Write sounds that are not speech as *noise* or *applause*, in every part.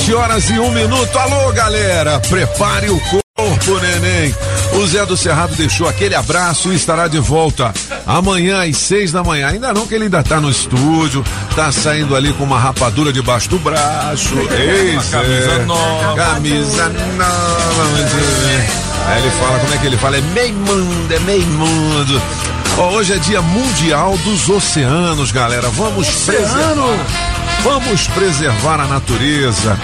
Sete horas e um minuto. Alô, galera, prepare o corpo, neném. O Zé do Cerrado deixou aquele abraço e estará de volta amanhã às seis da manhã. Ainda não que ele ainda tá no estúdio, tá saindo ali com uma rapadura debaixo do braço. Ei, camisa nova. Camisa nova. Aí ele fala, como é que ele fala? É meio mundo, é meio mundo. Hoje é dia mundial dos oceanos, galera. Vamos preservar. Vamos preservar a natureza.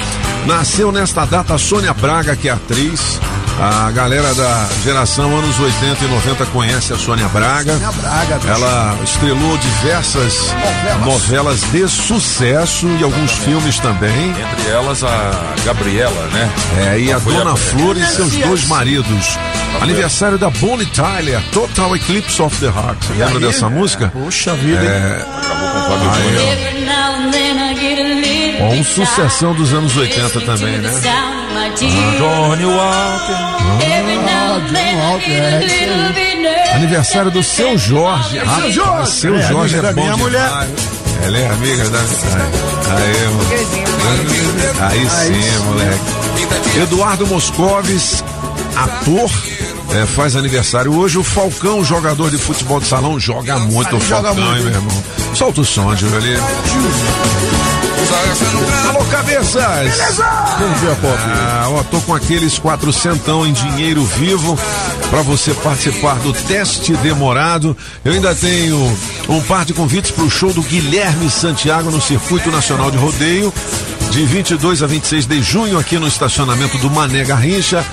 Nasceu nesta data Sônia Braga, que é atriz. A galera da geração anos 80 e 90 conhece a Sônia Braga. Braga, bicho. Ela estrelou diversas novelas de sucesso e alguns filmes também. Entre elas a Gabriela, né? É, e a Dona a- Flor e seus dois maridos. Aniversário da Bonnie Tyler, Total Eclipse of the Heart. Você lembra dessa música? Puxa vida, hein? É, Fábio Júnior. Bom, um sucessão dos anos 80 também, né? Johnny Walker. Aniversário do seu Jorge. Rapaz, Jorge. Seu É Jorge é da bom minha mulher. Ela é amiga da. Aí. Aí sim, moleque. Eduardo Moscovis, ator. É, faz aniversário hoje. O Falcão, jogador de futebol de salão, joga muito o joga Falcão, muito, meu irmão. Solta o som, Júlio ali. Alô, cabeças! Bom dia, Pop. Ah, ó, tô com aqueles quatrocentão em dinheiro vivo para você participar do teste demorado. Eu ainda tenho um par de convites para o show do Guilherme Santiago no Circuito Nacional de Rodeio, de 22 a 26 de junho aqui no estacionamento do Mané Garrincha.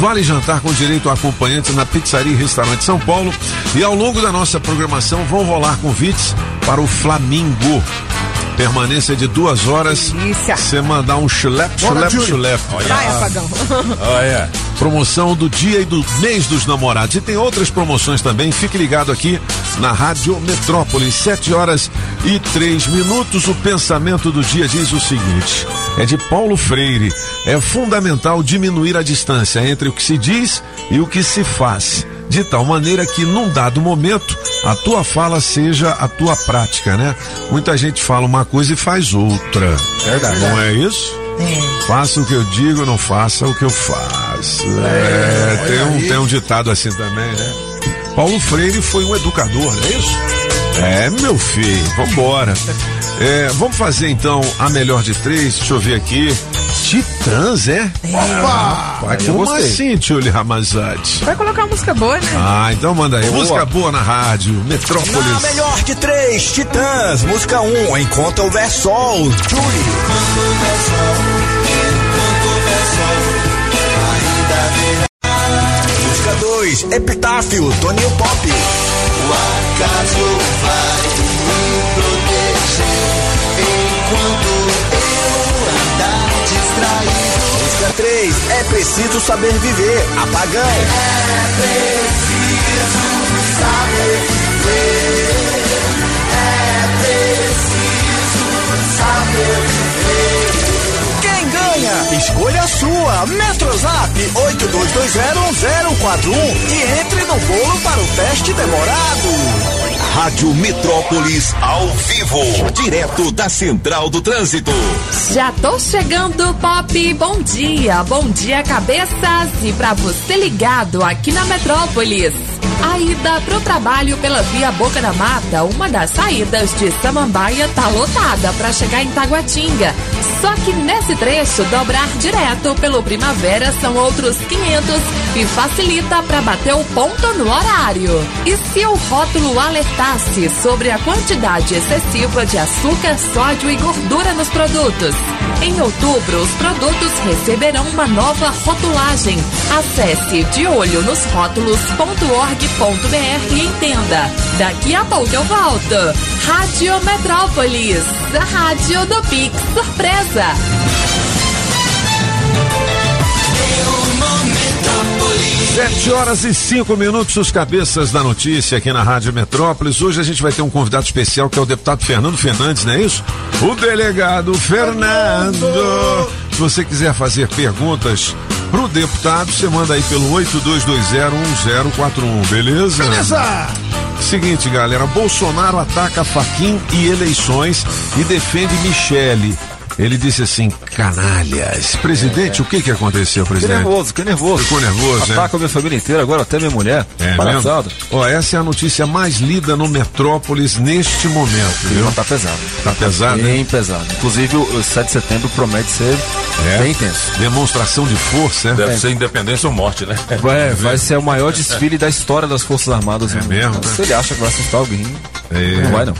Vale jantar com direito a acompanhante na Pizzaria e Restaurante São Paulo. E ao longo da nossa programação vão rolar convites para o Flamingo. Permanência de duas horas. Delícia. Você mandar um chulep, chulep, chulep. Vai, apagão. Olha. *laughs* Promoção do dia e do mês dos namorados. E tem outras promoções também. Fique ligado aqui na Rádio Metrópolis, 7 horas e 3 minutos. O pensamento do dia diz o seguinte: é de Paulo Freire. É fundamental diminuir a distância entre o que se diz e o que se faz. De tal maneira que, num dado momento, a tua fala seja a tua prática, né? Muita gente fala uma coisa e faz outra. Verdade. Não é isso? Faça o que eu digo, não faça o que eu faço. É, tem, um, tem um ditado assim também, né? Paulo Freire foi um educador, não é isso? É, meu filho, vambora. É, vamos fazer então a melhor de três, deixa eu ver aqui. Titãs, é? Opa! Eu como gostei. assim, Tchuli Ramazade? Vai colocar uma música boa, né? Ah, então manda aí. Boa. Música boa na rádio, Metrópolis. Na melhor de três, Titãs, música 1, um, enquanto houver sol, Julie. Música 2, Epitáfio, Toninho Pop. O acaso vai me proteger enquanto Música 3, é preciso saber viver, Apagão. É preciso saber viver. É preciso saber viver. Escolha a sua. Metrozap 82201041 e entre no bolo para o teste demorado. Rádio Metrópolis ao vivo, direto da Central do Trânsito. Já tô chegando, Pop. Bom dia, bom dia, cabeças. E pra você ligado aqui na Metrópolis. A ida pro trabalho pela via Boca da Mata, uma das saídas de Samambaia, tá lotada para chegar em Taguatinga. Só que nesse trecho, dobrar direto pelo Primavera são outros 500 e facilita para bater o ponto no horário. E se o rótulo alertasse sobre a quantidade excessiva de açúcar, sódio e gordura nos produtos? Em outubro, os produtos receberão uma nova rotulagem. Acesse de olho nos rótulos.org.br e entenda. Daqui a pouco eu volto. Rádio Metrópolis, a rádio do Pix Surpresa. Sete horas e cinco minutos, os cabeças da notícia aqui na Rádio Metrópolis. Hoje a gente vai ter um convidado especial que é o deputado Fernando Fernandes, não é isso? O delegado Fernando. Se você quiser fazer perguntas pro deputado, você manda aí pelo 82201041, beleza? Beleza! Seguinte, galera, Bolsonaro ataca Faquim e eleições e defende Michele. Ele disse assim, canalhas. Presidente, o que que aconteceu, Fiquei presidente? nervoso, fiquei nervoso. Ficou nervoso, né? Ataca a minha família inteira, agora até minha mulher. É Palhaçada. mesmo? Ó, essa é a notícia mais lida no Metrópolis neste momento, viu? tá pesado. Tá pesado, né? Bem pesado. Inclusive, o o 7 de setembro promete ser É. bem intenso. Demonstração de força, é? Deve ser independência ou morte, né? Vai, vai ser o maior desfile da história das Forças Armadas. É no- mesmo, né? Se ele acha que vai assustar alguém, É. não vai não.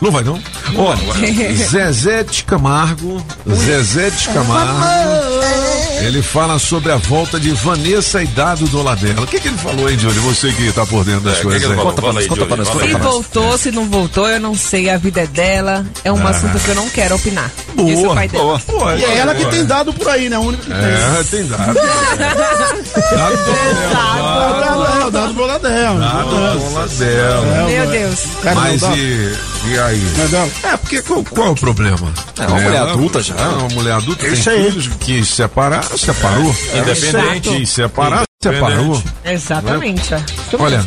Não vai não? Ó, Zezé de Camargo, Zezé de Camargo, ele fala sobre a volta de Vanessa e Dado do Labella. O que que ele falou, hein, Johnny? Você que tá por dentro das É, que coisas que ele aí. Conta pra nós, conta pra Júlio, nós. Se voltou, se não voltou, eu não sei. A vida é dela. É um assunto que eu não quero opinar. Boa, dela. Boa. Pô, E é ela que tem dado por aí, né? O único que tem. É, tem dado. Dado do Dado, dado pro Ladel. Dado do Labella. Meu Deus. Mas e, e aí? Entendeu? É, porque qual, qual é o problema? É uma mulher ela- adulta já. É uma mulher adulta, tem Isso aí. filhos, quis separar, separou. Independente. Quis separar, Independente. separou. Exatamente. é. Olha,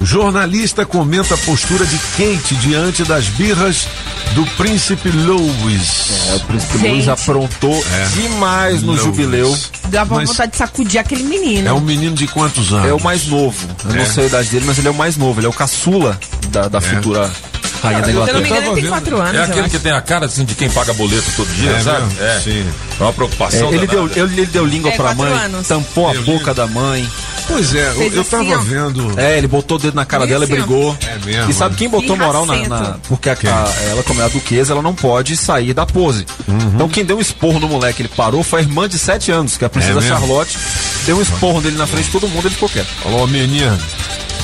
jornalista comenta a postura de Kate diante das birras do príncipe Louis. É, o príncipe Gente. Luiz aprontou demais no Louis. jubileu. Dava Mas- vontade de sacudir aquele menino. É um menino de quantos anos? É o mais novo. Eu É. não sei a idade dele, mas ele é o mais novo. Ele é o caçula da, da futura rainha da Se eu não Inglaterra. me engano, tava ele tem vendo. quatro anos. É aquele que tem a cara assim de quem paga boleto todo dia, É sabe? mesmo? É. Sim. É uma É, preocupação. ele, deu, danada. ele, ele deu língua É, pra quatro mãe, anos. tampou a Deu boca da mãe. Pois é, eu, Fez eu assim, tava ó. vendo. É, ele botou o dedo na cara Isso. dela e brigou. É mesmo, E sabe é. quem botou Que moral na, racento. na- Porque a, a- ela, como é a duquesa, ela não pode sair da pose. Uhum. Então quem deu um esporro no moleque, ele parou, foi a irmã de 7 anos, que é a princesa É mesmo? Charlotte. Deu um esporro dele na frente de todo mundo, ele ficou quieto. Falou, menino.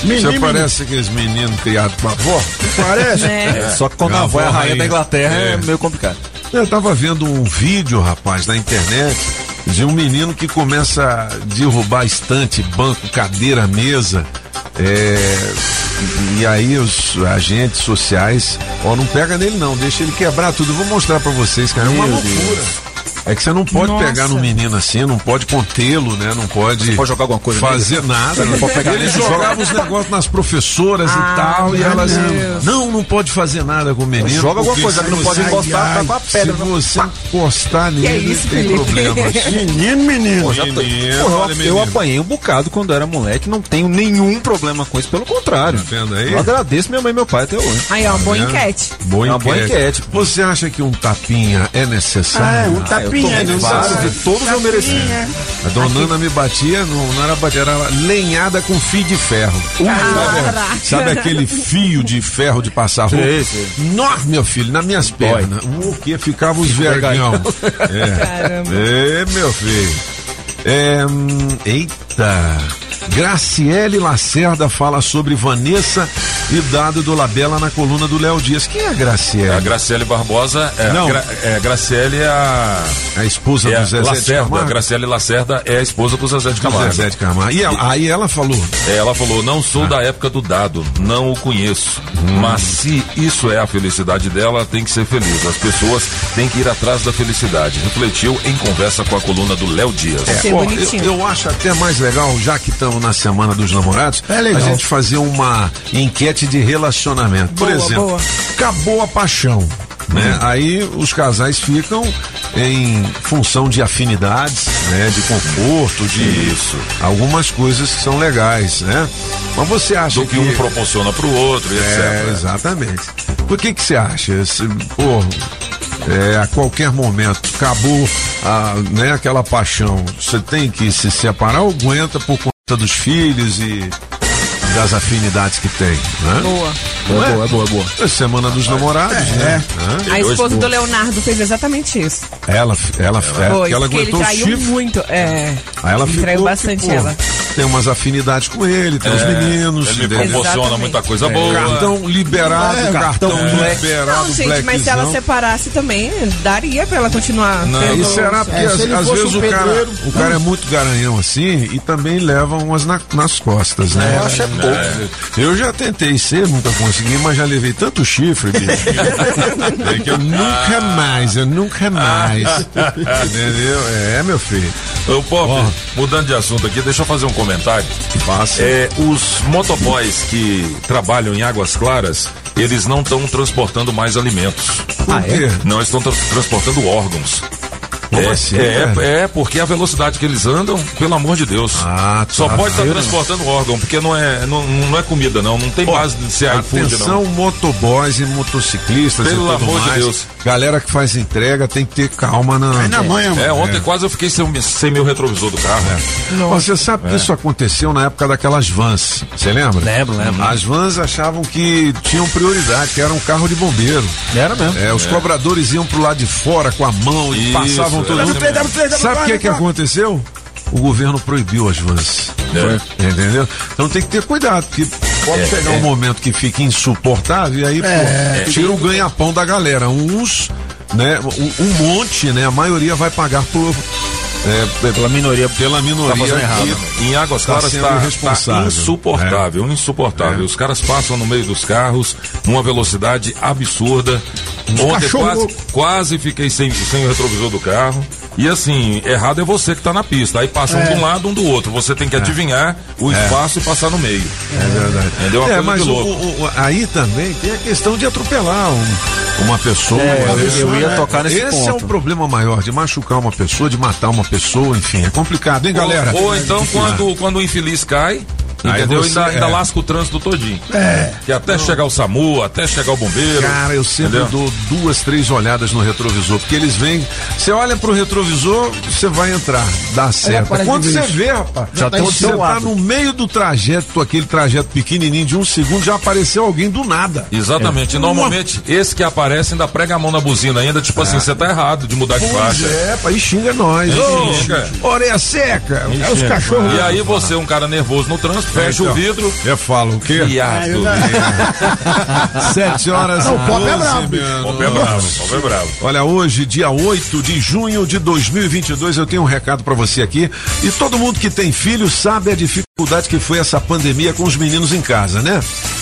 Menino, Você parece aqueles meninos criados com a avó. Parece? É. Só que quando É a a avó é a rainha rainha. da Inglaterra é, É. meio complicado. Eu tava vendo um vídeo, rapaz, na internet, de um menino que começa a derrubar estante, banco, cadeira, mesa. É, e aí os agentes sociais, ó, não pega nele não, deixa ele quebrar tudo. Eu Vou mostrar pra vocês, cara. É uma Meu loucura. É que você não pode Nossa. pegar no menino assim, não pode contê-lo, né? Não pode, pode jogar alguma coisa fazer nada. Não pode pegar ele nele, jogava os negócios nas professoras e tal, e elas não, não pode fazer nada com o menino. Joga alguma coisa, não pode você- encostar, tá com a pedra. se você encostar nele, isso, tem Felipe? problemas. *laughs* Menino, menino. Pô, Menino, Porra, eu- olha, eu, menino. apanhei um bocado quando era moleque, não tenho nenhum problema com isso, pelo contrário. Tá vendo aí? Eu agradeço minha mãe e meu pai até hoje. Aí, ó, boa É. enquete. Boa É uma boa enquete. Você acha que um tapinha é Ah, é, necessário? um tapinha. Tomei né? vários e todos eu mereci. A dona Ana me batia, não, não era batia, era lenhada com fio de ferro. Caraca. Sabe aquele fio de ferro de passar roupa? Nossa, meu filho, nas minhas pernas. O que ficava os vergão. *laughs* É. Caramba. É, meu filho. É, hum, eita. Graciele Lacerda fala sobre Vanessa e Dado do Labella na coluna do Léo Dias. Quem é a Graciele? A Graciele Barbosa, é, Não. Gra, é, Graciele é a, A esposa é do a Zezé de Lacerda. Camargo? Graciele Lacerda é a esposa do Zezé de Camargo. Zezé de Camargo. E ela- aí ela falou, Ela falou: não sou da época do dado, não o conheço. Mas se isso é a felicidade dela, tem que ser feliz. As pessoas têm que ir atrás da felicidade. Refletiu em conversa com a coluna do Léo Dias. Ó, bonitinho. eu, eu acho até mais legal, já que estamos na semana dos namorados, É legal. a gente fazer uma enquete de relacionamento. Por Boa, exemplo, boa. acabou a paixão. Né? Aí os casais ficam em função de afinidades, né? De conforto, de Isso. algumas coisas que são legais, né? Mas você acha Do que um proporciona pro outro, e é, etc. exatamente. Por que que você acha? Se, pô, é, a qualquer momento acabou a, né, aquela paixão, você tem que se separar ou aguenta por conta dos filhos e das afinidades que tem, né? Boa. Não É boa, é boa, é boa. É semana dos namorados, né? Hã? A esposa do. Leonardo fez exatamente isso. Ela, ela, é, Foi, porque ela porque ele aguentou o traiu chifre. muito. É. Aí ela ele ficou, traiu que, bastante pô, ela. Tem umas afinidades com ele, tem os meninos, Ele me proporciona Exatamente. muita coisa boa. Cartão liberado, É, cartão cartão black. liberado, Não, gente, mas se ela separasse também, daria pra ela continuar. Não, tendo- E será porque É, às, se às vezes um o cara, o cara é muito garanhão assim e também leva umas na- nas costas, né? Eu acho é pouco. Eu já tentei ser, nunca consegui, mas já levei tanto chifre, bicho. é *laughs* que eu nunca mais, eu nunca mais. *laughs* Entendeu? É, meu filho. Ô, Pop, mudando de assunto aqui, deixa eu fazer um comentário. Passa. É, os motoboys que trabalham em Águas Claras, eles não estão transportando mais alimentos. Por quê? Não estão tra- transportando órgãos. Como é, assim, é, é, porque a velocidade que eles andam, pelo amor de Deus. Ah, tá Só pode estar vendo? transportando órgão, porque não é, não, não é comida, não. Não tem base de ser iFood, não. motoboys e motociclistas Pelo e tudo amor de mais. Deus. Galera que faz entrega tem que ter calma na. Aí na manhã, mano. É, ontem quase eu fiquei sem, sem meu retrovisor do carro. Você sabe que isso aconteceu na época daquelas vans. Você lembra? Lembro, lembro. As vans achavam que tinham prioridade, que era um carro de bombeiro. Era mesmo. É, os cobradores iam pro lado de fora com a mão e Isso, passavam mesmo. Sabe o que, que aconteceu? O governo proibiu as vans. É. Entendeu? Então tem que ter cuidado, porque pode É, chegar é. um momento que fica insuportável e aí pô, tira o ganha-pão da galera. Uns, né, um, um monte, né, a maioria vai pagar por. É, Pela minoria. pela minoria fazendo errado, que- Em Águas Tá Claras está irresponsável. insuportável, insuportável. É. Os caras passam no meio dos carros numa velocidade absurda. Ontem cachorro quase, quase fiquei sem, sem o retrovisor do carro. E assim, errado é você que está na pista. Aí passa um de um lado, um do outro. Você tem que adivinhar o espaço e passar no meio. É verdade. Entendeu? Uma É, coisa mas o- louco. o- o- aí também tem a questão de atropelar um- uma pessoa. É, eu, Esse- eu ia tocar nesse Esse é o ponto. problema maior, de machucar uma pessoa, de matar uma pessoa, enfim, é complicado, hein, galera? Ou, ou então, quando, quando o infeliz cai, entendeu? você- ainda, ainda é. lasca o trânsito todinho. É. Que até chegar o SAMU, até chegar o bombeiro. Cara, eu sempre entendeu? dou duas, três olhadas no retrovisor, porque eles vêm. Você olha pro retrovisor, você vai entrar, dá certo. de Quando você vê, rapaz, Já tem o você tá no meio do trajeto, aquele trajeto pequenininho de um segundo, já apareceu alguém do nada. Exatamente. E normalmente, esse que aparece ainda prega a mão na buzina ainda, tipo assim, você tá errado de mudar de É. Pois faixa. é, pá, e xinga nós. Ô, xinga. Orelha seca. É os cachorros. E aí você, um cara nervoso no trânsito, fecha Então, o vidro. Eu falo o quê? Viado. *laughs* Sete horas Não, o Pop é 12 brabo. minutos. Pop é bravo, Pop é bravo. Olha, hoje, dia 8 de junho de 2022, eu tenho um recado pra você aqui. E todo mundo que tem filho sabe a dificuldade que foi essa pandemia com os meninos em casa, né?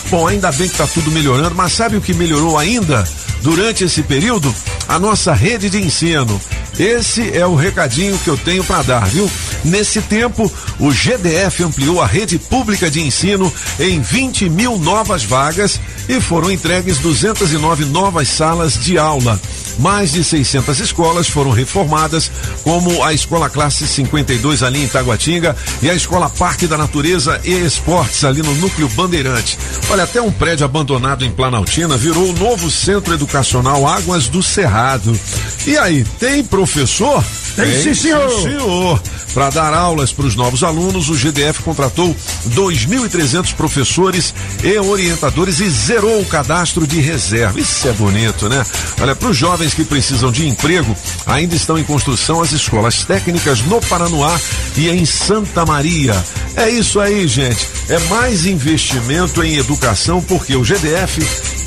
Bom, ainda bem que tá tudo melhorando, mas sabe o que melhorou ainda durante esse período? A nossa rede de ensino. Esse é o recadinho que eu tenho para dar, viu? Nesse tempo, o GDF ampliou a rede pública de ensino em 20 mil novas vagas e foram entregues 209 novas salas de aula. Mais de 600 escolas foram reformadas, como a Escola Classe 52 ali em Taguatinga e a Escola Parque da Natureza e Esportes ali no Núcleo Bandeirante. Olha, até um prédio abandonado em Planaltina virou o novo Centro Educacional Águas do Cerrado. E aí, tem professor? Tem sim, senhor. sim, senhor. Para dar aulas para os novos alunos, o GDF contratou 2.300 professores e orientadores e zerou o cadastro de reserva. Isso é bonito, né? Olha, para os jovens que precisam de emprego, ainda estão em construção as escolas técnicas no Paranoá e em Santa Maria. É isso aí, gente. É mais investimento em educação porque o GDF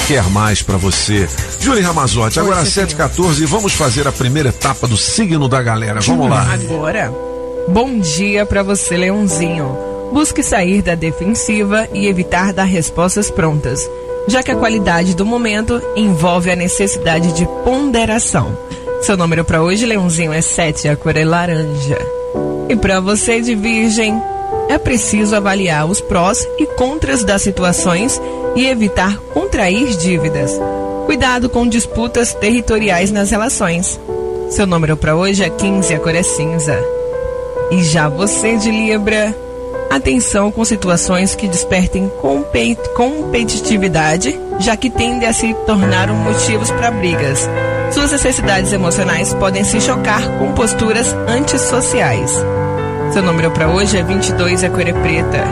quer mais para você. Júlio Ramazotti, agora Oi, 7h14, vamos fazer a primeira etapa do signo da galera. Vamos lá. Agora, bom dia pra você, Leãozinho. Busque sair da defensiva e evitar dar respostas prontas, já que a qualidade do momento envolve a necessidade de ponderação. Seu número pra hoje, Leãozinho, é 7, a cor é laranja. E pra você de Virgem, é preciso avaliar os prós e contras das situações e evitar contrair dívidas. Cuidado com disputas territoriais nas relações. Seu número para hoje é 15, a cor é cinza. E já você de Libra, atenção com situações que despertem compe- competitividade, já que tendem a se tornar um motivos para brigas. Suas necessidades emocionais podem se chocar com posturas antissociais. Seu número para hoje é 22, a cor é preta.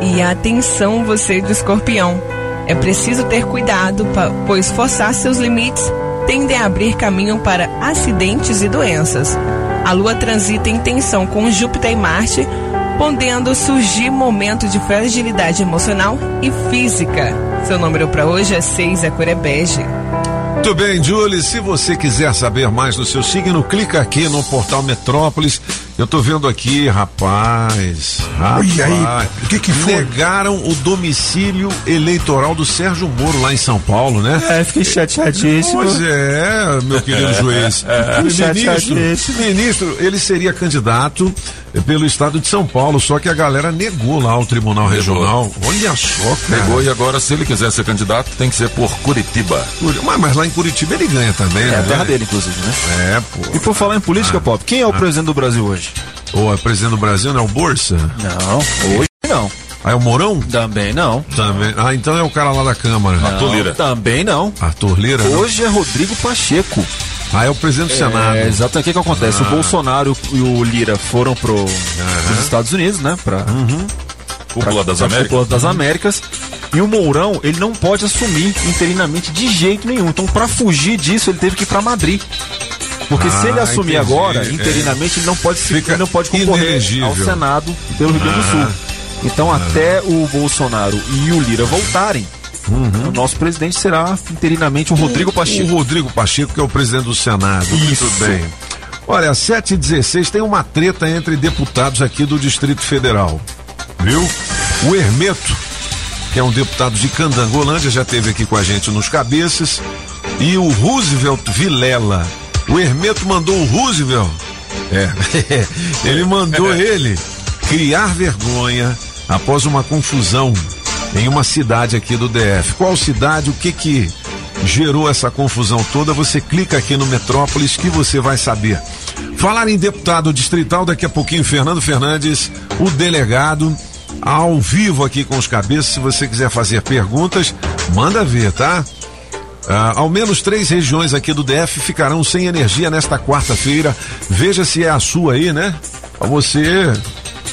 E atenção você de escorpião. É preciso ter cuidado, pois forçar seus limites tendem a abrir caminho para acidentes e doenças. A Lua transita em tensão com Júpiter e Marte, podendo surgir momentos de fragilidade emocional e física. Seu número para hoje é 6, a cor é bege. Muito bem, Julie. Se você quiser saber mais do seu signo, clica aqui no portal Metrópolis. Eu tô vendo aqui, rapaz. Rapaz. Olha aí, o que que foi? Negaram o domicílio eleitoral do Sérgio Moro lá em São Paulo, né? É, fiquei chateadíssimo. Pois é, meu querido juiz. Ministro, Chateadíssimo. ministro, ele seria candidato pelo estado de São Paulo, só que a galera negou lá o Tribunal Regional. Olha só, cara. Pegou e agora, se ele quiser ser candidato, tem que ser por Curitiba. Mas, mas lá em Curitiba ele ganha também, É né? a terra dele, inclusive, né? É, pô. E por falar em política, Pop, quem é o presidente do Brasil hoje? Ô, é presidente do Brasil, não é o Bolsa? Não, hoje não. Ah, é o Mourão? Também não. Também. Ah, então é o cara lá da Câmara. Arthur Lira. Também não. Arthur Lira? não? Hoje é Rodrigo Pacheco. Ah, é o presidente do Senado. É, exatamente. O que, que acontece? Ah. O Bolsonaro e o Lira foram pro, pros Estados Unidos, né? Pra, Cúpula das pra Américas. Cúpula das Américas. E o Mourão, ele não pode assumir interinamente de jeito nenhum. Então, pra fugir disso, ele teve que ir pra Madrid. Porque se Ah, ele assumir entendi. agora, É. interinamente, ele não pode, se- ele não pode concorrer inelegível. ao Senado pelo Rio Grande do Sul. Então, até o Bolsonaro e o Lira voltarem, o nosso presidente será interinamente o Rodrigo Pacheco. O Rodrigo Pacheco, que é o presidente do Senado. Isso. Muito bem. Olha, 7 e 16 tem uma treta entre deputados aqui do Distrito Federal. Viu? O Hermeto, que é um deputado de Candangolândia, já esteve aqui com a gente nos cabeças. E o Roosevelt Vilela. O Hermeto mandou o Roosevelt. É. *laughs* ele mandou *laughs* ele criar vergonha após uma confusão em uma cidade aqui do DF. Qual cidade? O que que gerou essa confusão toda? Você clica aqui no Metrópolis que você vai saber. Falar em deputado distrital, daqui a pouquinho Fernando Fernandes, o delegado, ao vivo aqui com os cabeças. Se você quiser fazer perguntas, manda ver, tá? Ah, ao menos três regiões aqui do DF ficarão sem energia nesta quarta-feira. Veja se é a sua aí, né? Pra você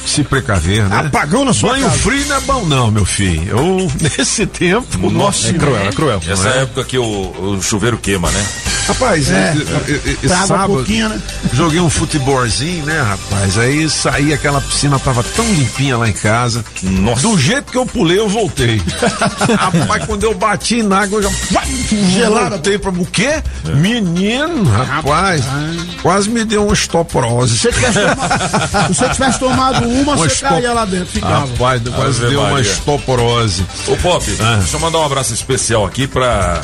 se precaver, né? Apagão na sua Banho casa. frio não é bom, não, meu filho. Eu, *laughs* nesse tempo. Nossa, É cruel, é cruel. Essa é a época que o, o chuveiro queima, né? Rapaz, É, é, é, é, um sábado, pouquinho, né? joguei um futebolzinho, né, rapaz? Aí saí, aquela piscina tava tão limpinha lá em casa. Nossa. Do jeito que eu pulei, eu voltei. *laughs* rapaz, quando eu bati na água, eu já. Gelada. Voltei pra. O quê? Menino, rapaz. Quase me deu uma estoporose. Se você tivesse tomado, se você tivesse tomado uma, Uma você estop- caía lá dentro, ficava. Rapaz, quase Ave deu uma Maria. estoporose. Ô Pop, Ah. deixa eu mandar um abraço especial aqui pra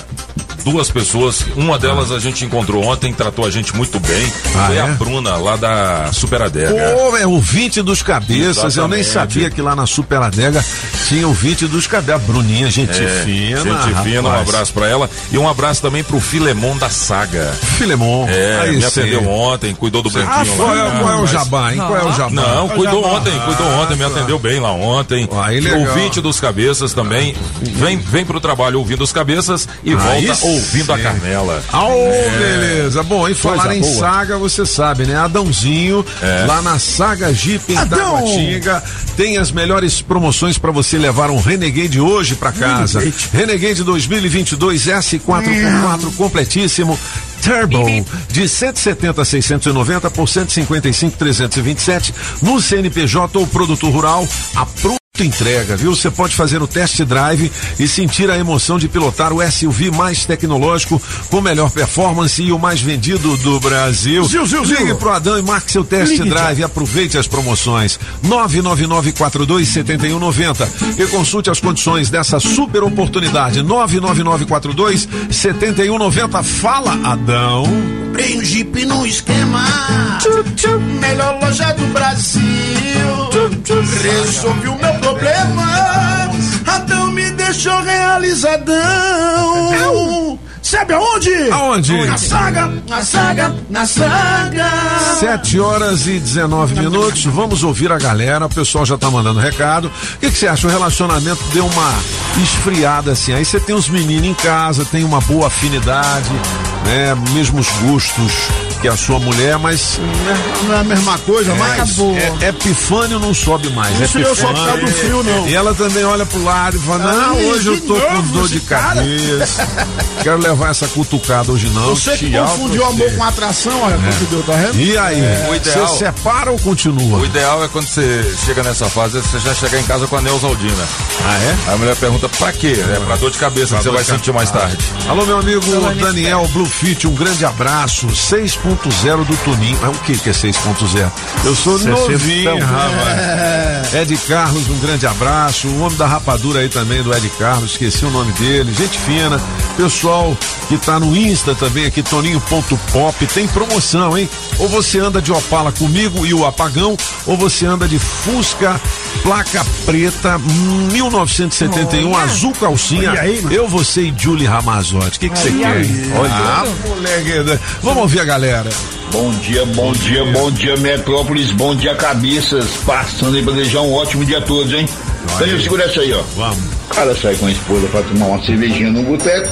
duas pessoas. Uma delas a gente encontrou ontem, tratou a gente muito bem. Ah, Foi é? a Bruna, lá da Super Adega. Pô, é ouvinte dos cabeças. Eu nem Exatamente. sabia que lá na Super Adega tinha ouvinte dos cabeças. A Bruninha, gente É, fina. Gente fina, um rapaz. abraço pra ela. E um abraço também pro Filemon da Saga. Filemon. É, Aí me sim. atendeu ontem, cuidou do branquinho Ah, lá. qual é, qual é o jabá, hein? Qual é o jabá? Não, cuidou jabá. ontem, cuidou ontem, me atendeu bem lá ontem. Aí, legal. Ouvinte dos cabeças também. Vem, vem pro trabalho ouvindo os cabeças e Aí volta ouvindo a sim. Carmela. Au, beleza. Bom, e falar Coisa em boa. saga, você sabe, né? Adãozinho, lá na Saga Jeep em! Taguatinga, tem as melhores promoções para você levar um Renegade hoje para casa. Renegade 2022 S4x4 completíssimo. Turbo de 170 a 690 por 155 327 no CNPJ ou produto rural. A entrega, viu? Você pode fazer o test drive e sentir a emoção de pilotar o SUV mais tecnológico com melhor performance e o mais vendido do Brasil. Ziu, ziu, ziu. Ligue pro Adão e marque seu test Ligue, drive aproveite as promoções. 999427190 e consulte as condições dessa super oportunidade. 999427190. Fala, Adão. Comprei um Jeep no esquema. Melhor loja do Brasil. Resolvi o meu problema. Adão me deixou realizadão. Sabe aonde? Aonde? Na saga, na saga, na saga. 7 horas e 19 minutos. Vamos ouvir a galera. O pessoal já tá mandando recado. O que, que você acha? O relacionamento deu uma esfriada assim. Aí você tem os meninos em casa, tem uma boa afinidade, né? Mesmos gostos que a sua mulher, mas né, Não é a mesma coisa, mas. Acabou. é, Epifânio não sobe mais. Não eu só por Epifânio. causa do frio, não. E ela também olha pro lado e fala: Não, Ah, hoje eu tô com dor de cara." cabeça. *laughs* Quero levar essa cutucada hoje não. Você que confundiu pra amor você. com atração, olha, é. deu, tá vendo? E aí? o ideal- Você separa ou continua? O ideal é quando você chega nessa fase, é você já chegar em casa com a Neusaldina. Ah, é? Aí a mulher pergunta pra quê? É pra dor de cabeça que você vai sentir mais tarde. Alô, meu amigo Daniel Bluefit, um grande abraço. 6.0 do Tuninho. É o que que é 6.0? Eu sou novinho, rapaz. Ed Carlos, um grande abraço. O homem da rapadura aí também, do Ed Carlos, esqueci o nome dele. Gente fina. Pessoal que tá no Insta também, aqui, toninho.pop. Tem promoção, hein? Ou você anda de Opala comigo e o apagão, ou você anda de Fusca, placa preta, 1971, azul calcinha. Olha aí. Eu, você e Julie Ramazotti. O que que você quer? hein? Olha, ah, moleque. Vamos ouvir a galera. Bom dia, bom dia, bom dia, Metrópolis, bom dia, cabeças. Passando aí pra desejar um ótimo dia a todos, hein? Daniel, segura essa aí, ó. Vamos. O cara sai com a esposa pra tomar uma cervejinha no boteco.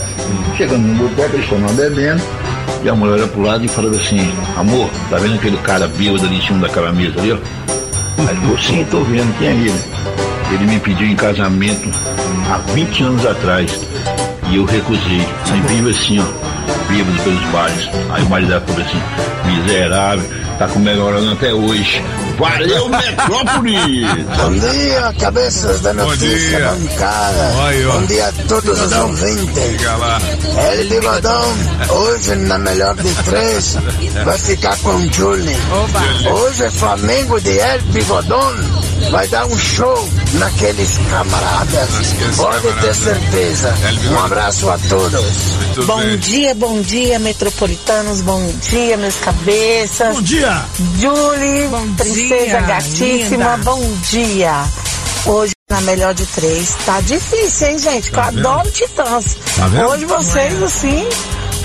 Chegando no boteco, eles estão lá bebendo. E a mulher olha pro lado e fala assim: Amor, tá vendo aquele cara bêbado ali em cima daquela mesa ali, ó? Aí ele falou: Sim, tô vendo, quem é ele? Ele me pediu em casamento há 20 anos atrás. E eu recusei. Aí vive assim, ó, bêbado pelos bares. Aí o marido dela falou assim: Miserável, tá comemorando até hoje. Valeu, *laughs* Metrópolis! Bom dia, cabeças da notícia dia. bancada. Oi. Bom dia a todos os ouvintes. Diga lá. El Bigodão, hoje na melhor de três, vai ficar com o Julie. Hoje Flamengo de El Bigodão vai dar um show naqueles camaradas. Pode ter certeza. Um abraço a todos. Bom dia, bom dia, metropolitanos, bom dia, meus cabeças. Bom dia! Julie, Bom princesa dia, gatíssima, linda. bom dia. Hoje, na melhor de três, tá difícil, hein, gente? Que eu adoro Titãs. Tá? Hoje vocês, assim,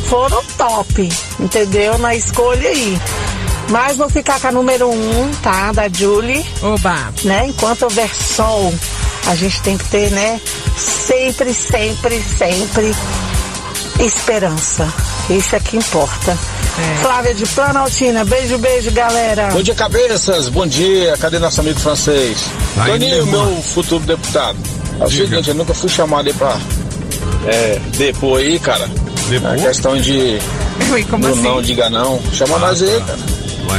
foram top, entendeu? Na escolha aí. Mas vou ficar com a número um, tá? Da Julie Oba. né? Enquanto houver sol, a gente tem que ter, né? Sempre, sempre, sempre esperança. Isso é que importa. Flávia de Planaltina, beijo, beijo, galera. Bom dia, cabeças. Bom dia. Cadê nosso amigo francês? Aí, Toninho, meu futuro deputado. É o seguinte, eu nunca fui chamado aí pra é, depor aí, cara. Depor? É questão de *laughs* Ui, como do assim? não, diga não. Chama nós aí, cara.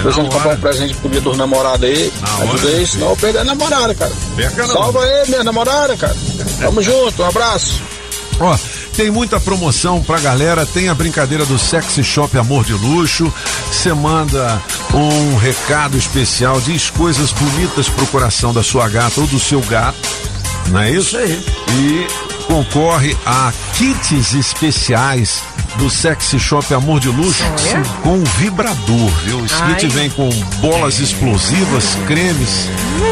Na gente comprar um presente pro dia dos namorados aí. Na Ajuda aí, senão eu perder a namorada, cara. Perca não. Salva aí, minha namorada, cara. Tamo *laughs* junto, um abraço. Ó, tem muita promoção pra galera, tem a brincadeira do Sexy Shop Amor de Luxo. Você manda um recado especial, diz coisas bonitas pro coração da sua gata ou do seu gato, não é isso? E concorre a kits especiais do Sexy Shop Amor de Luxo com vibrador, viu? Esse kit Ai. vem com bolas explosivas, cremes,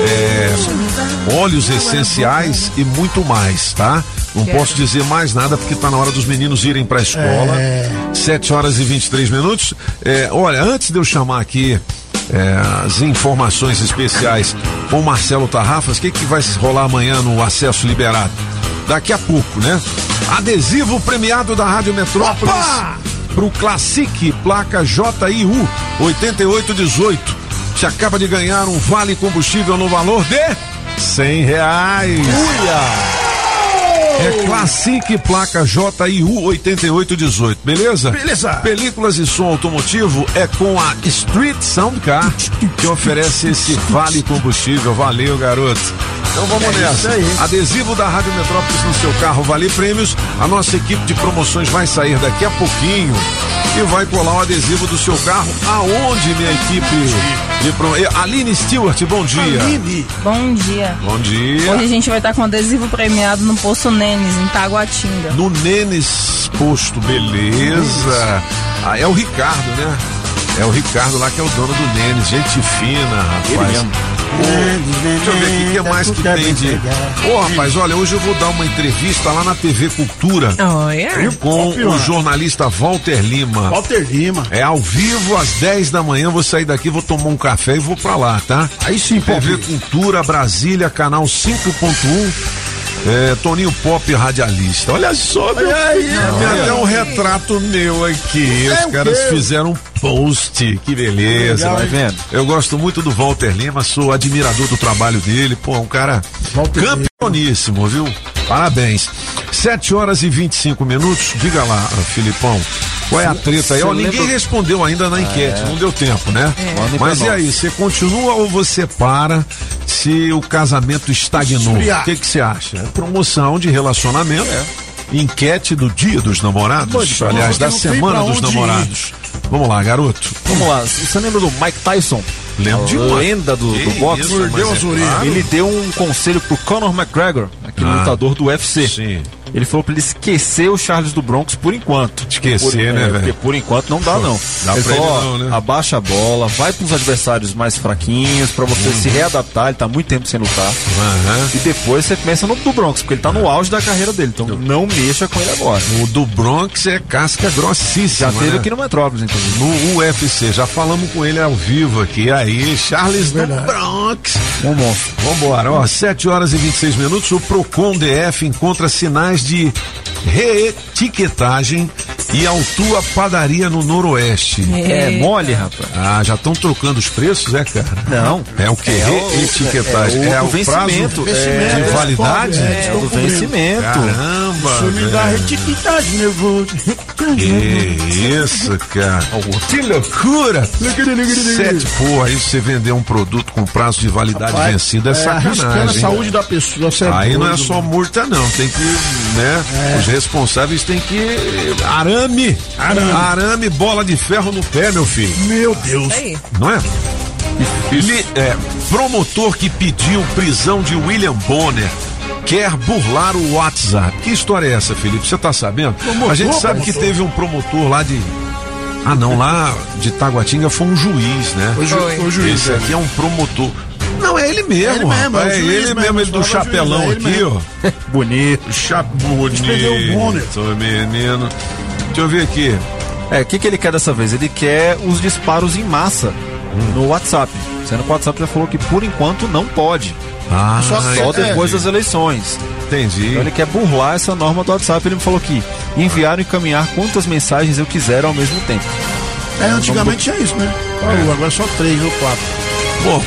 é, óleos essenciais e muito mais, tá? Não posso dizer mais nada porque tá na hora dos meninos irem pra escola. 7 horas e 23 minutos. É, olha, antes de eu chamar aqui é, as informações especiais com o Marcelo Tarrafas, o que, que vai rolar amanhã no acesso liberado? Daqui a pouco, né? Adesivo premiado da Rádio Metrópolis pro Classic, placa JIU 8818. Você acaba de ganhar um vale combustível no valor de 100 reais. É Classic placa JIU 8818, beleza? Beleza. Películas e som automotivo é com a Street Sound Car que oferece esse vale combustível. Valeu, garoto. Então vamos nessa. Adesivo da Rádio Metrópolis no seu carro Vale Prêmios. A nossa equipe de promoções vai sair daqui a pouquinho e vai colar o adesivo do seu carro aonde, minha equipe de pro... Aline Stewart, bom dia. Aline. Bom dia. Bom dia. Hoje a gente vai estar com adesivo premiado no Poço Nenes, em Taguatinga. No Nenes Posto, beleza. Ah, é o Ricardo, né? É o Ricardo lá que é o dono do Nenes, gente fina, rapaz. Deixa eu ver aqui, o que mais que tem de. Ô, rapaz, olha, hoje eu vou dar uma entrevista lá na TV Cultura. Olha. Com o jornalista Walter Lima. Walter Lima. É ao vivo às 10 da manhã. Vou sair daqui, vou tomar um café e vou pra lá, tá? Aí sim, TV Cultura Brasília, canal 5.1. É, Toninho Pop radialista. Olha só, meu. Olha aí, Tem até um retrato meu aqui. É Os caras fizeram um post. Que beleza. Legal, tá hein? vendo? Eu gosto muito do Walter Lima, sou admirador do trabalho dele. Pô, um cara campeoníssimo, viu? Parabéns. 7 horas e 25 minutos. Diga lá, Filipão. Qual é a treta aí? Ó, ninguém lembra- respondeu ainda na enquete, É. não deu tempo, né? Pra Mas e aí, você continua ou você para se o casamento estagnou? Esfriar. O que que você acha? É promoção de relacionamento. Enquete do dia dos namorados. Pode, Aliás, da semana dos ir. namorados. Vamos lá, garoto. Vamos lá, você lembra do Mike Tyson? Lembro A demais. lenda do, do boxe. isso, Mordeu mas as é claro. Ele deu um conselho pro Conor McGregor, aquele Ah. lutador do UFC. Sim. Ele falou pra ele esquecer o Charles do Bronx por enquanto. Esquecer, Por- né, é, velho? Porque por enquanto não dá, não. Dá ele pra falou, ele ó, não, né? abaixa a bola, vai pros adversários mais fraquinhos, pra você Uhum. se readaptar, ele tá muito tempo sem lutar. E depois você começa no do Bronx, porque ele tá no auge da carreira dele, então não mexa com ele agora. O do Bronx é casca grossíssima. Já teve né? aqui no Metrópolis, inclusive. No UFC, já falamos com ele ao vivo aqui. Aí, Charles do Bronx. Um monstro. Vambora, ó, 7 horas e 26 minutos. O Procon DF encontra sinais de reetiquetagem e autua padaria no Noroeste. É mole, rapaz. Ah, já estão trocando os preços, é, cara? Não. É o que? É o- Reetiquetagem. é o É o vencimento. prazo É, de validade? é, é o vencimento. Caramba, Isso me dá retiquitagem nervoso. Que isso, cara. Que loucura. Sete, pô, aí você vender um produto com prazo de validade Rapaz, vencido é é, sacanagem. a hein? saúde da pessoa, é Aí não é só mano. multa, não. Tem que, né? É. Os responsáveis têm que. Arame! Arame. bola de ferro no pé, meu filho. Meu Deus. Não é? Li- é, promotor que pediu prisão de William Bonner quer burlar o WhatsApp. Que história é essa, Felipe? Você tá sabendo? Promotor, A gente sabe que promotor. teve um promotor lá de. Ah, não, lá de Taguatinga foi um juiz, né? Foi ju- Foi. foi juiz, Esse é. aqui é um promotor. Não, é ele mesmo, É ele mesmo, rapaz. é É ele mesmo, mesmo, ele do chapelão juiz, é ele aqui, mesmo. ó. *laughs* Bonito. Cha bonito. menino. Deixa eu ver aqui. É, o que, que ele quer dessa vez? Ele quer os disparos em massa no WhatsApp. Sendo que o WhatsApp já falou que por enquanto não pode. Ah, só, só depois das eleições. Entendi. Então ele quer burlar essa norma do WhatsApp. Ele me falou que enviar e encaminhar quantas mensagens eu quiser ao mesmo tempo. É, antigamente tinha isso, né? Falou, agora só três ou quatro. Bom,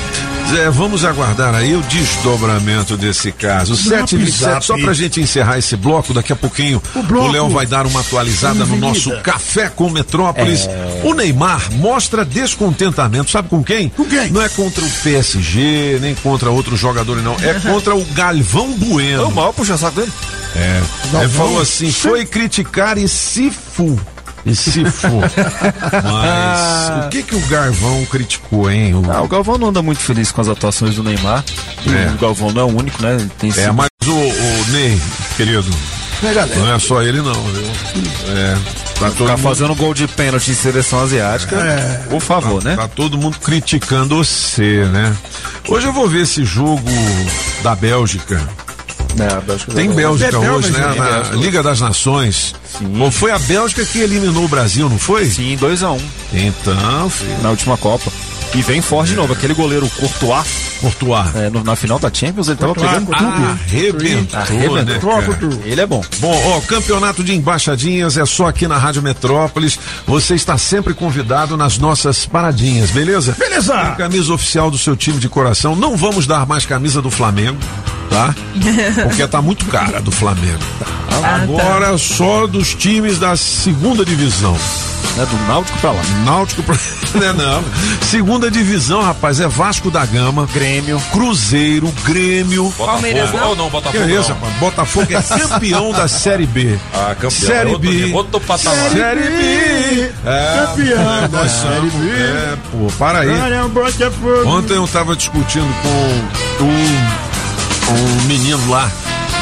Zé, vamos aguardar aí o desdobramento desse caso. Zap, 7 e 27, zap. só pra gente encerrar esse bloco, daqui a pouquinho o. Léo vai dar uma atualizada no nosso Café com Metrópolis. É. O Neymar mostra descontentamento, sabe com quem? Com quem? Não é contra o PSG, nem contra outro jogador, não. É contra o Galvão Bueno. É o maior puxa-saco dele. É. Ele falou assim: foi criticar e se fu. E se fu. *laughs* Mas o que que o Garvão criticou, hein? O- Ah, o Galvão não anda muito feliz com as atuações do Neymar. É. O Galvão não é o único, né? Tem É, sido- mas o, o Ney, querido, galera? não é só ele não, viu? É. Tá todo Ficar mundo, fazendo gol de pênalti em seleção asiática, É. por favor, né? tá todo mundo criticando você, né? Hoje eu vou ver esse jogo da Bélgica. Tem Bélgica É Bélgica, hoje, né? tem Na Bélgica. Liga das Nações. Ou foi a Bélgica que eliminou o Brasil, não foi? Sim, 2x1 Então, filho. na última Copa. E vem forte de novo. Aquele goleiro Courtois, Courtois. é, no- na final da Champions, ele tava pegando tudo. Arrebentou, Arrebentou. né, cara? Ele é bom. Bom, ó, campeonato de embaixadinhas é só aqui na Rádio Metrópolis. Você está sempre convidado nas nossas paradinhas, beleza? Beleza. Tem camisa oficial do seu time de coração. Não vamos dar mais camisa do Flamengo, tá? *laughs* Porque tá muito cara do Flamengo. Agora só dos times da segunda divisão. Né, do Náutico pra lá. Náutico pra... *laughs* não, é não. Segunda divisão, rapaz, é Vasco da Gama, Grêmio. Cruzeiro, Grêmio. Palmeiras Botafogo. não? Não, Que Botafogo. é isso, rapaz? Botafogo é campeão da Série B. Ah, campeão. Série é outro, B. Outro patamar. Série B. É, Campeão da nós Série B. É, pô, para aí. Botafogo. Ontem eu tava discutindo com um, um menino lá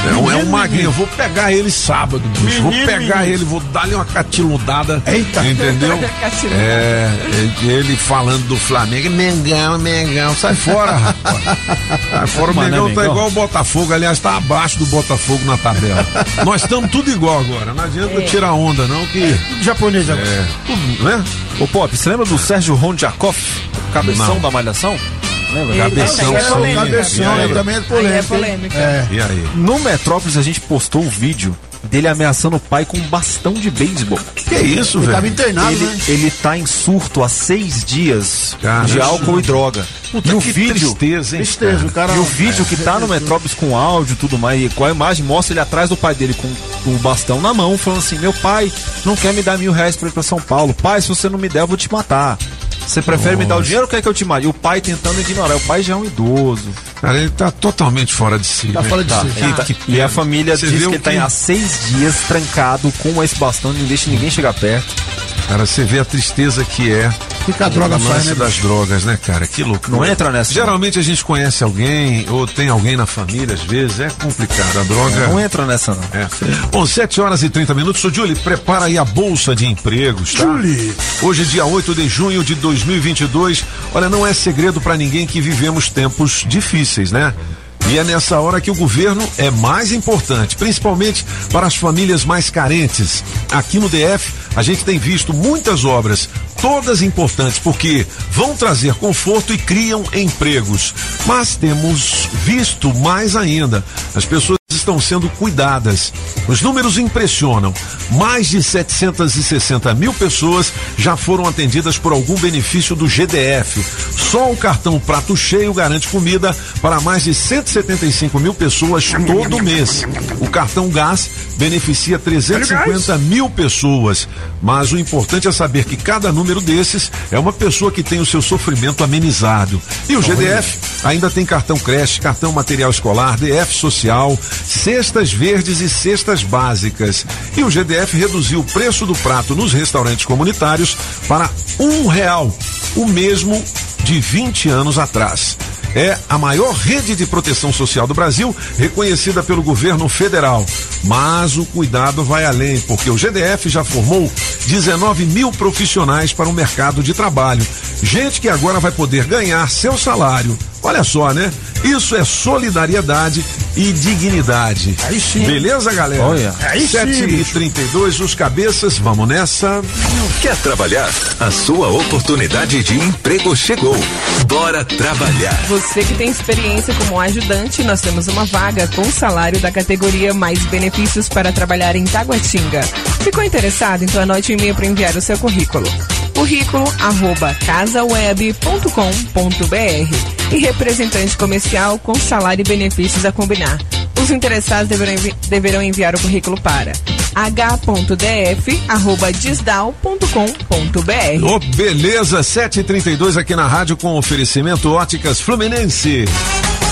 É um, é um magrinho, eu vou pegar ele sábado, bicho. Vou pegar menino. ele, vou dar-lhe uma catiludada. Eita. Entendeu? *laughs* Catiludada. É, é, ele falando do Flamengo, Mengão, Mengão, sai fora, rapaz. Sai fora, o é Mengão tá igual o Botafogo, aliás, tá abaixo do Botafogo na tabela. *laughs* Nós estamos tudo igual agora, não adianta É. tirar onda, não, que. Japonês agora. É, tudo, né? Ô Pop, você lembra do Sérgio Rondjakov? Cabeção Não. da Malhação? Lembra? Cabeção, aí é sim. Cabeção, aí? né? também é Aí polêmica. é hein? polêmica. É. E aí? No Metrópolis a gente postou um vídeo dele ameaçando o pai com um bastão de beisebol. Que isso, Ele tava velho? internado, Ele, né? ele tá em surto há seis dias Cara, de isso- álcool e droga. Puta, e o que vídeo. tristeza, hein? Tristeza, o cara. E o vídeo que tá no Metrópolis com áudio e tudo mais, e com a imagem, mostra ele atrás do pai dele com o bastão na mão, falando assim: Meu pai não quer me dar mil reais pra ir pra São Paulo. Pai, se você não me der, eu vou te matar. Você prefere me dar o dinheiro ou quer que eu te mate? E o pai tentando ignorar. O pai já é um idoso. Cara, ele tá totalmente fora de si. Tá né? fora de si. E, tá- e a família Você diz que ele tá que- há seis dias trancado com esse bastão, não deixa ninguém chegar perto. Cara, você vê a tristeza que é O que que a droga o faz, lance né? das drogas, né, cara? Que loucura. Não entra nessa. Geralmente a gente conhece alguém, ou tem alguém na família, às vezes, é complicado. A droga. Não entra nessa, não. É. Bom, 7 horas e 30 minutos. Ô, Julie, prepara aí a bolsa de empregos, tá? Julie. Hoje, dia 8 de junho de 2022. Olha, não é segredo pra ninguém que vivemos tempos difíceis, né? E é nessa hora que o governo é mais importante, principalmente para as famílias mais carentes. Aqui no DF, a gente tem visto muitas obras, todas importantes, porque vão trazer conforto e criam empregos. Mas temos visto mais ainda. As pessoas estão sendo cuidadas. Os números impressionam. Mais de 760 mil pessoas já foram atendidas por algum benefício do GDF. Só o cartão Prato Cheio garante comida para mais de 175 mil pessoas todo mês. O cartão Gás beneficia 350 mil pessoas. Mas o importante é saber que cada número desses é uma pessoa que tem o seu sofrimento amenizado. E o GDF ainda tem cartão creche, cartão material escolar, DF social, cestas verdes e cestas básicas. E o GDF reduziu o preço do prato nos restaurantes comunitários para um real, o mesmo de 20 anos atrás. É a maior rede de proteção social do Brasil, reconhecida pelo governo federal. Mas o cuidado vai além, porque o GDF já formou 19 mil profissionais para o mercado de trabalho. Gente que agora vai poder ganhar seu salário. Olha só, né? Isso é solidariedade e dignidade. Aí sim. Beleza, galera? Olha. Aí sim, 7 e bicho. 32 os cabeças, vamos nessa. Quer trabalhar? A sua oportunidade de emprego chegou. Bora trabalhar. Você que tem experiência como ajudante, nós temos uma vaga com salário da categoria mais benefícios para trabalhar em Taguatinga. Ficou interessado? Então anote o e-mail para enviar o seu currículo. Currículo arroba casaweb.com.br e representante comercial com salário e benefícios a combinar. Os interessados deverão, envi- deverão enviar o currículo para h.df.disdal.com.br. Ô, beleza, 7h32 aqui na rádio com oferecimento Óticas Fluminense.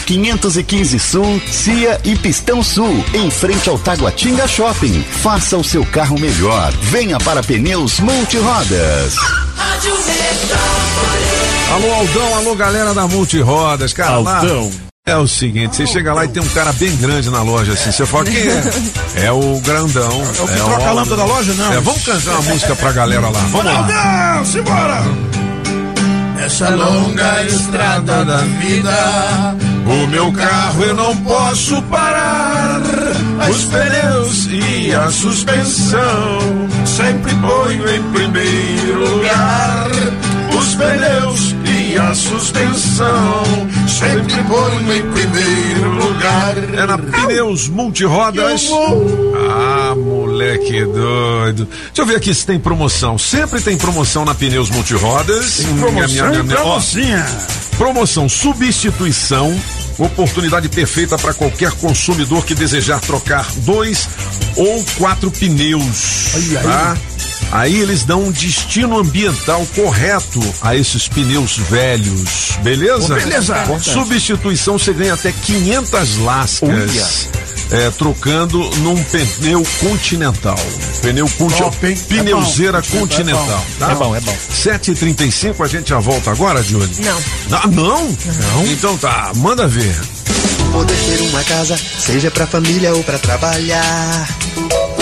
515 Sul, Cia e Pistão Sul, em frente ao Taguatinga Shopping. Faça o seu carro melhor. Venha para Pneus Multirodas. Rádio. Alô, Aldão, alô, galera da Multirodas, cara. lá- Aldão. É o seguinte, você chega lá e tem um cara bem grande na loja, assim, você fala, quem é? É o grandão. É o que troca a homem. lâmpada da loja, não? É, vamos cantar uma música pra galera lá, vamos lá. Não, simbora! Essa longa estrada da vida O meu carro eu não posso parar. Os pneus e a suspensão sempre ponho em primeiro lugar. Os pneus e a suspensão sempre ponho em primeiro lugar. É na Pneus Multirodas. Ah, moleque doido. Deixa eu ver aqui se tem promoção. Sempre tem promoção na Pneus Multirodas. Tem promoção. Promoção substituição. Oportunidade perfeita para qualquer consumidor que desejar trocar dois ou quatro pneus. Olha aí. tá? Aí eles dão um destino ambiental correto a esses pneus velhos, beleza? Ô, beleza. Substituição você ganha até 500 lascas. É, trocando num pneu continental. Pneu conti Top, hein? pneuzeira É bom. continental. tá? É bom, é bom. 7h35, a gente já volta agora, Júlio? Não. Ah, não? Não. Então tá, manda ver. Poder ter uma casa, seja pra família ou pra trabalhar.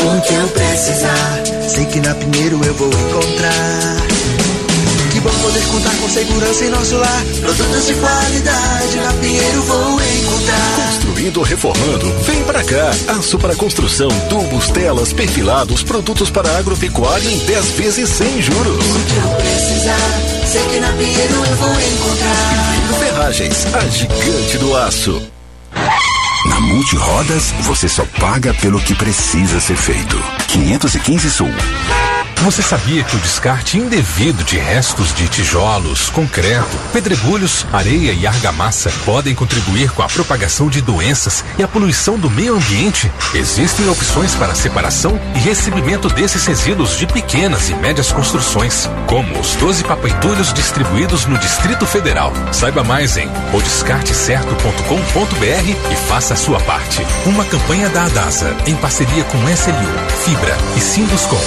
O que eu precisar, sei que na Pinheiro eu vou encontrar. Que bom poder contar com segurança em nosso lar. Produtos de qualidade na Pinheiro vou encontrar. Construindo ou reformando? Vem pra cá. Aço para construção, tubos, telas, perfilados, produtos para agropecuária em 10 vezes sem juros. O que eu precisar, sei que na Pinheiro eu vou encontrar. Ferragens, a gigante do aço. Multirodas, você só paga pelo que precisa ser feito. 515 Sul. Você sabia que o descarte indevido de restos de tijolos, concreto, pedregulhos, areia e argamassa podem contribuir com a propagação de doenças e a poluição do meio ambiente? Existem opções para separação e recebimento desses resíduos de pequenas e médias construções, como os 12 papeitulhos distribuídos no Distrito Federal. Saiba mais em odescartecerto.com.br e faça a sua parte. Uma campanha da Adasa, em parceria com SLU, Fibra e Sinduscom.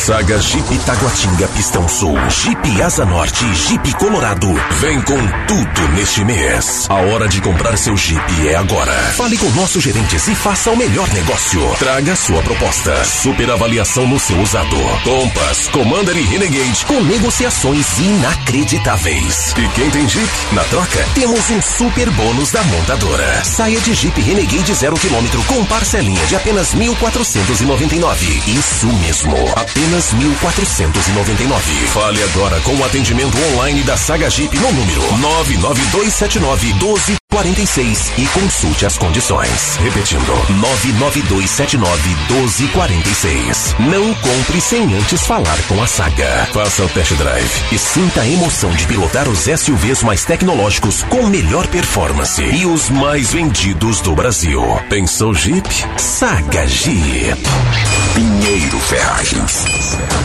Saga Jeep Taguatinga Pistão Sul, Jeep Asa Norte Jeep Colorado. Vem com tudo neste mês. A hora de comprar seu Jeep é agora. Fale com nossos gerentes e faça o melhor negócio. Traga sua proposta. Super avaliação no seu usado. Compass, Commander e Renegade com negociações inacreditáveis. E quem tem Jeep? Na troca, temos um super bônus da montadora. Saia de Jeep Renegade zero quilômetro com parcelinha de apenas 1.499. Isso mesmo, apenas 1.499. Fale agora com o atendimento online da Saga Jeep no número 99279 1246 e consulte as condições. Repetindo, 99279 1246. Não compre sem antes falar com a Saga. Faça o test drive e sinta a emoção de pilotar os SUVs mais tecnológicos com melhor performance e os mais vendidos do Brasil. Pensou Jeep? Saga Jeep. Pinheiro Ferragens.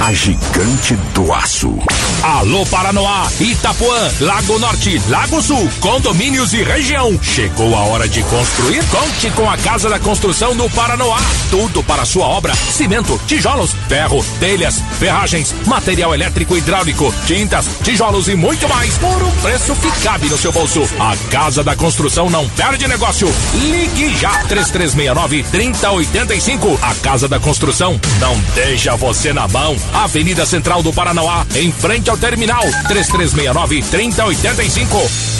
A gigante do aço. Alô Paranoá, Itapuã, Lago Norte, Lago Sul, condomínios e região. Chegou a hora de construir? Conte com a Casa da Construção do Paranoá. Tudo para sua obra: cimento, tijolos, ferro, telhas, ferragens, material elétrico e hidráulico, tintas, tijolos e muito mais por um preço que cabe no seu bolso. A Casa da Construção não perde negócio. Ligue já 3369 3085. A Casa da Construção não deixa você na mão. Avenida Central do Paranoá, em frente ao terminal 3369 3085.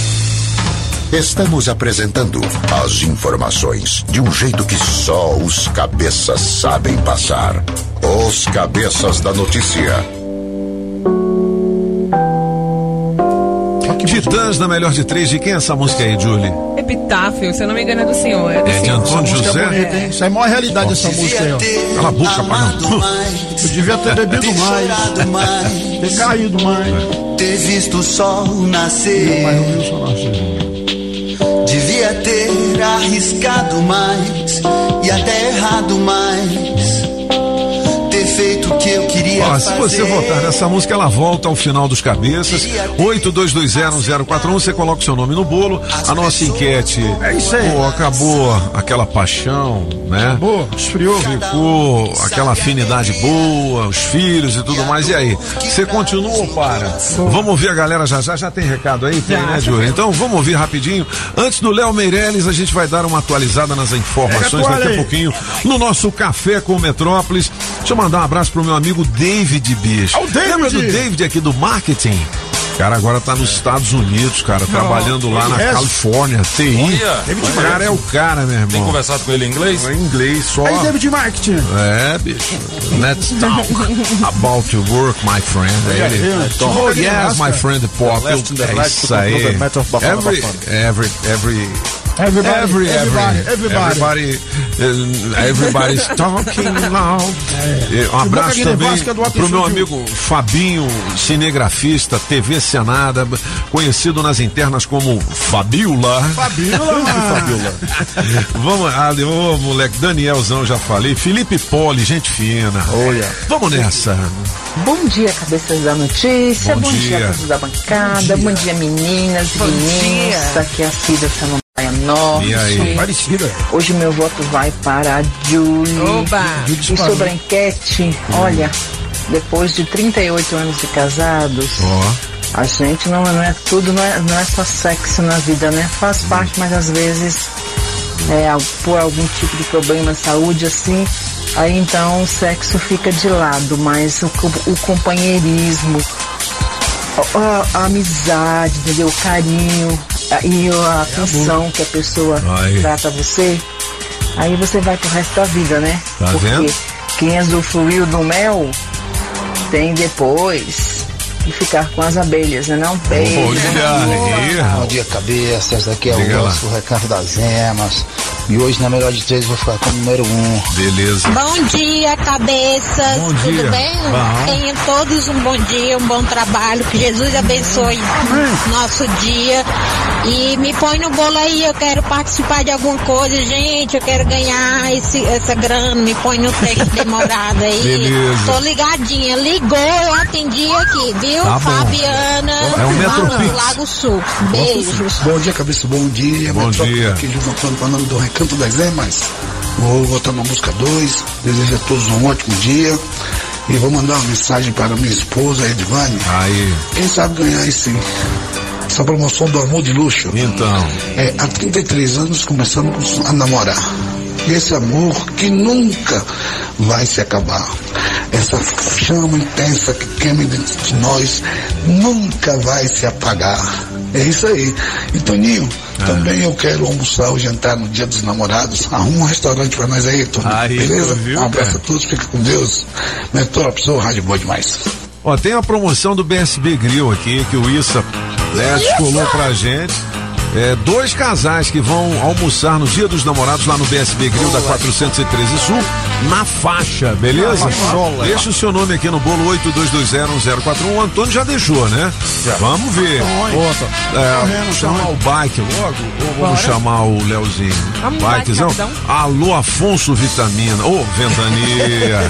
Estamos apresentando as informações de um jeito que só os cabeças sabem passar. Os cabeças da notícia. Titãs na melhor de três. De quem é essa música aí, Julie? Epitáfio, se eu não me engano, é do senhor. É, do É de senhor. Antônio Música José. hein? Isso é a maior realidade dessa música aí, ó. Cala a boca, pagão. Eu devia ter bebido mais. *laughs* ter caído mais. Ter visto o sol nascer. Mas eu vi o sol nascer. Ter arriscado mais e até errado mais. Ter feito o que eu queria Ó, se você votar nessa música, ela volta ao final dos cabeças. 82201041, você coloca o seu nome no bolo. A nossa enquete. É isso aí. Pô, acabou aquela paixão, né? Acabou, esfriou. Ficou aquela afinidade boa, os filhos e tudo mais. E aí? Você continua ou para? Vamos ouvir a galera já já. Já tem recado aí? Tem, né, Júlio? Então vamos ouvir rapidinho. Antes do Léo Meirelles, a gente vai dar uma atualizada nas informações daqui a pouquinho no nosso Café com Metrópolis. Deixa eu mandar um abraço pro meu amigo David Bicho. O David. Lembra do David aqui do marketing? O cara agora tá nos Estados Unidos, cara, trabalhando lá na É. Califórnia, TI. Olha, o cara é o cara, meu irmão. Tem conversado com ele em inglês? Em inglês só. Aí, David Marketing. É, bicho. Let's talk about your work, my friend. É, Ele, é, oh, é, yes, my friend Pop. É isso aí. Every, every, every, Everybody, every, everybody, every, everybody. everybody, everybody's talking now. E Um abraço também do pro meu amigo Fabinho, cinegrafista, TV Senada, conhecido nas internas como Fabiola. *laughs* Fabiola. Vamos, ali, ô moleque, Danielzão, já falei. Felipe Poli, gente fina. Olha. Vamos nessa. Bom dia, cabeças da notícia. Bom Bom, dia. dia. todos da bancada. Bom dia, meninas e Bom meninos. dia. Aqui é a Cida Norte. E aí? Parecida. Hoje meu voto vai para a Julie. Oba! E sobre a enquete, olha, depois de 38 anos de casados, Ó. a gente não, não é tudo, não é, não é só sexo na vida, né? Faz parte, mas às vezes é, por algum tipo de problema de saúde assim, aí então o sexo fica de lado, mas o, o companheirismo, a, a- a amizade, entendeu? O carinho e a atenção que a pessoa Aí. trata você, aí você vai pro resto da vida, né? Tá Porque vendo? quem usufruiu do mel tem depois que ficar com as abelhas, né? Não beijo. Bom dia. Bom dia, cabeças. Aqui é Diga o lá. Osso, Recanto das Emas. E hoje, na melhor de três, vou ficar com o número um. Beleza. Bom dia, cabeças. Bom dia. Tudo bem? Bom. Tenham todos um bom dia, um bom trabalho. Que Jesus abençoe nosso dia. E me põe no bolo aí, eu quero participar de alguma coisa, gente. Eu quero ganhar esse, essa grana. Me põe no texto demorado aí. Beleza. Tô ligadinha. Ligou, eu atendi aqui, viu? Tá bom. Fabiana, É o Metropix. Malan, Lago Sul. Beijos. Bom dia, cabeça. Bom dia. Bom dia. Aqui Gilson Antônio falando do Recanto das Emas. Vou votar na música 2. Desejo a todos um ótimo dia. E vou mandar uma mensagem para minha esposa, Edvane. Aí. Quem sabe ganhar esse, essa promoção do amor de luxo? Então. É, há 33 anos começamos a namorar. E esse amor que nunca vai se acabar. Essa chama intensa que queima dentro de nós nunca vai se apagar. É isso aí. E Toninho, Ah. também eu quero almoçar ou jantar no dia dos namorados. Arruma um restaurante pra nós aí, Toninho. Aí, Beleza? viu, um abraço cara? a todos, fica com Deus. Metrópolis, ô rádio boa demais. Ó, tem a promoção do BSB Grill aqui, que o Issa né, descolou pra gente. É, dois casais que vão almoçar no Dia dos Namorados lá no BSB Grill da 413 Sul, na faixa, beleza? Deixa o seu nome aqui no bolo 82201041. O Antônio já deixou, né? Vamos ver. É, vamos chamar o bike logo ou vamos chamar o Leozinho? Vamos, Bikezão? Alô, Afonso Vitamina. Ô, Ventania.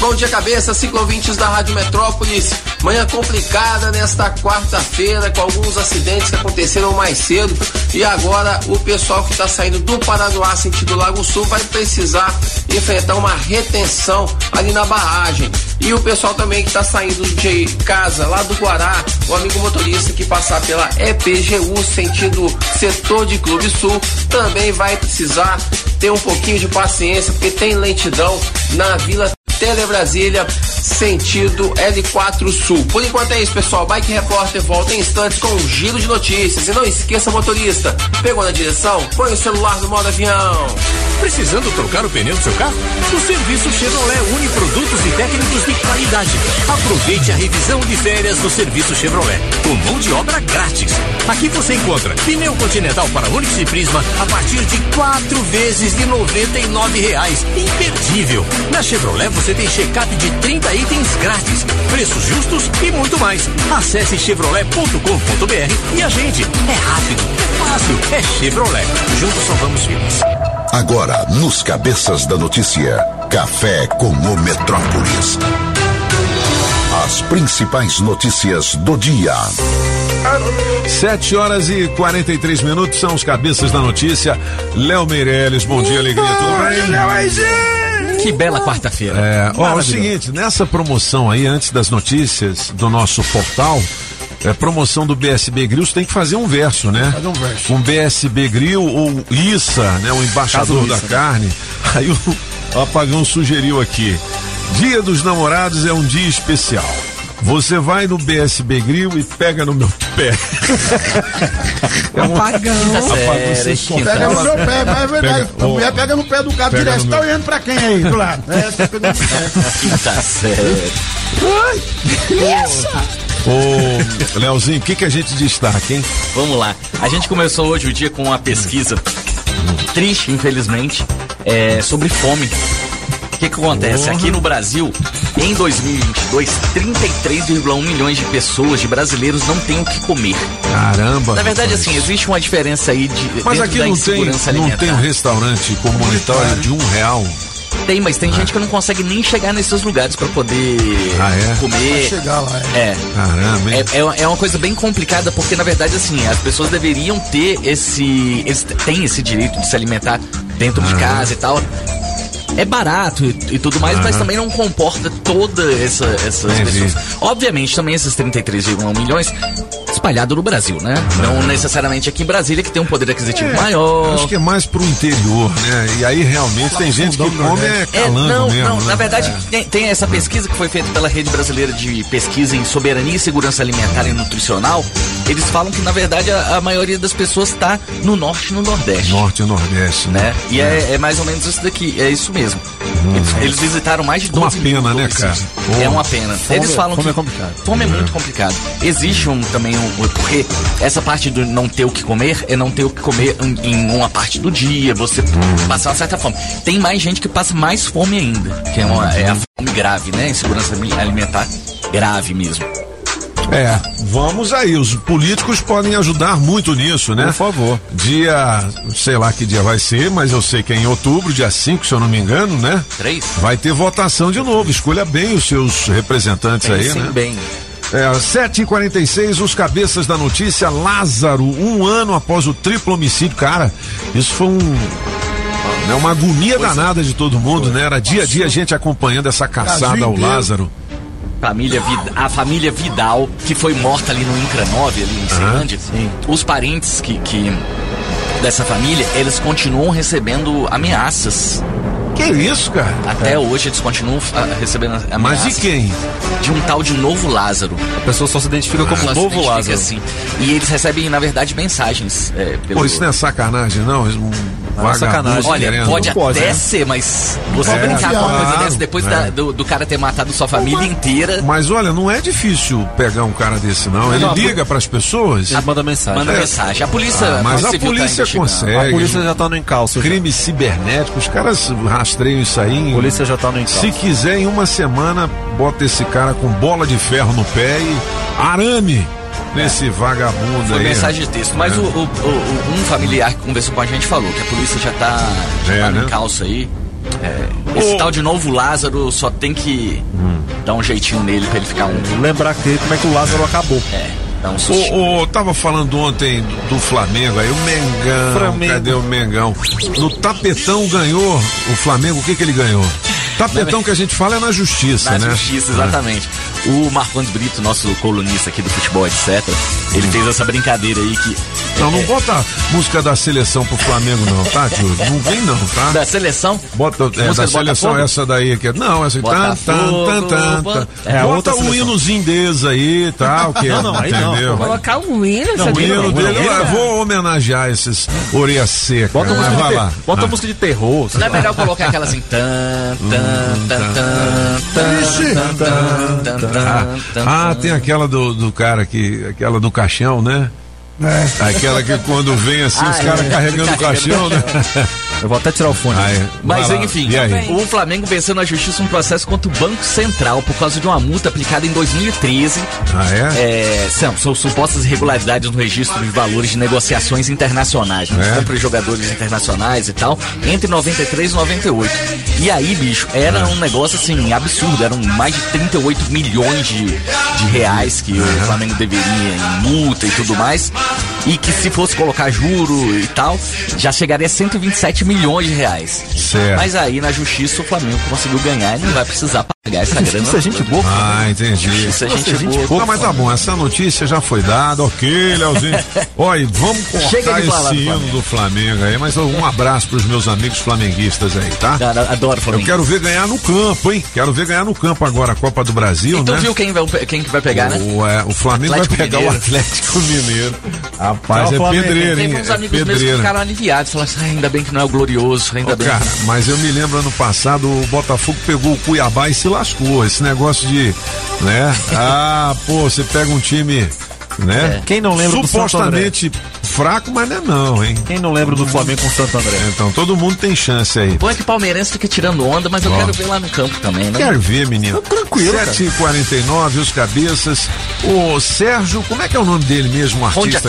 Bom dia, cabeça, ciclovintes da Rádio Metrópolis. Manhã complicada nesta quarta-feira, com alguns acidentes que aconteceram mais cedo. E agora o pessoal que está saindo do Paranoá, sentido Lago Sul, vai precisar enfrentar uma retenção ali na barragem. E o pessoal também que está saindo de casa, lá do Guará, o amigo motorista que passar pela EPGU, sentido setor de Clube Sul, também vai precisar ter um pouquinho de paciência, porque tem lentidão na Vila Telebrasília, sentido L4 Sul. Por enquanto é isso, pessoal. Bike Repórter volta em instantes com um giro de notícias. E não esqueça, motorista, pegou na direção? Põe o celular no modo avião. Precisando trocar o pneu do seu carro? O serviço Chevrolet une produtos e técnicos de qualidade. Aproveite a revisão de férias do serviço Chevrolet, com mão de obra grátis. Aqui você encontra pneu continental para Onix e Prisma a partir de quatro vezes de 99 reais. Imperdível! Na Chevrolet você tem check-up de 30 itens grátis, preços justos e muito mais. Acesse chevrolet.com.br e a gente é rápido, é fácil, é Chevrolet. Juntos salvamos vidas. Agora, nos Cabeças da Notícia, Café com o Metrópolis. As principais notícias do dia. 7 horas e 43 minutos são os cabeças da notícia. Léo Meirelles, bom dia, alegria, tudo bem? Que bela quarta-feira. É, ó, é o seguinte, nessa promoção aí, antes das notícias do nosso portal, é, promoção do BSB Grill, você tem que fazer um verso, né? Fazer um verso. Com BSB Grill ou Issa, né? O embaixador da né? carne. *laughs* Aí o, o apagão sugeriu aqui. Dia dos namorados é um dia especial. Você vai no BSB Grill e pega no meu pé. *laughs* É um- Apagão. Apagão, você Pega pega- no meu pé, mas é verdade. Pega- a mulher pega no pé do cara Pega direto. Você tá meu- olhando pra quem aí do lado? *laughs* É, você tá pegando no pé. Tá sério. Ô, Leozinho, o que, que a gente destaca, hein? Vamos lá. A gente começou hoje o dia com uma pesquisa triste, infelizmente, é, sobre fome. O que, que acontece? Aqui no Brasil, em 2022, 33,1 milhões de pessoas, de brasileiros, não têm o que comer. Caramba. Na verdade, assim, existe uma diferença aí de. Mas aqui não tem, não tem um restaurante comunitário de um real. Tem, mas tem gente que não consegue nem chegar nesses lugares pra poder Ah, é? comer. Chegar lá, é. É. Caramba, hein? É, é, é uma coisa bem complicada porque, na verdade, assim, as pessoas deveriam ter esse. Eles têm esse direito de se alimentar dentro de Ah. casa e tal. É barato e, e tudo mais, mas também não comporta toda essa, essas Entendi. pessoas. Obviamente, também esses 33,1 milhões espalhado no Brasil, né? Não necessariamente aqui em Brasília, que tem um poder aquisitivo É, maior. Acho que é mais pro interior, né? E aí realmente tem gente que come é É, não, mesmo. não, né? na verdade tem, tem essa pesquisa que foi feita pela Rede Brasileira de Pesquisa em Soberania e Segurança Alimentar e Nutricional. Eles falam que na verdade a, a maioria das pessoas está no norte e no nordeste. Norte e Nordeste, né? E é, é mais ou menos isso daqui, é isso mesmo. Eles, eles visitaram mais de 12 Uma pena, né, cara? É Pô. uma pena. Fome- eles falam fome que é complicado. Fome é muito complicado. Existe um também um porque essa parte do não ter o que comer é não ter o que comer em, em uma parte do dia, você passar uma certa fome. Tem mais gente que passa mais fome ainda, que é, uma, é a fome grave, né? Insegurança ali- alimentar grave mesmo. É, vamos aí. Os políticos podem ajudar muito nisso, né? Por favor. Dia, sei lá que dia vai ser, mas eu sei que é em outubro, dia 5, se eu não me engano, né? Três? Vai ter votação de novo. Escolha bem os seus representantes aí, Pensem né? bem. É, 7h46, os cabeças da notícia. Lázaro, um ano após o triplo homicídio. Cara, isso foi um. É uma agonia danada de todo mundo, né? Era dia a dia a gente acompanhando essa caçada ao. Lázaro. Família a família Vidal, que foi morta ali no Incra 9, ali em Ceilândia, os parentes que, que dessa família, eles continuam recebendo ameaças. Que isso, cara? Até hoje eles continuam ah, recebendo ameaças. Mas de quem? De um tal de Novo Lázaro. A pessoa só se identifica como Só se Novo identifica Lázaro. assim. E eles recebem, na verdade, mensagens. É, pelo... Pô, isso não é sacanagem, não? Um Não é sacanagem. Olha, querendo- pode Não pode, até né? ser, mas você É, brincar com uma coisa dessa depois é. da- do, do cara ter matado sua família inteira. Mas olha, não é difícil pegar um cara desse, não. Ele Não, a liga pras pessoas. Ele manda mensagem. Manda É. mensagem. A polícia. Ah, mas a tá polícia investigando. consegue. A polícia já tá no encalço. já. Crime cibernético, os caras rastreiam isso aí. A polícia já tá no encalço. Se quiser, em uma semana, bota esse cara com bola de ferro no pé e arame nesse vagabundo Foi aí. mensagem de texto. Mas É. o, o- o- um familiar que conversou com a gente falou que a polícia já tá, já É, tá no né? encalço aí. É, esse tal de novo Lázaro só tem que Hum. dar um jeitinho nele pra ele ficar um. Lembrar que como é que o Lázaro acabou. É, dar um sustinho. Ô, ô, tava falando ontem do, do Flamengo aí, o Mengão. Flamengo. Cadê o Mengão? No tapetão ganhou o Flamengo, o que que ele ganhou? Tapetão que a gente fala é na justiça, Na né? justiça, exatamente. O Marcondes Brito, nosso colunista aqui do futebol, etc., ele fez essa brincadeira aí que. Não, não é, bota música da seleção pro Flamengo, não, tá, tio? Não vem, não, tá? Da seleção? Bota é, da seleção Botafogo? essa daí que é- não essa tan, tan, tan, tan, bo- tan. É, bota seleção. hinozinho deles aí, tal, que Não, não, aí não. entendeu? Colocar um hino, Não, você o hino não, dele, não, eu não. vou homenagear esses orelha seca, Bota, mas música de, vai ter- lá. bota Ah. música de terror. Não é melhor colocar aquela assim. Tan, tan, tan, tan, tan, tan, tan, tan, tan, Ah, tan. Tem aquela do, do cara que, aquela do caixão, né? É. Aquela que quando vem assim, os Ah, caras é. carregando o caixão, né? *laughs* Eu vou até tirar o fone. Aí, Mas vai lá. enfim, E o Flamengo venceu na justiça um processo contra o Banco Central por causa de uma multa aplicada em 2013. Ah, é? É, são, são supostas irregularidades no registro de valores de negociações internacionais, né? É. compra de jogadores internacionais e tal, entre 93 e 98. E aí, bicho, era um negócio assim, absurdo, eram mais de 38 milhões de, de reais que o Flamengo deveria em multa e tudo mais. E que se fosse colocar juro e tal, já chegaria a 127 milhões de reais. Certo. Mas aí na justiça o Flamengo conseguiu ganhar e não vai precisar pagar essa grana. Isso é gente boa. Ah, entendi. Isso é gente boa. Não, mas tá bom, essa notícia já foi dada, ok, Leozinho. *laughs* Olha, vamos Chega cortar falar esse do hino do Flamengo aí, mas um abraço pros meus amigos flamenguistas aí, tá? Adoro Eu Flamengo. quero ver ganhar no campo, hein? Quero ver ganhar no campo agora a Copa do Brasil, Então né? viu quem, vai, quem que vai pegar, né? O, é, o Flamengo Atlético vai pegar Mineiro. o Atlético Mineiro. *laughs* Rapaz, é Flamengo. pedreiro? Teve uns É amigos meus que ficaram aliviados. Falaram assim, "Ah, ainda bem que não é o glorioso, ainda Ô, bem. cara, mas eu me lembro ano passado o Botafogo pegou o Cuiabá e se lascou. Esse negócio de, né? *laughs* Ah, pô, você pega um time, né? É. Quem não lembra do Santo supostamente fraco, mas não é não, hein? Quem não lembra do Flamengo com o Santo André? Então todo mundo tem chance aí. Bom é que o palmeirense fica tirando onda, mas eu Ó. quero ver lá no campo também, né? Quero ver, menino. Tranquilo, cara. 7h49, os cabeças. O Sérgio, como é que é o nome dele mesmo, o artista que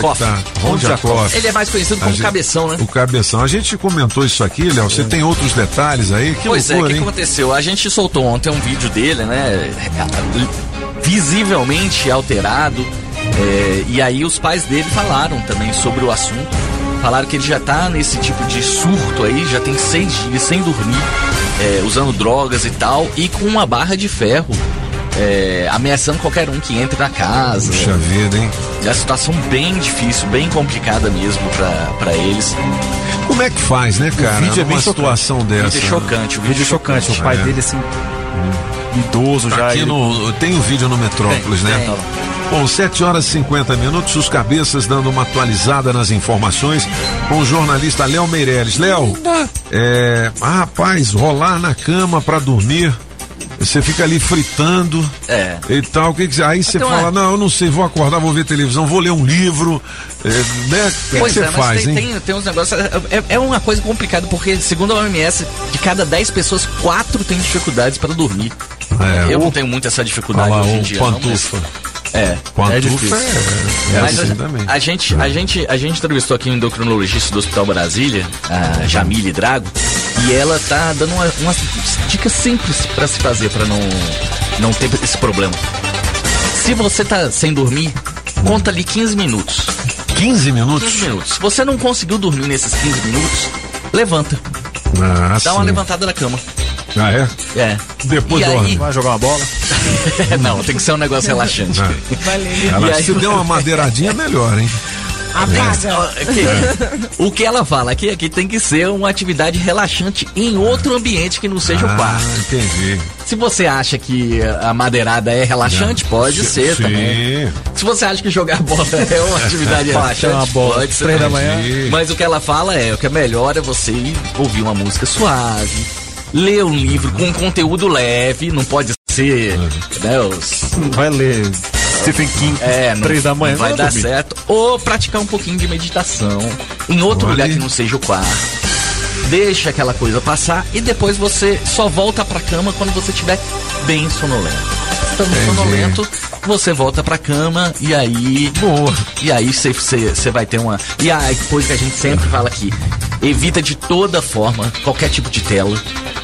Rondiakoff. tá? Ele é mais conhecido como gente- Cabeção, né? O Cabeção. A gente comentou isso aqui, Léo. Você tem outros detalhes aí? Que pois é, o loucura, que, que hein? aconteceu? A gente soltou ontem um vídeo dele, né? Visivelmente alterado. É, e aí os pais dele falaram também sobre o assunto. Falaram que ele já tá nesse tipo de surto aí, já tem seis dias sem dormir, é, usando drogas e tal, e com uma barra de ferro. é, ameaçando qualquer um que entre na casa. Puxa vida, hein? É uma situação bem difícil, bem complicada mesmo pra- pra eles. Como é que faz, né, cara? O vídeo é bem Numa chocante. situação O dessa. vídeo é chocante, o O vídeo é chocante. O pai É. dele, assim, idoso Tá já. aqui ele- no, tem o vídeo no Metrópolis, Tem, né? tem. Bom, 7 horas e 50 minutos, os cabeças dando uma atualizada nas informações com o jornalista Léo Meirelles. Léo, é, ah, rapaz, rolar na cama pra dormir, você fica ali fritando É. e tal. Que que, aí você Então, fala, é. não, eu não sei, vou acordar, vou ver televisão, vou ler um livro, é, né? O que você é, faz, tem, hein? tem, tem uns negócios. É, é uma coisa complicada, porque, segundo a OMS, de cada 10 pessoas, 4 têm dificuldades para dormir. É, eu o- não tenho muito essa dificuldade lá, hoje em dia. não, mas- pantufa. é. Pantufa é difícil. é- é Mas assim a, a gente, a, gente, a gente entrevistou aqui um endocrinologista do Hospital Brasília, a Jamile Drago, e ela tá dando uma- umas dicas simples para se fazer, para não, não ter esse problema. Se você tá sem dormir, conta ali 15 minutos. 15 minutos? 15 minutos. Se você não conseguiu dormir nesses 15 minutos, levanta. Ah, Dá uma sim. levantada da cama. Ah, é? É. Depois dorme. aí- Vai jogar uma bola? *laughs* não, tem que ser um negócio relaxante. *laughs* Ela, E aí- se der uma madeiradinha, melhor, hein? Que- O que ela fala aqui é que tem que ser uma atividade relaxante em outro ambiente que não seja o quarto. Ah, entendi. Se você acha que a madeirada é relaxante, pode Sim, ser sim. também. Se você acha que jogar bola *laughs* é uma atividade relaxante, uma bola pode ser. da manhã. Mas o que ela fala é, o que é melhor é você ir ouvir uma música suave, ler um livro com conteúdo leve, não pode ser, né, os Vai ler Stephen King é, não, três da manhã. vai dar dormir. certo. Ou praticar um pouquinho de meditação em outro Olha lugar aí. que não seja o quarto. Deixa aquela coisa passar e depois você só volta pra cama quando você estiver bem sonolento. Estando Entendi. sonolento, você volta pra cama e aí. Boa. E aí você- vai ter uma. E a coisa que a gente sempre fala aqui: evita de toda forma qualquer tipo de tela.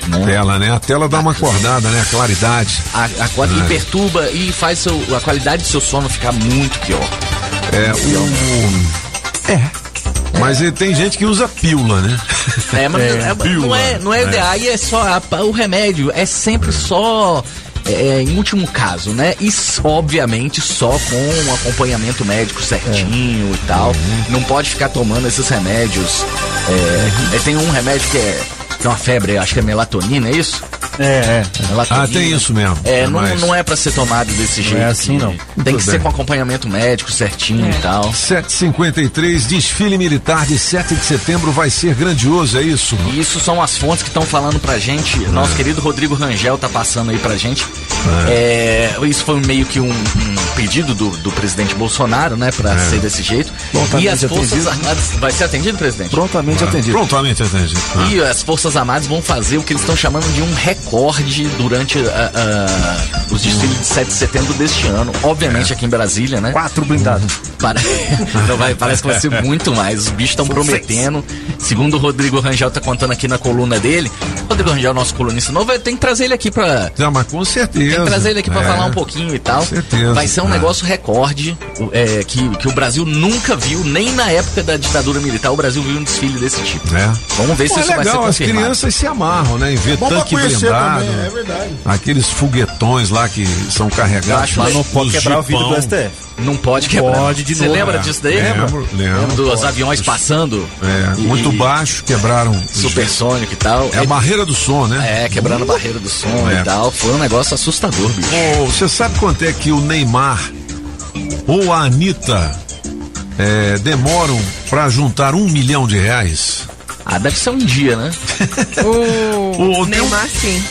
Né? Tela, né? A tela dá uma acordada, né? A claridade. A, a, É. e perturba e faz seu- a qualidade do seu sono ficar muito pior. É, o. É. Mas tem gente que usa pílula, né? É, mas É, é, não é, não é, É. aí é só a- o remédio, é sempre só é, em último caso, né? E obviamente só com um acompanhamento médico certinho e tal. Não pode ficar tomando esses remédios. É, é, tem um remédio que é tem uma febre, acho que é melatonina, é isso? É, é. Melatonina. Ah, tem isso mesmo. É, não, Mas- não é pra ser tomado desse jeito. assim, que- não. Tem Tudo que ser bem. com acompanhamento médico certinho e tal. 753, desfile militar de 7 de setembro vai ser grandioso, é isso? E isso são as fontes que estão falando pra gente. Nosso querido Rodrigo Rangel tá passando aí pra gente. É, isso foi meio que um, um pedido do, do presidente Bolsonaro, né? Pra É. ser desse jeito. Prontamente E as Forças atendido. Armadas. Vai ser atendido, presidente? Prontamente atendido. Prontamente atendido. Ah. E as Forças Armadas vão fazer o que eles estão chamando de um recorde durante a- a- os desfiles de 7 de setembro deste ano. Obviamente aqui em Brasília, né? Quatro blindados. *laughs* Não vai, parece que vai ser muito mais. Os bichos estão prometendo. Segundo o Rodrigo Rangel tá contando aqui na coluna dele. Rodrigo Rangel, nosso colunista novo, tem que trazer ele aqui pra. Já, mas com certeza. Tem que trazer ele aqui pra É. falar um pouquinho e tal. certeza. Vai ser um É. negócio recorde é, que, que o Brasil nunca viu, nem na época da ditadura militar, o Brasil viu um desfile desse tipo. É. Vamos ver Pô, se é isso vai ser legal, as confirmado. crianças se amarram, né? Em ver Bom pra tanque blindado. também, é verdade. Aqueles foguetões lá que são carregados. Mas não pode nos quebrar o vidro do STF. Não pode quebrar. Pode de Você lembra disso daí? Lembro, lembro. Dos Pode. aviões passando? É, E- muito baixo, quebraram. Supersônico e tal. É a barreira do som, né? É, quebrando a barreira do som É. e tal. Foi um negócio assustador, bicho. Ô, você sabe quanto é que o Neymar ou a Anitta é, demoram pra juntar um milhão de reais? Ah, deve ser um dia, né? *laughs* O, O- Neymar, sim.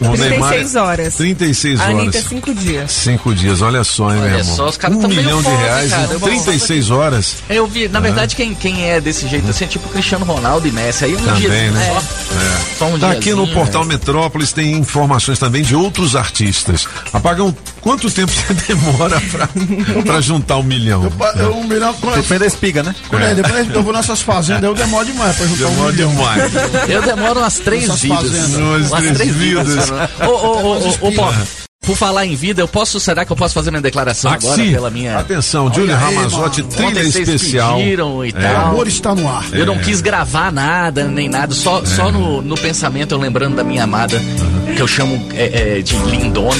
O 36 Neymar- horas. 36 A horas. Anitta, 5 dias. Cinco dias, olha só, hein, meu Olha irmão. só, os caras um milhão de reais cara. em Eu vou- 36 horas. Eu vi, na Ah. verdade, quem, quem é desse jeito assim é tipo Cristiano Ronaldo e Messi. Aí um Também, dia né? só. É. Só um Tá aqui diazinho, no portal né? Metrópolis tem informações também de outros artistas. Apagam quanto tempo você *laughs* demora pra, pra juntar um milhão? Eu, um milhão, quando, Depende da espiga, né? quando é, depois eu vou nessas fazendas, eu demoro demais pra juntar um Demora milhão. demais. Eu demoro umas três Essas vidas. fazendas. Umas Umas três três vidas. vidas. Ô, ô, ô, ô, ô, por falar em vida, eu posso, será que eu posso fazer minha declaração Aqui, agora pela minha... atenção, Júlio Ramazotti, trilha especial. pediram e É. O tal. amor está no ar. Eu não quis gravar nada, nem nada, só, só no, no pensamento eu lembrando da minha amada, que eu chamo é, é, de lindona.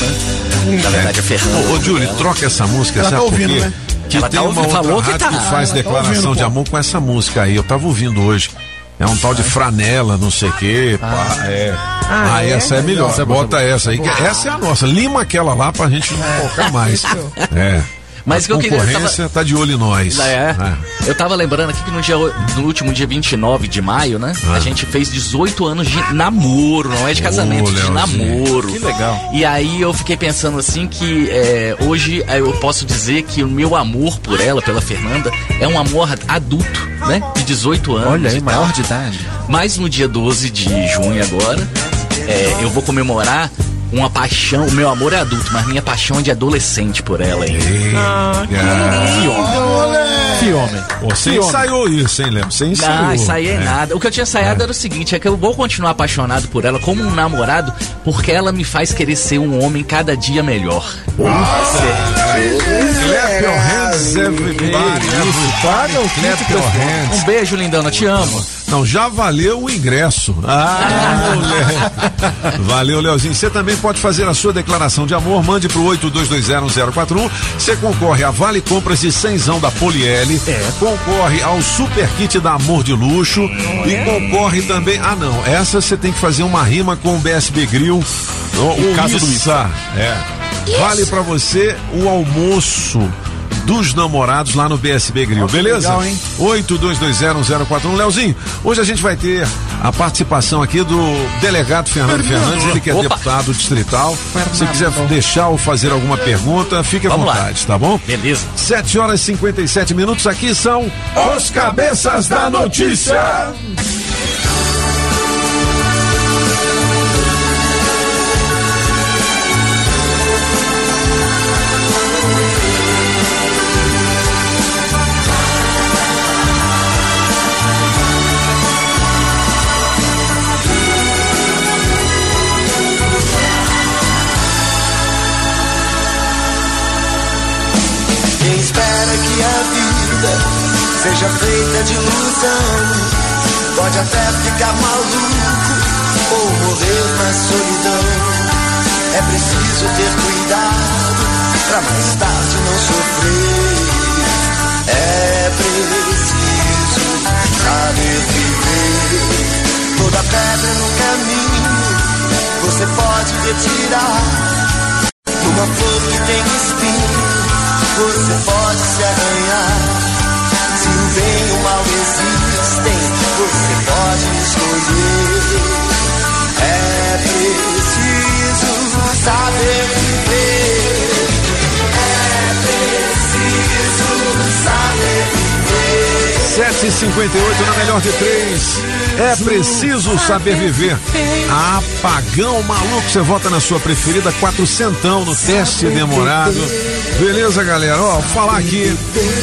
Na verdade, é Fernanda. Ô, ô Júlio, troca essa música, Ela sabe tá por ouvindo, quê? né? Que Ela tem tá uma ouvindo, outra falou que tá. que faz Ela tá declaração ouvindo, de amor com essa música aí. Eu tava ouvindo hoje. É um tal de franela, não sei o quê. pá, é. Ah, é? essa é melhor. Bota essa aí. que Essa é a nossa. Lima aquela lá pra gente não tocar mais. *laughs* É. Mas a que eu queria- eu concorrência tá de olho em nós. É. Eu tava lembrando aqui que no, dia, no último dia 29 de maio, né? Ah. A gente fez 18 anos de namoro, não é de casamento, de Leozinho. namoro. Que legal. E aí eu fiquei pensando assim que é, hoje é, eu posso dizer que o meu amor por ela, pela Fernanda, é um amor adulto, né? De 18 anos. Olha aí, e maior de idade. Mas no dia 12 de junho agora, é, eu vou comemorar uma paixão. O meu amor é adulto, mas minha paixão é de adolescente por ela ainda. Ah, que Que homem. Você Que homem. ensaiou isso, hein, Lembro? Você ensaiou. Não, isso aí é, É. nada. O que eu tinha ensaiado era o seguinte: é que eu vou continuar apaixonado por ela como um namorado, porque ela me faz querer ser um homem cada dia melhor. Clap your hands, everybody. Paga o Clap kit, your pessoal. hands. Um beijo, lindona, te amo. Não, já valeu o ingresso. Ah, moleque. Valeu, Leozinho. Você também pode fazer a sua declaração de amor. Mande pro 82201041. Você concorre a Vale Compras de Cenzão da Poliele. Concorre ao Super Kit da Amor de Luxo. E concorre também. Ah, não. Essa você tem que fazer uma rima com o BSB Grill. O, o caso do Issa. É. Vale pra você o almoço dos namorados lá no BSB Grill, beleza? legal, hein? 82201041. Leozinho, hoje a gente vai ter a participação aqui do delegado Fernando Fernandes, ele que é Opa. deputado distrital. Se quiser deixar ou fazer alguma pergunta, fique à Vamos lá. vontade, tá bom? Beleza. 7 horas e 57 minutos, aqui são os cabeças da notícia. Seja feita de ilusão pode até ficar maluco ou morrer na solidão. É preciso ter cuidado pra mais tarde não sofrer. É preciso saber viver. Toda pedra no caminho você pode retirar. Uma flor que tem espinho você pode se arranhar. Bem e o mal existem, você pode escolher. É preciso saber viver. É preciso saber viver. 7h58 na melhor de três. É preciso saber viver. Apagão maluco, você vota na sua preferida, quatrocentão no teste demorado. Beleza, galera? Ó, falar aqui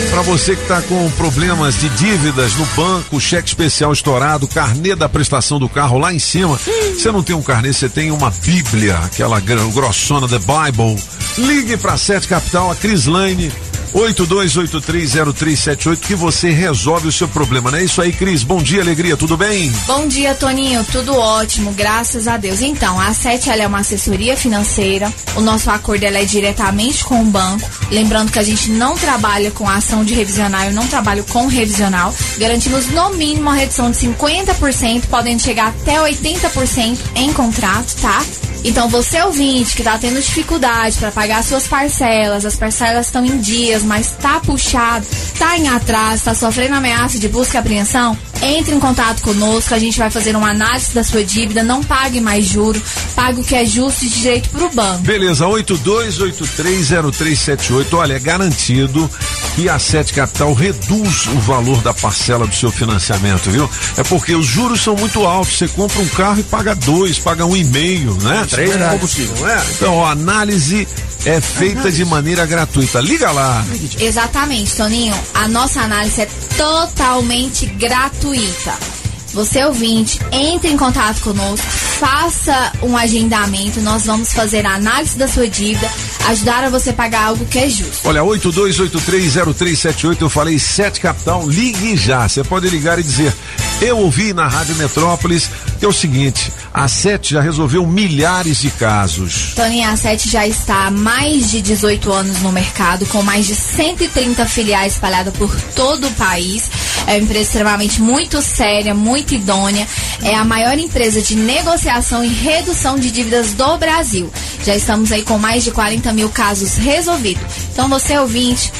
pra você que tá com problemas de dívidas no banco, cheque especial estourado, carnê da prestação do carro lá em cima. Você não tem um carnê, você tem uma bíblia, aquela gr- grossona da Bible. Ligue pra Sete Capital, a Crislane. 82830378 que você resolve o seu problema, não é isso aí, Cris? Bom dia, alegria, tudo bem? Bom dia, Toninho. Tudo ótimo, graças a Deus. Então, a Sete é uma assessoria financeira. O nosso acordo é diretamente com o banco. Lembrando que a gente não trabalha com ação de revisional, eu não trabalho com revisional. Garantimos no mínimo uma redução de 50%, podendo chegar até 80% em contrato, tá? Então, você ouvinte que tá tendo dificuldade para pagar suas parcelas, as parcelas estão em dias, mas tá puxado, tá em atraso, tá sofrendo ameaça de busca e apreensão, entre em contato conosco, a gente vai fazer uma análise da sua dívida, não pague mais juro, pague o que é justo e direito pro banco. Beleza, 82830378. Olha, é garantido que a Sete Capital reduz o valor da parcela do seu financiamento, viu? É porque os juros são muito altos. Você compra um carro e paga dois, paga um e meio, né? Três Verdade. combustível. Não é? Então, a análise é feita de maneira gratuita. Liga lá. Exatamente, Toninho. A nossa análise é totalmente gratuita. gratuita. Você ouvinte, entre em contato conosco, faça um agendamento, nós vamos fazer a análise da sua dívida, ajudar a você pagar algo que é justo. Olha, 82830378, eu falei Sete Capital, ligue já. Você pode ligar e dizer, eu ouvi na Rádio Metrópolis que é o seguinte, a Sete já resolveu milhares de casos. Toninho, a Sete já está há mais de 18 anos no mercado, com mais de 130 filiais espalhadas por todo o país. É uma empresa extremamente muito séria, muito idônea. É a maior empresa de negociação e redução de dívidas do Brasil. Já estamos aí com mais de 40 mil casos resolvidos. Então, você ouvinte,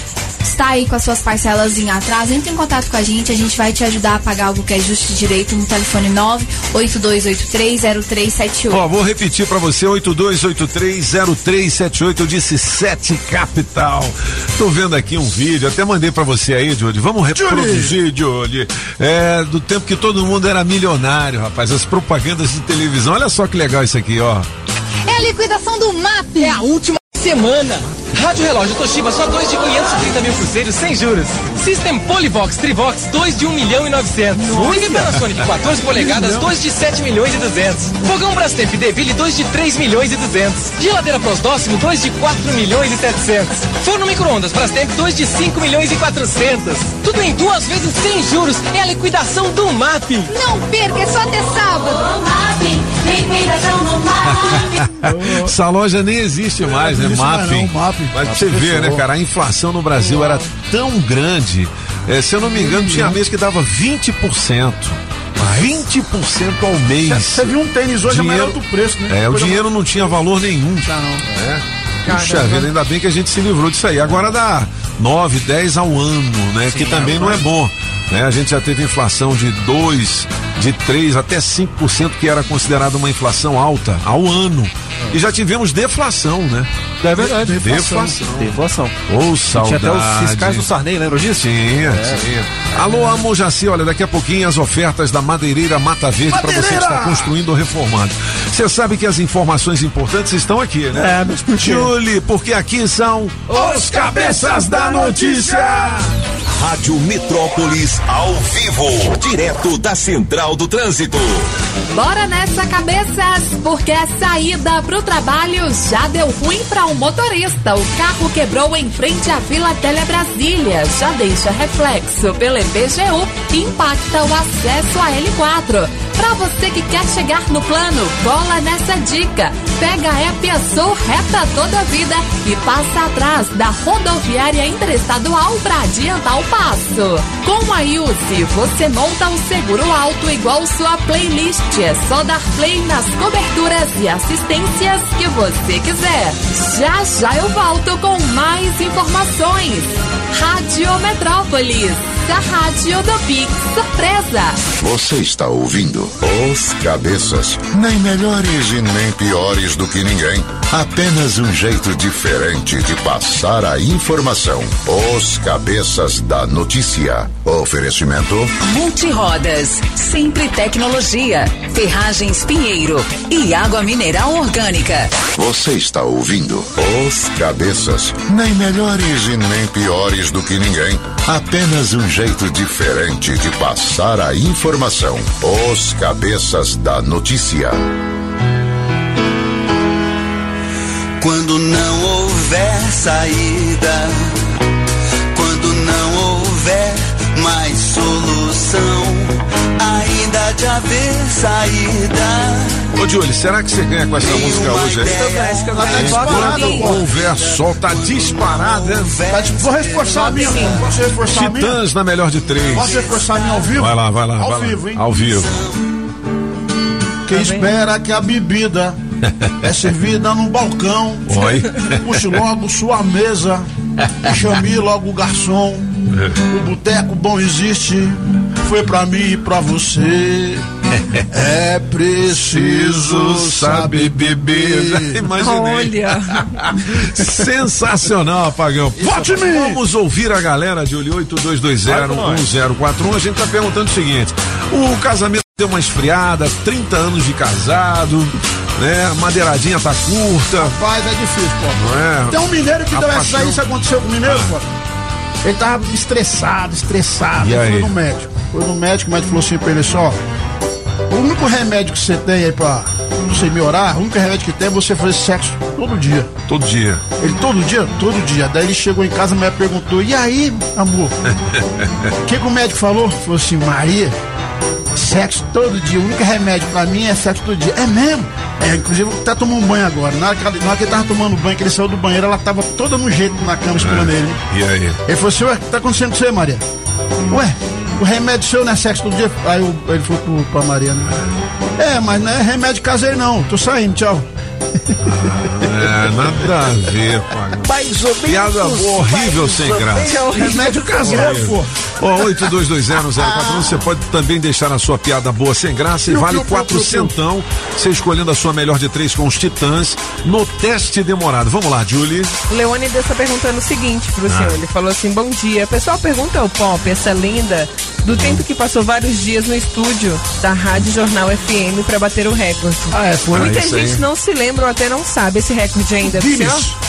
está aí com as suas parcelas em atraso, entre em contato com a gente, a gente vai te ajudar a pagar algo que é justo e direito no telefone 982830378. Ó, vou repetir pra você, 82830378, eu disse Sete Capital. Tô vendo aqui um vídeo, até mandei pra você aí, Judy. Vamos reproduzir, Judy. É, do tempo que todo mundo era milionário, rapaz, as propagandas de televisão. Olha só que legal isso aqui, ó. É a liquidação do MAP. É a última semana. Rádio Relógio Toshiba só 2 de 530 mil cruzeiros sem juros. System Polivox Trivox 2 de 1 milhão e 900. TV Panasonic 14 polegadas 2 de 7 milhões e 200. Fogão Brastemp Deville 2 de 3 milhões e 200. Geladeira Prosdóximo 2 de 4 milhões e 700. Forno micro-ondas Brastemp 2 de 5 milhões e 400. Tudo em duas vezes sem juros. É a liquidação do MAP. Não perca, é só até sábado. liquidação do MAP. *laughs* Essa loja nem existe mais, né? Existe mais Mapping. não, Mapping. Mas pra você ver, né, cara? A inflação no Brasil era tão grande. eh, se eu não me engano, tinha mês que dava 20%. 20% ao mês. Você viu um tênis hoje, é Dinheiro- maior do preço, né? É, o dinheiro não tinha valor nenhum. Tá, não. É. Puxa Caramba. vida, ainda bem que a gente se livrou disso aí. Agora dá 9, 10 ao ano, né? que também não é bom. Né? A gente já teve inflação de 2, de 3 até 5%, que era considerada uma inflação alta ao ano. E já tivemos deflação, né? É verdade. Deflação. Deflação. Ô, Tinha saudade. até os fiscais do Sarney, lembra disso? Tinha, É. tinha. Alô, Amor Jaci, olha, daqui a pouquinho as ofertas da Madeireira Mata Verde para você que está construindo ou reformando. Você sabe que as informações importantes estão aqui, né? É, mas por quê? Julie, porque aqui são os cabeças da notícia. Rádio Metrópolis ao vivo, direto da Central do Trânsito. Bora nessa, cabeças, porque a saída pro trabalho já deu ruim para um motorista. O carro quebrou em frente à Vila Tele Brasília. Já deixa reflexo pelo EPGU e impacta o acesso à L4. Para você que quer chegar no plano, cola nessa dica. Pega a Epiaçu reta toda a vida e passa atrás da rodoviária interestadual para adiantar o passo. Com a Ilse, você monta um seguro alto igual sua playlist. É só dar play nas coberturas e assistências que você quiser. Já já eu volto com mais informações. Rádio Metrópolis, a rádio do Pix Surpresa. Você está ouvindo Os Cabeças. Nem melhores e nem piores do que ninguém. Apenas um jeito diferente de passar a informação. Os Cabeças da Notícia. Oferecimento. Multirodas, Sempre Tecnologia, Ferragens Pinheiro e Água Mineral Orgânica. Você está ouvindo Os Cabeças. Nem melhores e nem piores do que ninguém. Apenas um jeito diferente de passar a informação. Os Cabeças da Notícia. Quando não houver saída, quando não houver mais solução, ainda de haver saída. Ô, Júlio, será que você ganha com essa música hoje? Acho que eu Tá disparado, Quando houver sol, tá disparado, né? Tá de- Vou reforçar a minha. Posso reforçar a minha? Titãs na melhor de três. Posso reforçar a minha ao vivo? Vai lá, vai lá. Ao vai lá. vivo, hein? Ao vivo. Quem espera que a bebida *laughs* é servida no balcão. Oi. *laughs* Puxe logo sua mesa. E chame logo o garçom. O boteco bom existe. Foi pra mim e pra você. *laughs* É preciso saber beber. Imaginei. Sensacional, Apagão. Vote em mim. Vamos ouvir a galera de olho 82201041. A gente tá perguntando o seguinte: o casamento deu uma esfriada, 30 anos de casado, né? A madeiradinha tá curta. Rapaz, é difícil, pô. Não é? Tem um mineiro que A deu essa paixão- aí, isso aconteceu com o mineiro, pô. Ele tava estressado, estressado. E ele aí? foi no médico. Foi no médico, o médico falou assim pra ele só. O único remédio que você tem aí pra você melhorar, o único remédio que tem é você fazer sexo todo dia. Todo dia. Ele todo dia? Todo dia. Daí ele chegou em casa, a mulher perguntou: E aí, amor? *laughs* O que, que o médico falou? Falou assim: Maria, sexo todo dia. O único remédio pra mim é sexo todo dia. É mesmo? É, inclusive tá tomando um banho agora. Na hora, que, na hora que ele tava tomando banho, que ele saiu do banheiro, ela tava toda no jeito na cama esperando ele. E aí? Ele falou assim: Ué, o que tá acontecendo com você, Maria? Ué, o remédio seu não é sexo todo dia? Aí o- ele falou pro, pra Maria, né? É, mas não é remédio caseiro, não. Tô saindo, tchau. É, nada a ver, Apagão. Mais ou Piada boa, horrível, sem graça. É o remédio caseiro. Ó, 82201041, você pode também deixar a sua piada boa sem graça e vale quatrocentão, você escolhendo a sua melhor de três com os titãs no teste demorado. Vamos lá, Julie. O Leônidas está perguntando o seguinte pro Ah. senhor. Ele falou assim: bom dia. Pessoal, pergunta ao Pop, essa lenda, do tempo que passou vários dias no estúdio da Rádio Jornal FM para bater o recorde. Ah, é, foi. Muita Ah, gente aí. não se lembra ou até não sabe esse recorde ainda.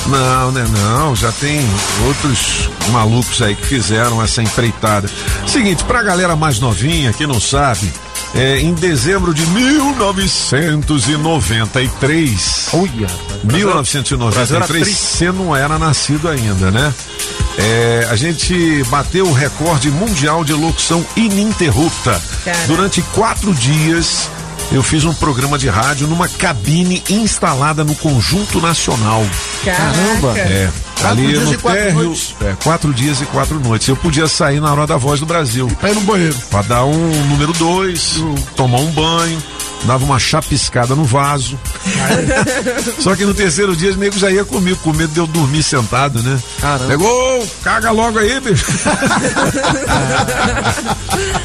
Não, né? Não, já tem outros malucos aí que fizeram essa empreitada. Seguinte, pra galera mais novinha que não sabe, é, em dezembro de 1993. Olha, 1993, você não era nascido ainda, né? É, a gente bateu o recorde mundial de locução ininterrupta. Cara. Durante quatro dias, eu fiz um programa de rádio numa cabine instalada no Conjunto Nacional. Caramba. É, Quatro ali dias no e quatro térreo. noites. É, quatro dias e quatro noites. Eu podia sair na hora da voz do Brasil. Pra ir no banheiro. Pra dar um número dois, tomar um banho, dava uma chapiscada no vaso. *laughs* Só que no terceiro dia os negros já ia comigo, com medo de eu dormir sentado, né? Caramba. Pegou, caga logo aí, bicho. *laughs*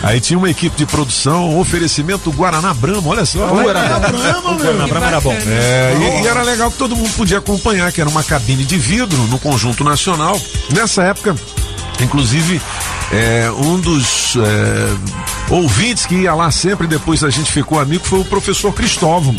aí tinha uma equipe de produção, oferecimento Guaraná Brahma, olha só. Guaraná Brahma, Brahma, meu. Guaraná Brahma era bom. É, e, e era legal que todo mundo podia acompanhar, que era uma cabine de vidro no Conjunto Nacional. Nessa época, inclusive, é, um dos é, ouvintes que ia lá sempre, depois a gente ficou amigo, foi o professor Cristóvão.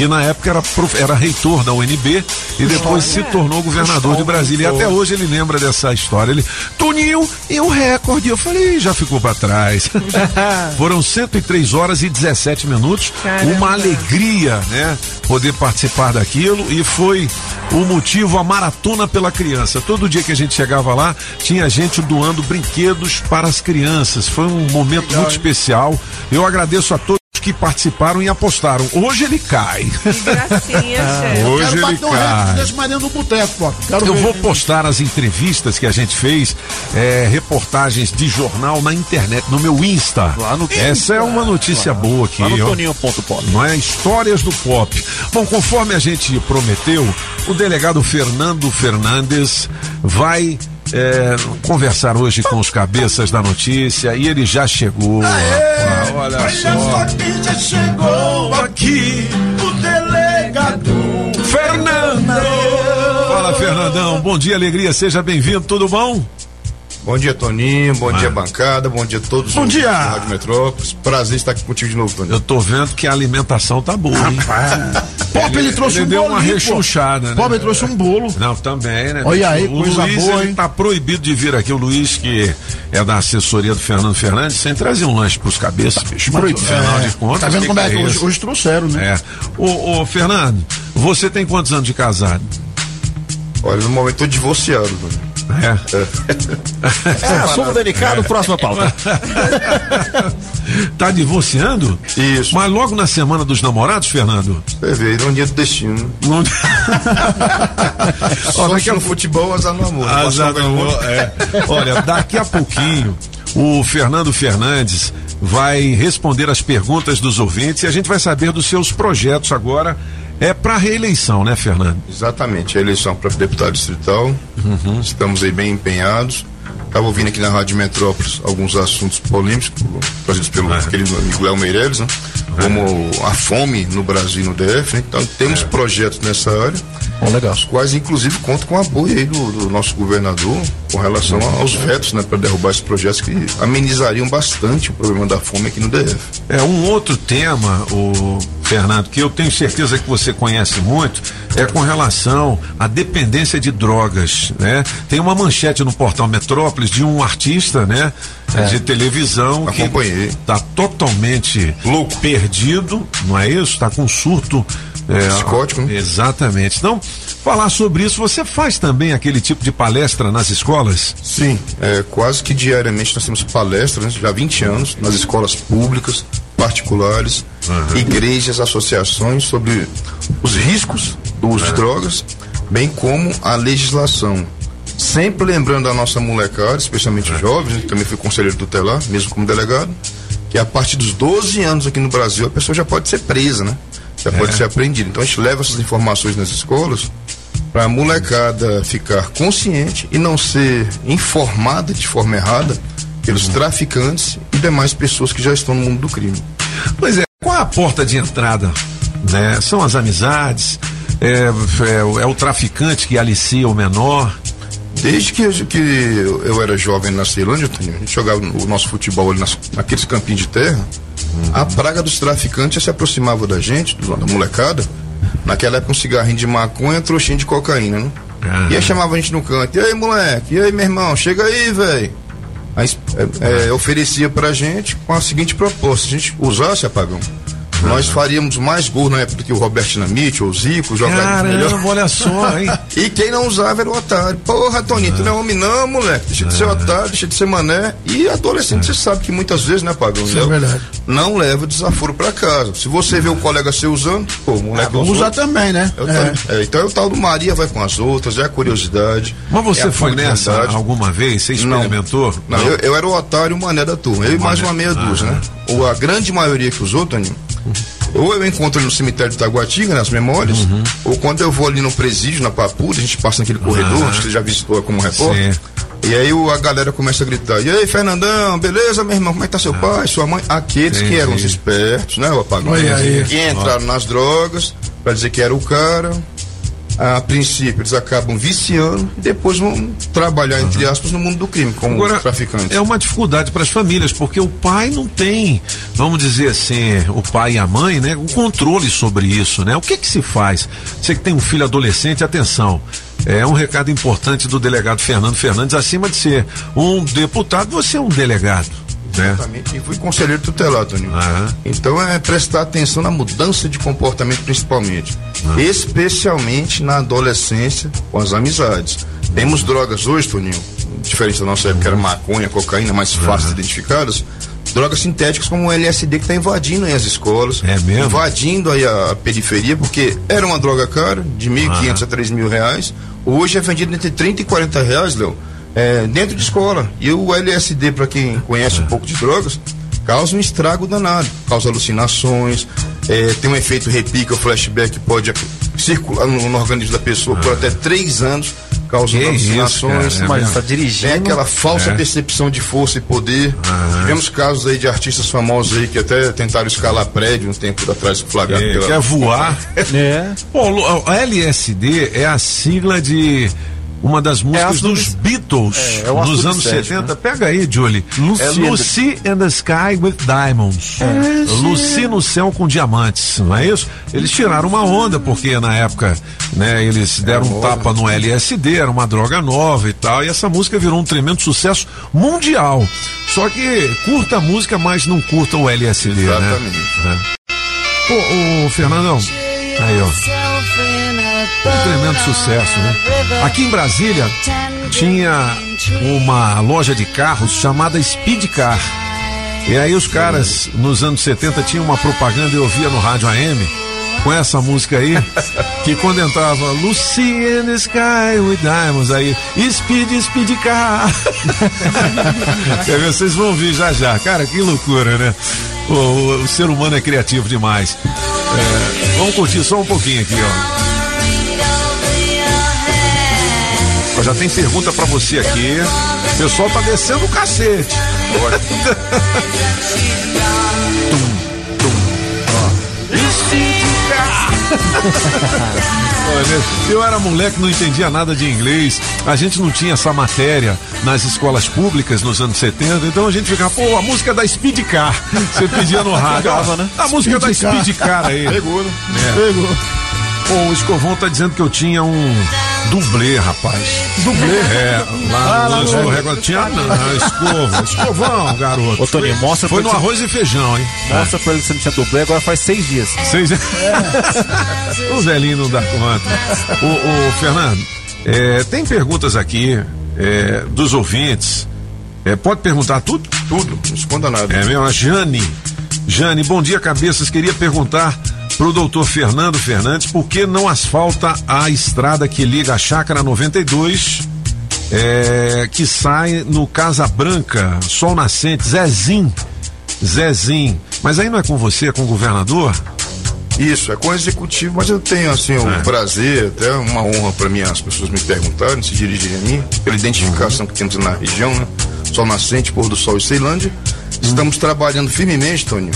Que na época era, era reitor da UNB e depois se tornou governador de Brasília. E até hoje ele lembra dessa história. Ele, Toninho, e o recorde? Eu falei, "Ih, já ficou pra trás. *laughs* Foram 103 horas e 17 minutos. Caramba. Uma alegria, né? Poder participar daquilo e foi o motivo a maratona pela criança. Todo dia que a gente chegava lá, tinha gente doando brinquedos para as crianças. Foi um momento muito especial. Eu agradeço a todos que participaram e apostaram. Hoje ele cai. Que gracinha, *laughs* chefe. Hoje Quero ele um cai. desse do boteco, pô. Quero Eu ver. vou postar as entrevistas que a gente fez, é, reportagens de jornal na internet, no meu Insta. Lá no Essa é uma notícia boa aqui. Lá no ó. Toninho.pop. Não é? Histórias do pop. Bom, conforme a gente prometeu, o delegado Fernando Fernandes vai é, conversar hoje com os cabeças da notícia e ele já chegou. rapaz, olha só. Já chegou aqui o delegado Fernando. Fala, Fernandão. Bom dia, alegria. Seja bem-vindo. Tudo bom? Bom dia, Toninho. Bom dia, bancada. Bom dia a todos. Bom dia. da Rádio Metrópolis. Prazer estar aqui contigo de novo, Toninho. Eu tô vendo que a alimentação tá boa, hein? Pop, ele trouxe ele um deu uma bolinho, pô. rechonchada, né? Pop, ele trouxe um bolo. Não, também, né? Olha aí, o coisa Luiz, boa, ele hein? tá proibido de vir aqui. O Luiz, que é da assessoria do Fernando Fernandes, sem trazer um lanche pros cabeças, bicho. Mas, Proibido. afinal É, de contas. tá vendo como é que que hoje, hoje trouxeram, né? É. Ô, ô, Fernando, você tem quantos anos de casado? Olha, no momento tô divorciado, mano. É. É, assunto delicado, próxima pauta. tá divorciando? Isso. Mas logo na semana dos namorados, Fernando? Você vê, não dia do destino. Não... *laughs* Só daqui que a no futebol, azar no amor. Azar no amor, é. Olha, daqui a pouquinho o Fernando Fernandes vai responder as perguntas dos ouvintes e a gente vai saber dos seus projetos agora. É para reeleição, né, Fernando? Exatamente, a eleição para deputado distrital. Estamos aí bem empenhados. Estava ouvindo aqui na Rádio Metrópolis alguns assuntos polêmicos trazidos pelo querido amigo Léo Meirelles, né? Como a fome no Brasil e no DF, né? Então temos projetos nessa área. legal. Os quais, inclusive, contam com o apoio aí do, do nosso governador com relação aos vetos, né? Para derrubar esses projetos que amenizariam bastante o problema da fome aqui no DF. É um outro tema, o Fernando, que eu tenho certeza que você conhece muito, é com relação à dependência de drogas, né? Tem uma manchete no portal Metrópolis de um artista, né? É. De televisão Acompanhei. que tá totalmente louco, perdido, não é isso? Tá com surto é, Psicótico, né? Exatamente. Então, falar sobre isso, você faz também aquele tipo de palestra nas escolas? Sim, é, quase que diariamente nós temos palestras, né, já há 20 anos, nas escolas públicas, particulares, igrejas, associações, sobre os riscos do uso de drogas, bem como a legislação. Sempre lembrando a nossa molecada, especialmente os jovens, né, que também fui conselheiro tutelar, mesmo como delegado, que a partir dos 12 anos aqui no Brasil a pessoa já pode ser presa, né? Já pode ser apreendida. Então a gente leva essas informações nas escolas para a molecada ficar consciente e não ser informada de forma errada pelos traficantes e demais pessoas que já estão no mundo do crime. Pois é, qual é a porta de entrada? Né? São as amizades? É, é é o traficante que alicia o menor? Desde que, eu- que eu, era jovem na Ceilândia, Toninho, a gente jogava o nosso futebol ali nas, naqueles campinhos de terra, a praga dos traficantes se aproximava da gente, do- da molecada. Naquela época, um cigarrinho de maconha, trouxinho de cocaína, né? E aí chamava a gente no canto, e aí, moleque, e aí, meu irmão, chega aí, velho. Aí é, é, oferecia pra gente com a seguinte proposta: se a gente usasse apagão, nós faríamos mais gols na época que o Roberto Dinamite ou o Zico, jogaria melhor. Olha só, hein? *laughs* E quem não usava era o otário. Porra, Toninho, tu não é homem não, moleque. Deixa de ser otário, deixa de ser mané. E adolescente, você sabe que muitas vezes, né, Pagão? Isso é verdade. Não leva desaforo pra casa. Se você vê o colega seu usando, pô, o moleque vamos usou. usar também, né? É é, então é o tal do Maria vai com as outras, é a curiosidade. Mas você é foi nessa alguma vez? Você experimentou? Não, eu, era o otário o mané da turma. Eu e mais uma meia dúzia, né? Ou a grande maioria que usou, Toninho. Ou eu encontro ele no cemitério de Taguatinga, nas memórias, ou quando eu vou ali no presídio, na Papuda, a gente passa naquele corredor, acho que você já visitou como repórter. E aí a galera começa a gritar, e aí, Fernandão, beleza, meu irmão, como é que tá seu pai, sua mãe? Aqueles que eram os espertos, né, o apagão, que entraram nas drogas, pra dizer que era o cara. A princípio, eles acabam viciando e depois vão trabalhar, entre aspas, no mundo do crime, como Agora, traficantes. é uma dificuldade para as famílias, porque o pai não tem, vamos dizer assim, o pai e a mãe, né, um controle sobre isso, né? O que que se faz? Você que tem um filho adolescente, atenção. É um recado importante do delegado Fernando Fernandes, acima de ser um deputado, você é um delegado. Né? Exatamente, e fui conselheiro tutelar, Toninho. Então é prestar atenção na mudança de comportamento, principalmente. Especialmente na adolescência, com as amizades. Temos drogas hoje, Toninho, diferente da nossa época, era maconha, cocaína, mais fáceis identificadas. Drogas sintéticas como o LSD que está invadindo as escolas. É mesmo? Invadindo a, a periferia, porque era uma droga cara, de 1.500 a 3 mil reais. Hoje é vendido entre 30 e 40 reais, Léo, é, dentro de escola. E o LSD, para quem conhece um pouco de drogas, causa um estrago danado. Causa alucinações, é, tem um efeito repica, o flashback pode circular no, no organismo da pessoa por até três anos. causando Que isso, alucinações. cara, é Mas mesmo? tá dirigindo. Tem aquela falsa É. percepção de força e poder. Tivemos casos aí de artistas famosos aí que até tentaram escalar prédio um tempo atrás, flagrado É, pela- quer voar. *laughs* É. Pô, a LSD é a sigla de uma das músicas ácido dos Beatles é, é ácido anos lisérgico, 70. né? Pega aí, Julie. Lucy é and the- Lucy and the Sky with Diamonds. É, Lucy no céu com diamantes, não é isso? Eles tiraram uma onda, porque na época, né, eles deram um tapa no LSD, era uma droga nova e tal, e essa música virou um tremendo sucesso mundial. Só que curta a música, mas não curta o LSD, Exatamente. né? É. Ô, ô, Fernandão, aí ó. Um tremendo sucesso, né? Aqui em Brasília tinha uma loja de carros chamada Speed Car. E aí os caras, nos anos 70, tinham uma propaganda, eu via no rádio AM, com essa música aí, *laughs* que quando entrava Lucy in the Sky with Diamonds, aí Speed, Speed Car. *laughs* Vocês vão ver já já. Cara, que loucura, né? O, o- o ser humano é criativo demais. É, vamos curtir só um pouquinho aqui, ó. Já tem pergunta pra você aqui. O pessoal tá descendo o cacete. Olha, eu era moleque, não entendia nada de inglês. A gente não tinha essa matéria nas escolas públicas nos anos 70. Então a gente ficava, pô, a música da Speed Car. Você pedia no rádio. Pegava, né? A música da Speed Car. Speed Car aí. Pegou, né? É. Pegou. O Escovão tá dizendo que eu tinha um dublê, rapaz. Dublê? É, lá Ah, no lá no- escorrega. Tinha não, escova. Escovão, garoto. Ô, Toninho, mostra Foi pra no arroz e feijão, hein? Mostra pra ele que você não tinha dublê, agora faz seis dias. Seis... *laughs* o velhinho não dá conta. Ô, ô, Fernando, é, tem perguntas aqui é, dos ouvintes. É, pode perguntar tudo? Tudo, não esconda nada. É mesmo, a Jane. Jane, bom dia, cabeças. Queria perguntar pro doutor Fernando Fernandes por que não asfalta a estrada que liga a Chácara 92, é, que sai no Casa Branca, Sol Nascente, Zezinho. Zezinho. Mas aí não é com você, é com o governador? Isso, é com o executivo, mas eu tenho assim o É. prazer, até uma honra para mim as pessoas me perguntarem, se dirigirem a mim, pela identificação que temos na região, né? Sol Nascente, Pôr do Sol e Ceilândia. Estamos trabalhando firmemente, Toninho,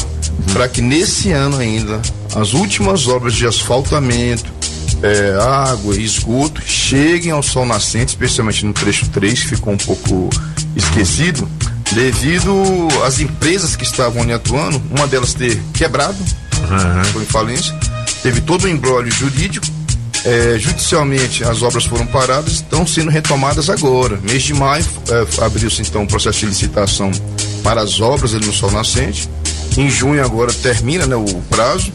para que nesse ano ainda as últimas obras de asfaltamento, é, água e esgoto cheguem ao Sol Nascente, especialmente no trecho 3, que ficou um pouco esquecido, devido às empresas que estavam ali atuando, uma delas ter quebrado, foi em falência, teve todo o embrólio jurídico, é, judicialmente as obras foram paradas, estão sendo retomadas agora. Mês de maio é, abriu-se então o processo de licitação para as obras ali no Sol Nascente. Em junho agora termina né, o prazo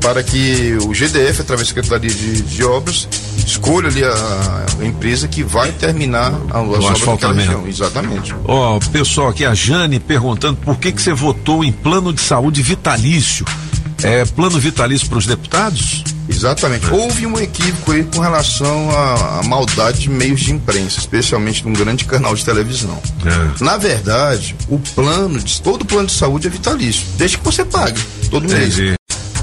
para que o GDF, através da Secretaria de, de Obras, escolha ali a, a empresa que vai terminar a, obras daquela asfaltamento. região. Exatamente. Ó, pessoal aqui, a Jane perguntando por que que você votou em plano de saúde vitalício. É plano vitalício para os deputados? Exatamente. Houve um equívoco aí com relação à, à maldade de meios de imprensa, especialmente num grande canal de televisão. É. Na verdade, o plano de todo plano de saúde é vitalício, desde que você pague todo mês. Entendi.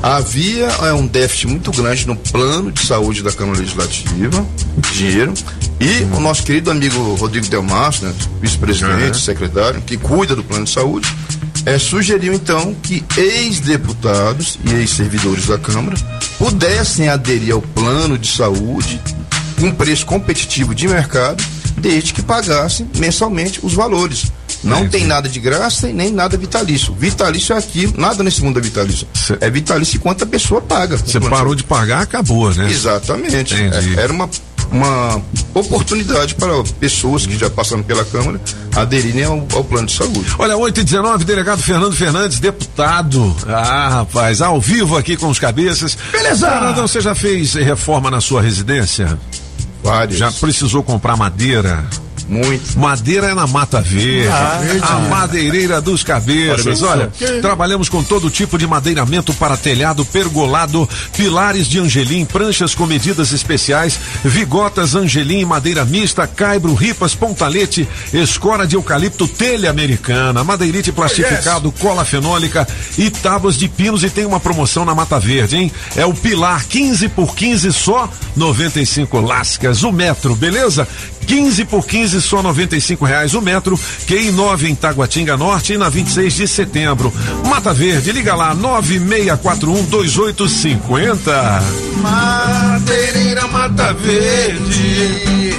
Havia é, um déficit muito grande no plano de saúde da Câmara Legislativa, dinheiro, e o nosso querido amigo Rodrigo Delmastro, né, vice-presidente, secretário, que cuida do plano de saúde, é, sugeriu então que ex-deputados e ex-servidores da Câmara pudessem aderir ao plano de saúde com preço competitivo de mercado, desde que pagassem mensalmente os valores. Não tem nada de graça e nem nada vitalício. Vitalício é aquilo, nada nesse mundo é vitalício. É vitalício enquanto a pessoa paga. Você parou de pagar, acabou, né? Exatamente. É, era uma, uma oportunidade para pessoas que já passaram pela Câmara aderirem ao, ao plano de saúde. Olha, 8 e 19 delegado Fernando Fernandes, deputado. Ah, rapaz, ao vivo aqui com os cabeças. Beleza! Fernandão, você já fez reforma na sua residência? Várias. Já precisou comprar madeira? Muito. Madeira é na Mata Verde. Ah, a madeireira dos cabeças. Olha, Olha, trabalhamos com todo tipo de madeiramento para telhado, pergolado, pilares de angelim, pranchas com medidas especiais, vigotas angelim, madeira mista, caibro, ripas, pontalete, escora de eucalipto, telha americana, madeirite plastificado, cola fenólica e tábuas de pinos e tem uma promoção na Mata Verde, hein? É o pilar 15 por 15 só 95 lascas o metro, beleza? 15 por 15 só 95 reais o metro, QI 9 em Taguatinga Norte e na 26 de setembro. Mata Verde, liga lá 9641 2850. Madeireira Mata Verde,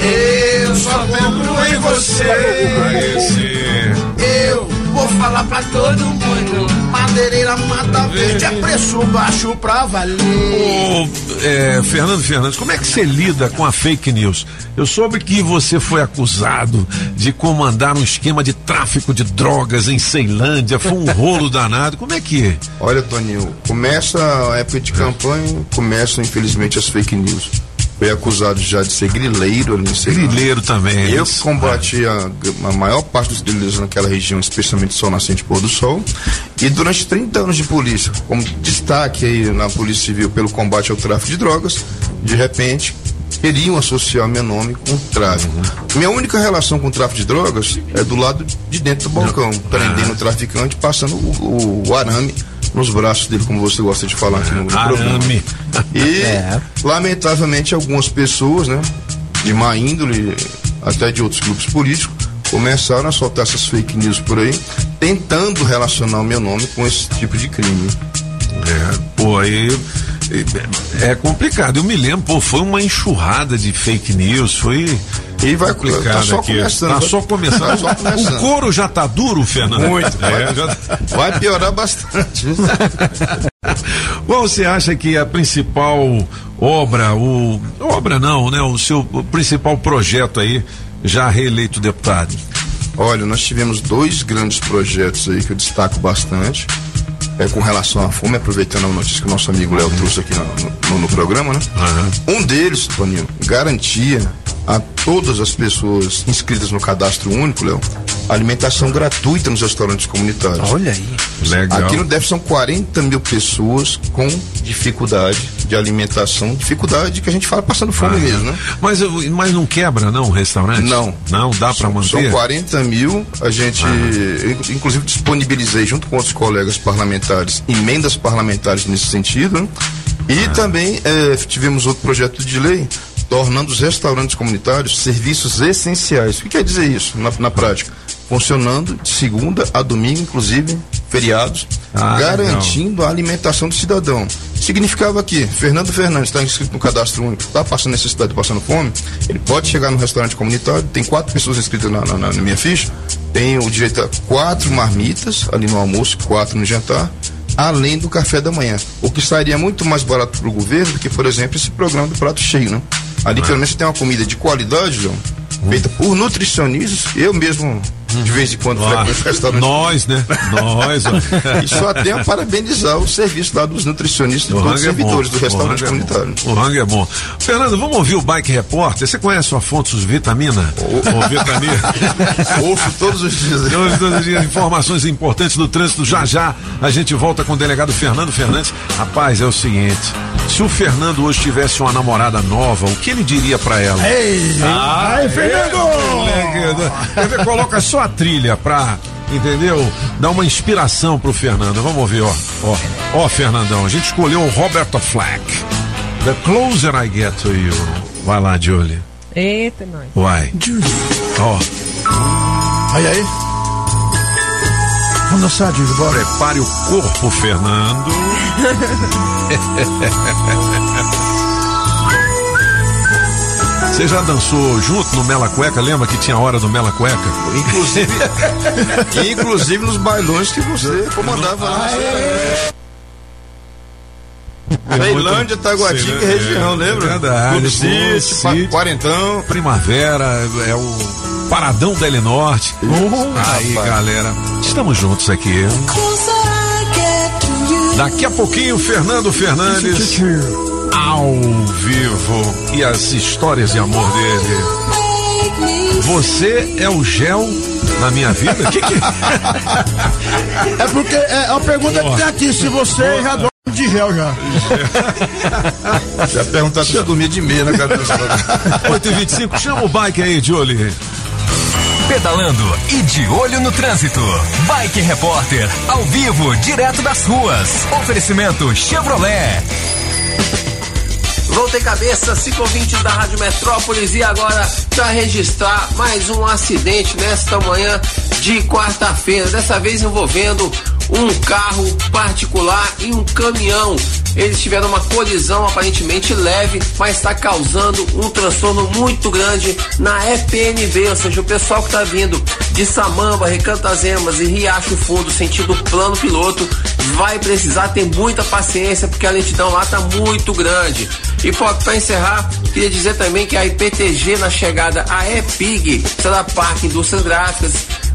eu só compro em você. Vou falar pra todo mundo. Madeireira Mata Verde é preço baixo pra valer. Ô, é, Fernando Fernandes, como é que você lida com a fake news? Eu soube que você foi acusado de comandar um esquema de tráfico de drogas em Ceilândia. Foi um rolo *laughs* danado. Como é que é? Olha, Toninho, começa a época de campanha, começam infelizmente as fake news. Foi acusado já de ser grileiro ali em Ceilândia. Grileiro também. Eu isso. combati a, a maior parte dos grileiros naquela região, especialmente Sol Nascente e Pôr do Sol. E durante 30 anos de polícia, como destaque aí na Polícia Civil pelo combate ao tráfico de drogas, de repente queriam associar meu nome com tráfico. Minha única relação com o tráfico de drogas é do lado de dentro do balcão, prendendo o traficante, passando o, o arame nos braços dele, como você gosta de falar aqui no, no Arame. programa. E, *laughs* lamentavelmente, algumas pessoas, né, de má índole, até de outros grupos políticos, começaram a soltar essas fake news por aí, tentando relacionar o meu nome com esse tipo de crime. É, pô, aí é, é complicado. Eu me lembro, pô, foi uma enxurrada de fake news, foi. E vai complicado tá só aqui. começando, Tá vai- só começando. tá só começando. O couro já tá duro, Fernando? Muito. É, já- Vai piorar bastante. *laughs* Qual você acha que é a principal obra, o obra não, né? O seu principal projeto aí, já reeleito deputado? Olha, nós tivemos dois grandes projetos aí que eu destaco bastante. É com relação à fome, aproveitando a notícia que o nosso amigo Léo trouxe aqui no, no- no programa, né? Um deles, Toninho, garantia a todas as pessoas inscritas no cadastro único, Léo, alimentação gratuita nos restaurantes comunitários. Olha aí. Legal. Aqui no DEF são 40 mil pessoas com dificuldade de alimentação, dificuldade que a gente fala passando fome Ah, mesmo, né? Mas, mas não quebra, não, o restaurante? Não. Não, dá pra São- manter? São 40 mil. A gente, inc- inclusive, disponibilizei junto com outros colegas parlamentares emendas parlamentares nesse sentido. né? E também eh, tivemos outro projeto de lei tornando os restaurantes comunitários serviços essenciais. O que quer dizer isso na, na prática? Funcionando de segunda a domingo, inclusive feriados, Ah, garantindo a alimentação do cidadão. Significava que Fernando Fernandes está inscrito no cadastro único, está passando necessidade, passando fome, ele pode chegar no restaurante comunitário, tem quatro pessoas inscritas na, na- na- minha ficha, tem o direito a quatro marmitas ali no almoço, quatro no jantar, além do café da manhã. O que sairia muito mais barato para o governo do que, por exemplo, esse programa do prato cheio, né? Ali pelo menos tem uma comida de qualidade, João, feita por nutricionistas, eu mesmo de vez em quando Ah, frequento restaurante. Nós, né? Nós. ó. *laughs* E só tenho a parabenizar o serviço lá dos nutricionistas e O todos os rango é servidores do O restaurante é comunitário. bom. O rango é bom. Fernando, vamos ouvir o Bike Repórter? Você conhece o Afonso Vitamina? O Vitamina? *laughs* Ouço todos os dias. Todos, todos os dias, informações importantes do trânsito. Já já a gente volta com o delegado Fernando Fernandes. Rapaz, é o seguinte: se o Fernando hoje tivesse uma namorada nova, o que ele diria pra ela? Ei, Ah, aí, Fernando! Quer ver? Coloca só a trilha pra, entendeu? Dar uma inspiração pro Fernando. Vamos ouvir, ó. Ó, ó, Fernandão, a gente escolheu o Roberto Flack. The closer I get to you. Vai lá, Julie. Eita, nós. Vai. Ó. Aí, aí. Vamos dançar, Júlio, bora. Prepare o corpo, Fernando. *laughs* Você já dançou junto no Mela Cueca? Lembra que tinha a hora do Mela Cueca? Inclusive, *laughs* inclusive nos bailões que você comandava lá. Ceilândia, Taguatinga e região, lembra? É verdade. Clube pô, City, pa- City, Quarentão. Primavera, é o Paradão da Norte. Aí, rapaz. galera, estamos juntos aqui. Daqui a pouquinho, Fernando Fernandes ao vivo e as histórias de amor dele. Você é o gel na minha vida? Que que... É porque é a pergunta que tem aqui, se você já dorme de gel já. Já perguntar se eu dormia de meia na cabeça. 8 e 25 chama o bike aí, Julie. Pedalando e de olho no trânsito. Bike Repórter, ao vivo, direto das ruas. Oferecimento Chevrolet. Vão ter cabeça, ciclovintes da Rádio Metrópolis e agora para registrar mais um acidente nesta manhã de quarta-feira, dessa vez envolvendo um carro particular e um caminhão. Eles tiveram uma colisão aparentemente leve, mas está causando um transtorno muito grande na EPNV, ou seja, o pessoal que está vindo de Samamba, Recanto das Emas e Riacho Fundo, sentido plano piloto, vai precisar ter muita paciência porque a lentidão lá está muito grande. E para encerrar, queria dizer também que a IPTG na chegada a EPIG, será Parque Indústrias Gráficas,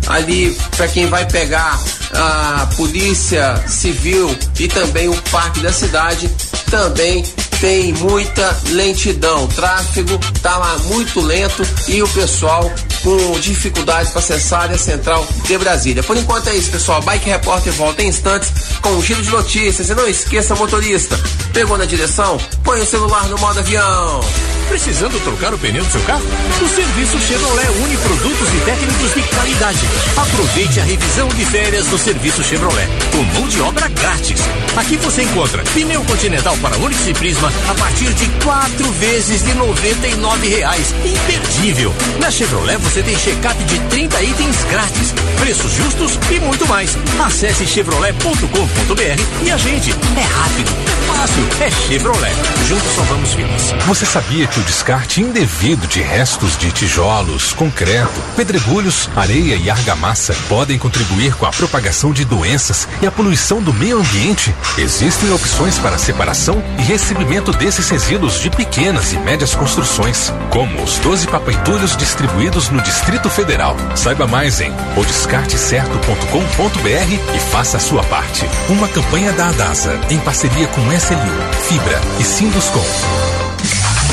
ali para quem vai pegar a Polícia Civil e também o Parque da Cidade, também tem muita lentidão. O tráfego tá lá muito lento e o pessoal com dificuldade para acessar a área central de Brasília. Por enquanto é isso, pessoal. Bike Repórter volta em instantes com um giro de notícias. E não esqueça, motorista, pegou na direção? Põe o celular no modo avião. Precisando trocar o pneu do seu carro? O serviço Chevrolet une produtos e técnicos de qualidade. Aproveite a revisão de férias do serviço Chevrolet, com mão de obra grátis. Aqui você encontra pneu continental para Onix e Prisma a partir de quatro vezes de 99 reais. Imperdível! Na Chevrolet você tem check-up de 30 itens grátis, preços justos e muito mais. Acesse chevrolet.com.br e a gente é rápido, é fácil, é Chevrolet. Juntos salvamos vidas. Você sabia que o descarte indevido de restos de tijolos, concreto, pedregulhos, areia e argamassa podem contribuir com a propagação de doenças e a poluição do meio ambiente? Existem opções para separação e recebimento desses resíduos de pequenas e médias construções, como os 12 papaentulhos distribuídos no Distrito Federal. Saiba mais em odescartecerto.com.br e faça a sua parte. Uma campanha da Adasa, em parceria com SLU, Fibra e Sinduscom.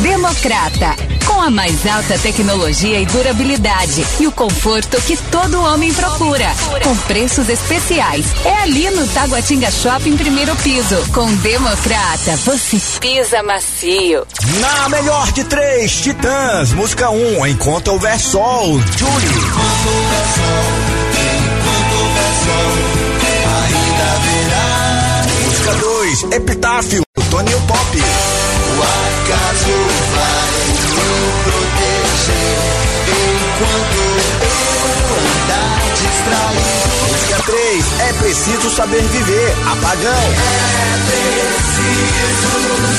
Democrata, com a mais alta tecnologia e durabilidade e o conforto que todo homem procura, com preços especiais. É ali no Taguatinga Shopping, primeiro piso. Com Democrata, você pisa macio. Na melhor de três, Titãs, música 1, um, enquanto houver sol, Julie. Música 2, Epitáfio, Tony Pop. O acaso vai me proteger enquanto eu andar distraído. Música 3, é preciso saber viver, Apagão. É preciso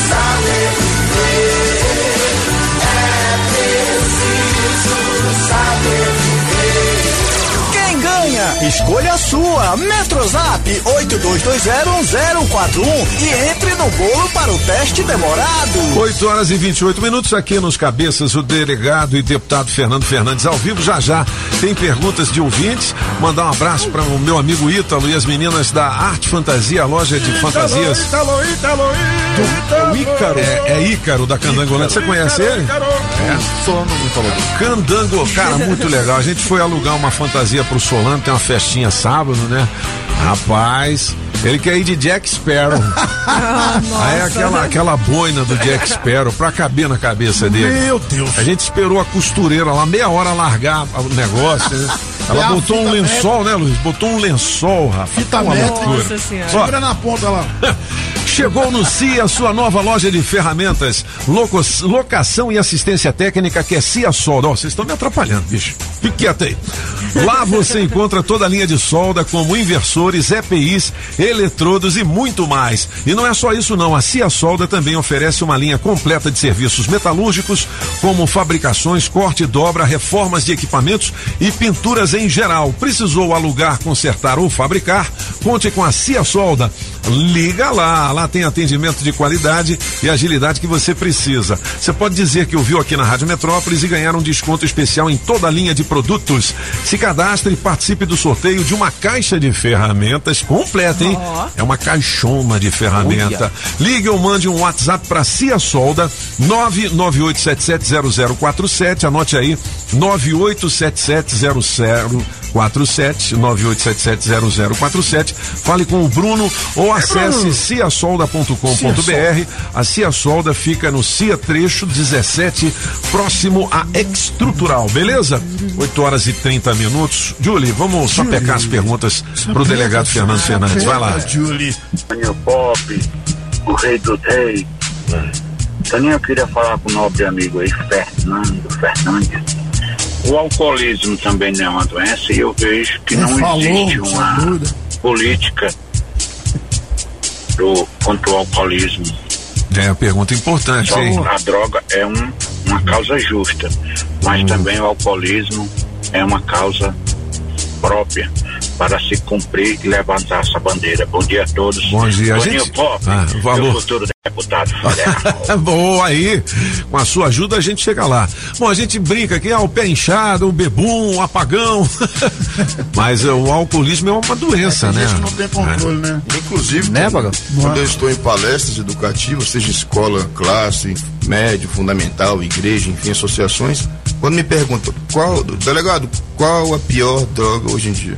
saber viver. É preciso saber viver. Escolha a sua. Metrozap 82201041 e entre no bolo para o teste demorado. 8 horas e 28 minutos aqui nos cabeças, o delegado e deputado Fernando Fernandes ao vivo. Já já tem perguntas de ouvintes. Mandar um abraço para o meu amigo Ítalo e as meninas da Arte Fantasia, loja de fantasias. Ítalo, Ítalo, Do, Ícaro. É, é Ícaro da Candangolândia. Você conhece ele? É. Solano me falou. Candango, cara, muito legal. A gente foi alugar uma fantasia pro Solano, tem uma festinha sábado, né? Rapaz, ele quer ir de Jack Sparrow. *laughs* Aí aquela, aquela boina do Jack Sparrow pra caber na cabeça dele. Meu Deus. A gente esperou a costureira lá meia hora largar o negócio, né? *laughs* Ela É botou um lençol, né, Luiz? Botou um lençol, rapaz. Fita Uma métrica. loucura. Nossa Senhora. Ó, na ponta lá. *laughs* Chegou no CIA, sua nova loja de ferramentas, locos- locação e assistência técnica que é CIA Solda. Ó, vocês estão me atrapalhando, bicho. Fique quieto aí. Lá você encontra toda a linha de solda, como inversores, EPIs, eletrodos e muito mais. E não é só isso não, a CIA Solda também oferece uma linha completa de serviços metalúrgicos, como fabricações, corte, dobra, reformas de equipamentos e pinturas em geral. Precisou alugar, consertar ou fabricar? Conte com a CIA Solda. Liga lá. Lá tem atendimento de qualidade e agilidade que você precisa. Você pode dizer que ouviu aqui na Rádio Metrópolis e ganhar um desconto especial em toda a linha de produtos. Se cadastre e participe do sorteio de uma caixa de ferramentas completa, hein? É uma caixona de ferramenta. Ligue ou mande um WhatsApp para Cia Solda 998770047. Anote aí 98770047 98770047. Fale com o Bruno ou acesse ciasolda.com.br. A Cia Solda fica no Cia Trecho 17, próximo a Estrutural, beleza? 8 horas e 30 minutos. Julie, vamos só pegar as perguntas pro delegado Fernando Fernandes. Vai lá. Julie. Toninho Pop, o rei dos reis. Toninho, eu queria falar com o nobre amigo aí, Fernando Fernandes. O alcoolismo também não é uma doença e eu vejo que não falou, existe uma política pro, contra o alcoolismo. É uma pergunta importante, Só hein? a droga é um, uma causa justa, mas Hum. também o alcoolismo é uma causa própria para se cumprir e levantar essa bandeira. Bom dia a todos. Bom dia, Toninho gente. Pop, Ah, valor. Deputado federal. *laughs* Boa aí, com a sua ajuda a gente chega lá. Bom, a gente brinca aqui, ah, o pé inchado, o bebum, o apagão. *laughs* Mas eh, o alcoolismo é uma doença, né? Não tem controle, né? Inclusive, Né, Bagão? quando eu estou em palestras educativas, seja escola, classe, médio, fundamental, igreja, enfim, associações, quando me perguntam, qual, delegado, qual a pior droga hoje em dia?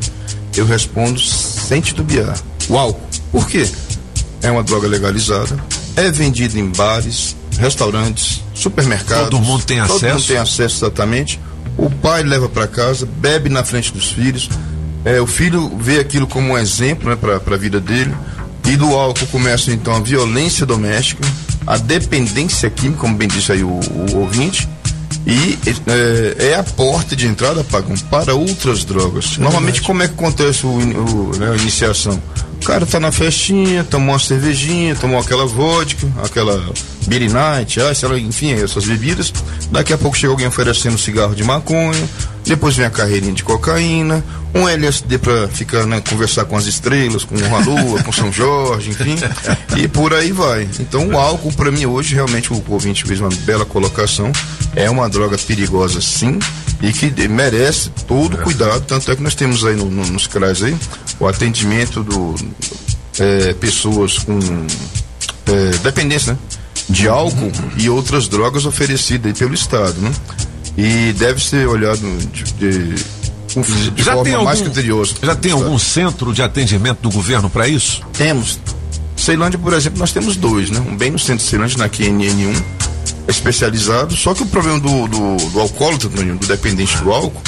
Eu respondo sem titubear, o álcool. Por quê? É uma droga legalizada, é vendida em bares, restaurantes, supermercados. Todo mundo tem Todo acesso. mundo tem acesso exatamente. O pai leva para casa, bebe na frente dos filhos. É, o filho vê aquilo como um exemplo né, para a vida dele. E do álcool começa então a violência doméstica, a dependência química, como bem disse aí o, o ouvinte. E é, é a porta de entrada, Pagam, para outras drogas. Normalmente, como é que acontece o, o, né, a iniciação? Cara tá na festinha, tomou uma cervejinha, tomou aquela vodka, aquela Beer Night, ah, enfim, essas bebidas. Daqui a pouco chega alguém oferecendo cigarro de maconha, depois vem a carreirinha de cocaína, um LSD pra ficar, né, conversar com as estrelas, com a lua, com São Jorge, enfim, e por aí vai. Então o álcool, pra mim, hoje, realmente, o ouvinte fez uma bela colocação, é uma droga perigosa sim, e que merece todo cuidado, tanto é que nós temos aí no- no- nos CRAs aí, o atendimento do é, pessoas com é, dependência, né? De álcool e outras drogas oferecidas aí pelo Estado, né? E deve ser olhado de, de, de forma tem mais algum- criteriosa. Já tem algum centro de atendimento do governo para isso? Temos. Ceilândia, por exemplo, nós temos dois, né? Um bem no centro de Ceilândia, na QNN1, especializado. Só que o problema do, do, do alcoólatra, do dependente do álcool,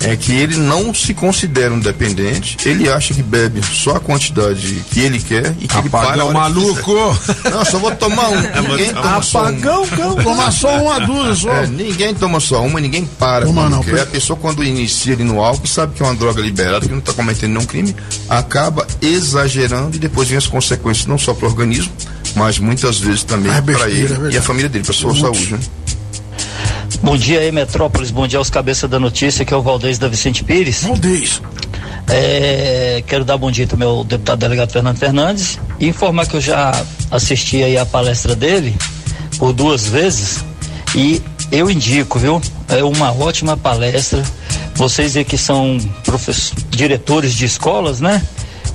é que ele não se considera um dependente, ele acha que bebe só a quantidade que ele quer e que ele para. a Apagão maluco! Não, só vou tomar um. *laughs* Ninguém toma só um. Apagão. Tomar só uma dúzia só. É, ninguém toma só uma, ninguém para Toma não, quer. A pessoa quando inicia ali no álcool sabe que é uma droga liberada, que não está cometendo nenhum crime, acaba exagerando e depois vem as consequências não só para o organismo, mas muitas vezes também Ah, é para é ele verdade. e a família dele, para sua Muito. saúde. Né? Bom dia aí, Metrópolis. Bom dia aos cabeças da notícia, que é o Valdez da Vicente Pires. Valdez. É, quero dar bom dia também ao deputado delegado Fernando Fernandes e informar que eu já assisti aí a palestra dele por duas vezes e eu indico, viu? É uma ótima palestra. Vocês aí que são diretores de escolas, né?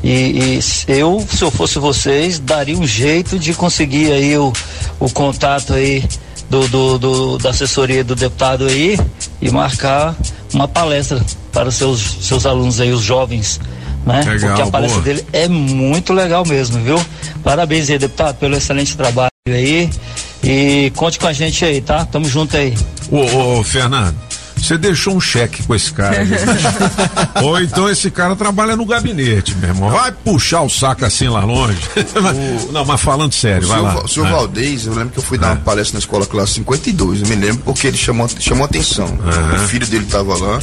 E, e eu, se eu fosse vocês, daria um jeito de conseguir aí o, o contato aí do, do, do- da assessoria do deputado aí e marcar uma palestra para os seus, seus alunos aí, os jovens, né? Legal, Porque a palestra boa. dele é muito legal mesmo, viu? Parabéns aí, deputado, pelo excelente trabalho aí. E conte com a gente aí, tá? Tamo junto aí. Ô, ô, Fernando, você deixou um cheque com esse cara. *laughs* Ou então esse cara trabalha no gabinete, meu irmão. Vai puxar o saco assim lá longe. Não, mas falando sério, O vai senhor, lá. O senhor É. Valdez, eu lembro que eu fui dar uma palestra na escola classe 52, eu me lembro porque ele chamou, chamou atenção. O filho dele estava lá,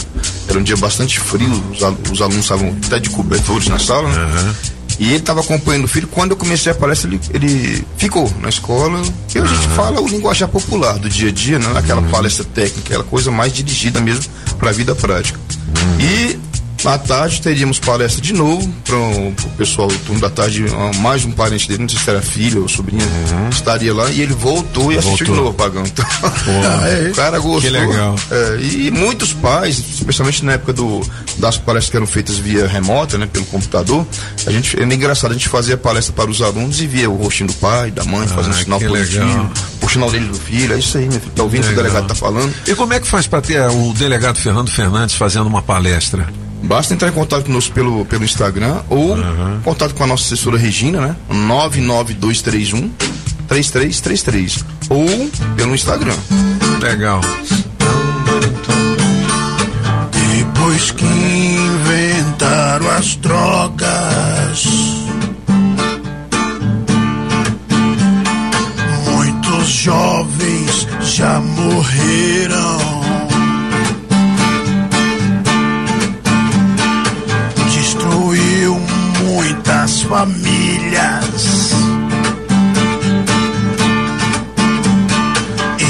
era um dia bastante frio, os, al- os alunos estavam até de cobertores na sala, né? E ele estava acompanhando o filho. Quando eu comecei a palestra, ele, ele ficou na escola. E a gente fala o linguajar popular do dia a dia, não é aquela palestra técnica, aquela coisa mais dirigida mesmo para a vida prática. E À tarde teríamos palestra de novo para o pessoal do turno da tarde, ah, mais um parente dele, não sei se era filho ou sobrinha, estaria lá e ele voltou e assistiu de Voltou. novo pagando. Então, *laughs* o cara gostou. Que legal. É, e muitos pais, especialmente na época do, das palestras que eram feitas via remota, né, pelo computador, a gente, é engraçado, a gente fazia palestra para os alunos e via o rostinho do pai, da mãe, fazendo sinal Ah, positivo, puxando a orelha do filho, é isso aí, meu filho, tá ouvindo o que o delegado tá falando. E como é que faz para ter o delegado Fernando Fernandes fazendo uma palestra? Basta entrar em contato conosco pelo, pelo Instagram ou contato com a nossa assessora Regina, né? 99231 3333 ou pelo Instagram. Legal. Depois que inventaram as drogas, muitos jovens já morreram. Famílias.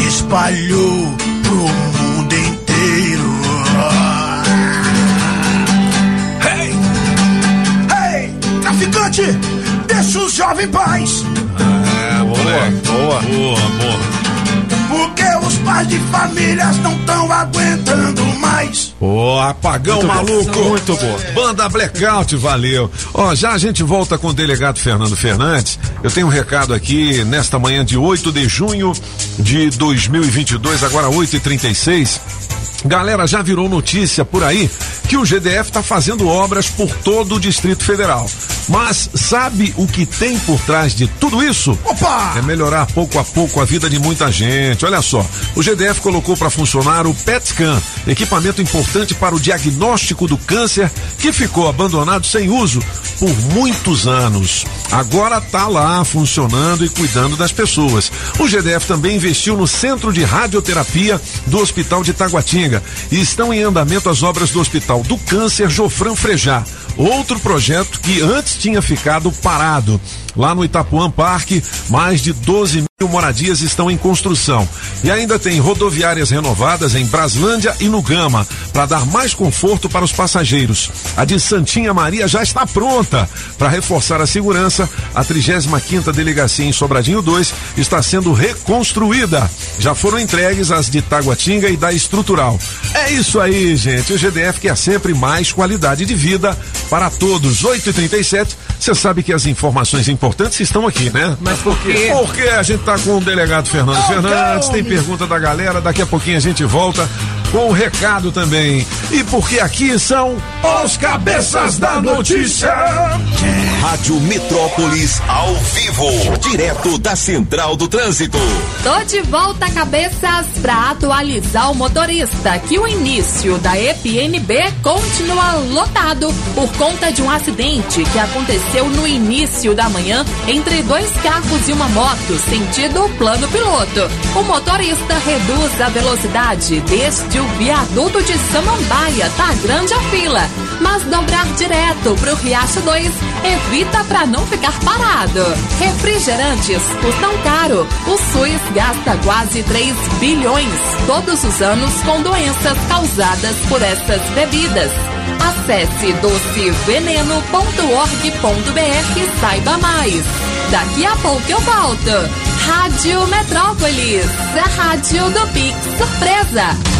Espalhou pro mundo inteiro. Hey! Hey! Traficante! Deixa os jovens em paz! É. Boa. Boa, boa. Porque os pais de famílias não estão aguentando mais. Ô, apagão Muito bom. maluco. Muito bom. Banda Blackout, valeu. Ó, já a gente volta com o delegado Fernando Fernandes. Eu tenho um recado aqui nesta manhã de 8 de junho de 2022, agora 8h36. Galera, já virou notícia por aí que o GDF está fazendo obras por todo o Distrito Federal. Mas sabe o que tem por trás de tudo isso? Opa! É melhorar pouco a pouco a vida de muita gente. Olha só, o GDF colocou para funcionar o PET Scan, equipamento importante para o diagnóstico do câncer que ficou abandonado sem uso por muitos anos. Agora está lá funcionando e cuidando das pessoas. O GDF também investiu no Centro de Radioterapia do Hospital de Taguatinga e estão em andamento as obras do Hospital do Câncer Jofran Frejá. Outro projeto que antes tinha ficado parado. Lá no Itapuã Parque, mais de 12 mil moradias estão em construção. E ainda tem rodoviárias renovadas em Braslândia e no Gama, para dar mais conforto para os passageiros. A de Santinha Maria já está pronta. Para reforçar a segurança, a 35 Delegacia em Sobradinho 2 está sendo reconstruída. Já foram entregues as de Taguatinga e da Estrutural. É isso aí, gente. O GDF quer sempre mais qualidade de vida para todos. 8h37. Você sabe que as informações importantes estão aqui, né? Mas por quê? Porque a gente tá com o delegado Fernando Fernandes, tem pergunta da galera, daqui a pouquinho a gente volta com o recado também. E porque aqui são os cabeças da notícia. Rádio Metrópolis ao vivo, direto da Central do Trânsito. Tô de volta, cabeças, pra atualizar o motorista que o início da EPNB continua lotado por conta de um acidente que aconteceu no início da manhã entre dois carros e uma moto, sentido plano piloto. O motorista reduz a velocidade desde o viaduto de Samambaia, tá grande a fila, mas dobrar direto pro Riacho 2 evita pra não ficar parado. Refrigerantes custam caro. O SUS gasta quase 3 bilhões todos os anos com doenças causadas por essas bebidas. Acesse doceveneno.org.br e saiba mais. Daqui a pouco eu volto. Rádio Metrópolis, a rádio do Pix Surpresa.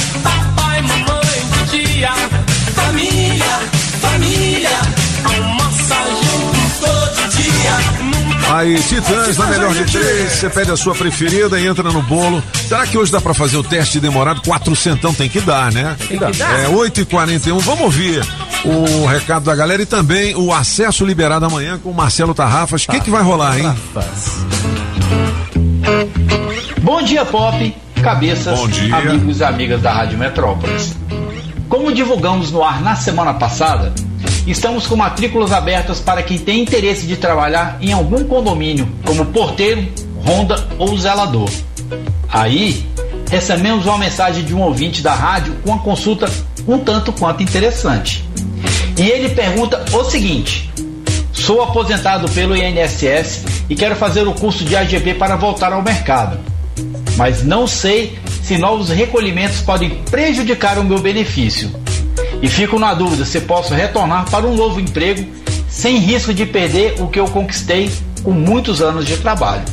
dia. Família, família, almoça junto todo dia. Aí, Titãs, na melhor de três, você pede a sua preferida e entra no bolo. Será que hoje dá pra fazer o teste demorado? Quatrocentão tem que dar, né? Tem que dar. É, 8h41, vamos ouvir o recado da galera e também o acesso liberado amanhã com o Marcelo Tarrafas. O que que vai rolar, hein? Bom dia, Pop, cabeças, Bom dia. amigos e amigas da Rádio Metrópolis. Como divulgamos no ar na semana passada, Estamos com matrículas abertas para quem tem interesse de trabalhar em algum condomínio, como porteiro, ronda ou zelador. Aí, recebemos uma mensagem de um ouvinte da rádio com uma consulta um tanto quanto interessante. E ele pergunta o seguinte: Sou aposentado pelo INSS e quero fazer o curso de AGB para voltar ao mercado. Mas não sei se novos recolhimentos podem prejudicar o meu benefício. E fico na dúvida se posso retornar para um novo emprego sem risco de perder o que eu conquistei com muitos anos de trabalho.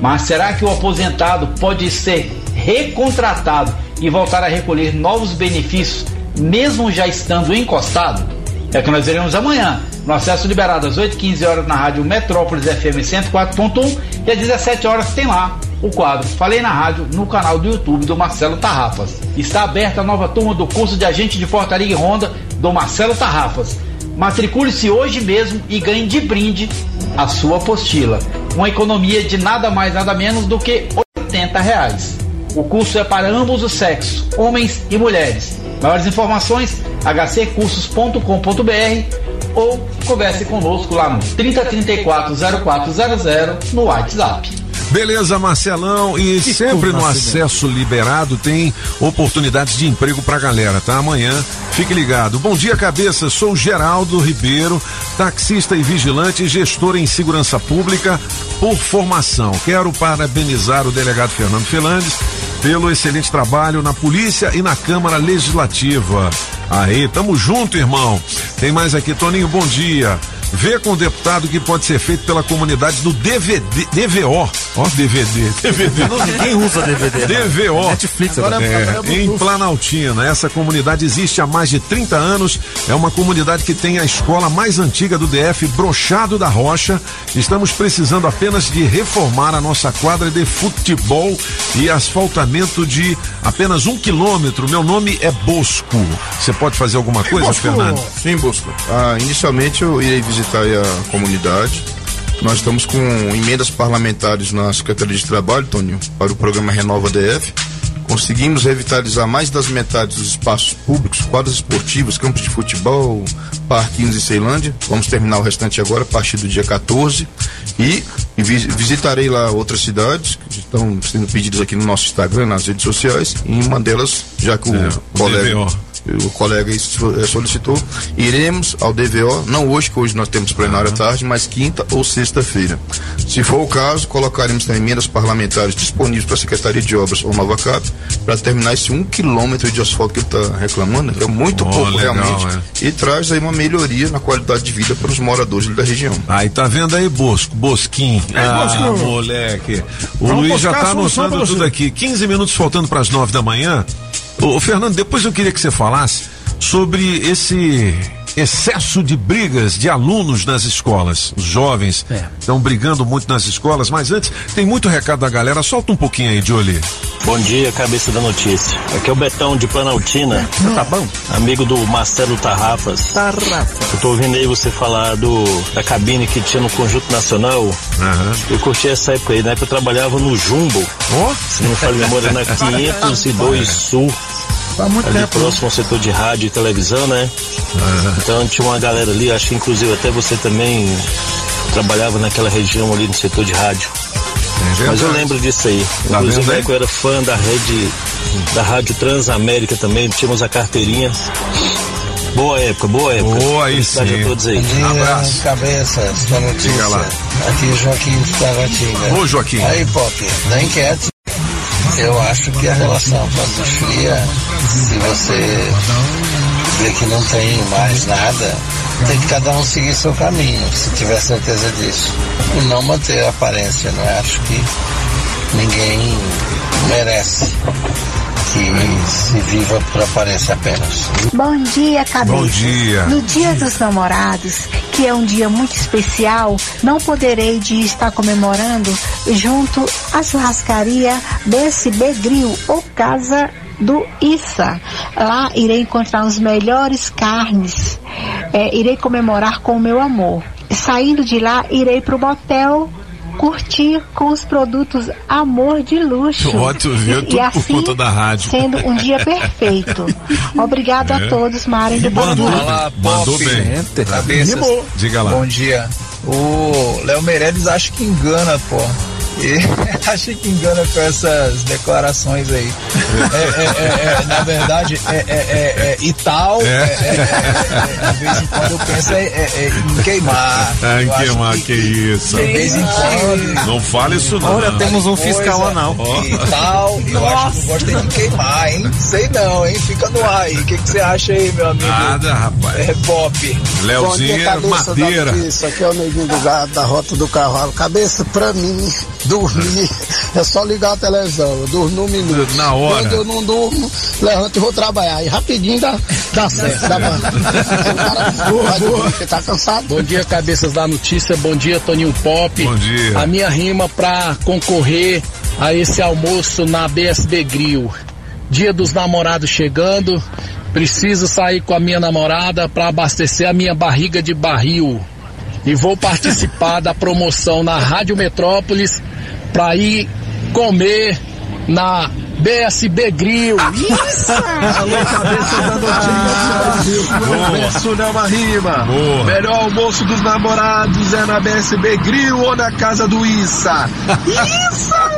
Mas será que o aposentado pode ser recontratado e voltar a recolher novos benefícios, mesmo já estando encostado? É que nós veremos amanhã, no acesso liberado às 8h15 horas na rádio Metrópolis FM 104.1 e às 17 horas tem lá o quadro Falei na Rádio no canal do YouTube do Marcelo Tarrafas. Está aberta a nova turma do curso de agente de portaria e ronda do Marcelo Tarrafas. Matricule-se hoje mesmo e ganhe de brinde a sua apostila. Uma economia de nada mais nada menos do que 80 reais. O curso é para ambos os sexos, homens e mulheres. Maiores informações, hccursos.com.br ou converse conosco lá no 3034 0400 no WhatsApp. Beleza, Marcelão. E Que sempre no acesso liberado tem oportunidades de emprego pra galera, tá? Amanhã, fique ligado. Bom dia, cabeça. Sou Geraldo Ribeiro, taxista e vigilante, gestor em segurança pública por formação. Quero parabenizar o delegado Fernando Felandes pelo excelente trabalho na polícia e na Câmara Legislativa. Aí, tamo junto, irmão. Tem mais aqui, Toninho, bom dia. Vê com o deputado o que pode ser feito pela comunidade do DVD, DVO. Ó, DVD. DVD. Não, ninguém usa DVD, né? DVO. Netflix Agora, agora. é, Agora é em Planaltina. Essa comunidade existe há mais de 30 anos. É uma comunidade que tem a escola mais antiga do DF, Brochado da Rocha. Estamos precisando apenas de reformar a nossa quadra de futebol e asfaltamento de apenas um quilômetro. Meu nome é Bosco. Você pode fazer alguma coisa, Fernando? Sim, Bosco. Ah, inicialmente eu irei visitar aí a comunidade. Nós estamos com emendas parlamentares na Secretaria de Trabalho, Toninho, para o programa Renova DF. Conseguimos revitalizar mais das metades dos espaços públicos, quadras esportivas, campos de futebol, parquinhos em Ceilândia. Vamos terminar o restante agora, a partir do dia 14. E, e vi- visitarei lá outras cidades que estão sendo pedidas aqui no nosso Instagram, nas redes sociais. E uma delas, já que o É, colega. O colega eh, solicitou, iremos ao DVO, não hoje, que hoje nós temos plenário à tarde, mas quinta ou sexta-feira. Se for o caso, colocaremos também emendas parlamentares disponíveis para a Secretaria de Obras ou Nova Cap, para terminar esse um quilômetro de asfalto que ele está reclamando, que é muito Oh, pouco legal, realmente, e traz aí uma melhoria na qualidade de vida para os moradores da região. Aí tá vendo aí, Bosco, Bosquinho. Ah, Bosco. moleque. O Vamos Luiz já tá solução anotando tudo aqui. 15 minutos faltando para as 9 da manhã. Ô, Fernando, depois eu queria que você falasse sobre esse excesso de brigas de alunos nas escolas. Os jovens estão brigando muito nas escolas, mas antes tem muito recado da galera. Solta um pouquinho aí, Jolie. Bom dia, cabeça da notícia. Aqui é o Betão de Planaltina. Tá bom? Amigo do Marcelo Tarrafas. Tarrafas. Eu tô ouvindo aí você falar do, da cabine que tinha no Conjunto Nacional. Eu curti essa época aí, né? Que eu trabalhava no Jumbo. Se não me falha memória, na *laughs* 502 Sul. Tá muito ali tempo, próximo ao setor de rádio e televisão, né? Então tinha uma galera ali, acho que inclusive até você também trabalhava naquela região ali no setor de rádio. Mas eu lembro disso aí. Tá Inclusive vendo eu era fã da rede da Rádio Transamérica também, tínhamos a carteirinha. Boa época, boa época. Boa, aí sim. a todos aí. Bom dia, cabeças da notícia. Aqui é Joaquim de Taguatinga. Ô, Joaquim. Aí, Pop, da enquete, eu acho que a relação quando esfria, se você vê que não tem mais nada, tem que cada um seguir seu caminho, se tiver certeza disso. E não manter a aparência, não é? Acho que ninguém merece que se viva por aparência apenas. Bom dia, cabeça. Bom dia. No Dia dos Namorados, que é um dia muito especial, não poderei de estar comemorando junto à churrascaria BSB Grill ou Casa do Issa. Lá irei encontrar os melhores carnes. É, irei comemorar com o meu amor. Saindo de lá, irei para o motel curtir com os produtos Amor de Luxo. Ótimo, viu? E, Tudo e por assim, conta da rádio. sendo um dia perfeito. *laughs* Obrigado É. a todos, Maren do Mandou. Fala, mandou bem. Cabeças. Diga lá. Bom dia. O Léo Meirelles acho que engana, pô. E acho que engana com essas declarações aí. É, é, é, é, na verdade, é, é, é, é, e tal, é, é, é, é, de vez em quando eu penso é, é, é em queimar. Ah, em queimar, que isso. De vez em quando. Não fale isso não. Olha, temos um fiscal anal. Ó. E tal, eu acho que gosta de queimar, hein? Sei não, hein? Fica no ar aí. O que, que você acha aí, meu amigo? Nada, rapaz. É pop. Leozinho é madeira. Isso aqui é o neguinho do gado da rota do cavalo. Cabeça pra mim, dormir *laughs* é só ligar a televisão. Eu durmo num minuto. Na hora. Quando eu não durmo, levanto e vou trabalhar. E rapidinho dá, dá certo, dá dormir, porque tá cansado. Bom dia, cabeças da notícia. Bom dia, Toninho Pop. Bom dia. A minha rima pra concorrer a esse almoço na BSB Grill. Dia dos namorados chegando. Preciso sair com a minha namorada para abastecer a minha barriga de barril. E vou participar da promoção na Rádio Metrópolis para ir comer na BSB Grill. Isso! *laughs* Alô, cabeça da notícia. Boa. Verso não é uma rima. Boa. Melhor almoço dos namorados é na BSB Grill ou na casa do Issa. Issa!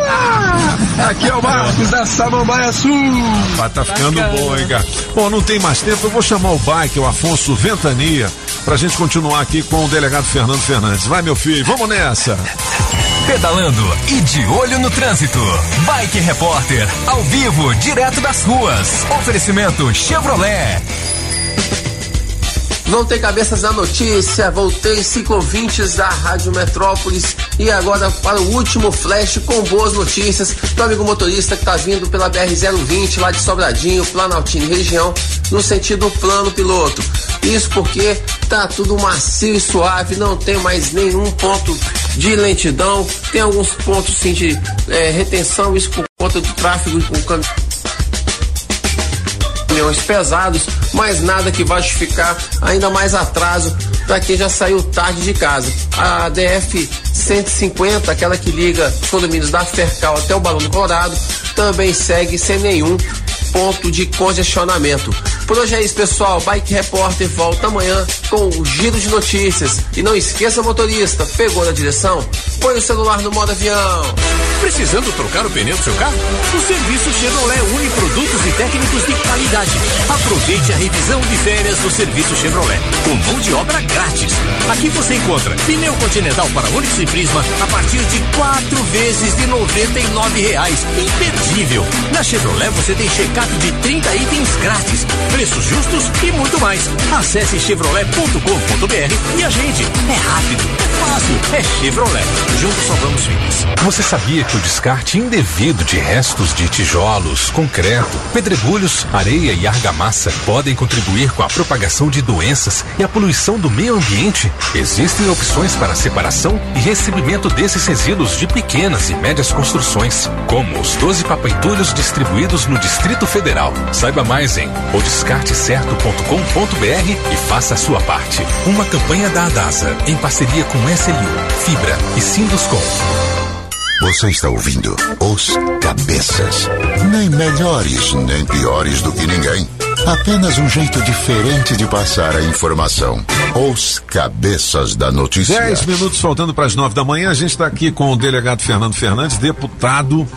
Aqui é o Marcos da Samambaia Sul. Mas tá ficando bom, hein, cara? Bom, não tem mais tempo, eu vou chamar o bike, o Afonso Ventania, pra gente continuar aqui com o delegado Fernando Fernandes. Vai, meu filho, vamos nessa. Pedalando e de olho no trânsito. Bike Repórter, ao vivo, direto das ruas. Oferecimento Chevrolet. Voltei cabeças da notícia, voltei ciclovintes da Rádio Metrópolis e agora para o último flash com boas notícias do amigo motorista que está vindo pela BR-020 lá de Sobradinho, Planaltino região, no sentido plano piloto. Isso porque tá tudo macio e suave, não tem mais nenhum ponto de lentidão, tem alguns pontos sim de eh, retenção, isso por conta do tráfego com caminhões pesados, mas nada que vai justificar ainda mais atraso para quem já saiu tarde de casa. A DF 150, aquela que liga os condomínios da Fercal até o Balão do Colorado, também segue sem nenhum ponto de congestionamento. Por hoje é isso, pessoal. Bike Repórter volta amanhã com o giro de notícias. E não esqueça, motorista, pegou na direção? Põe o celular no modo avião. Precisando trocar o pneu do seu carro? O serviço Chevrolet une produtos e técnicos de qualidade. Aproveite a revisão de férias do serviço Chevrolet, com mão de obra grátis. Aqui você encontra pneu continental para Onix e Prisma a partir de quatro vezes de 99 reais. Imperdível! Na Chevrolet você tem de 30 itens grátis, preços justos e muito mais. Acesse chevrolet.com.br e agende. É rápido, é fácil, é Chevrolet. Juntos salvamos vidas. Você sabia que o descarte indevido de restos de tijolos, concreto, pedregulhos, areia e argamassa podem contribuir com a propagação de doenças e a poluição do meio ambiente? Existem opções para a separação e recebimento desses resíduos de pequenas e médias construções, como os 12 papaitulhos distribuídos no Distrito Federal. Saiba mais em odescartecerto.com.br e faça a sua parte. Uma campanha da Adasa, em parceria com SLU, Fibra e Sinduscom. Você está ouvindo Os Cabeças. Nem melhores, nem piores do que ninguém. Apenas um jeito diferente de passar a informação. Os Cabeças da Notícia. Dez minutos faltando para as nove da manhã, a gente está aqui com o delegado Fernando Fernandes, deputado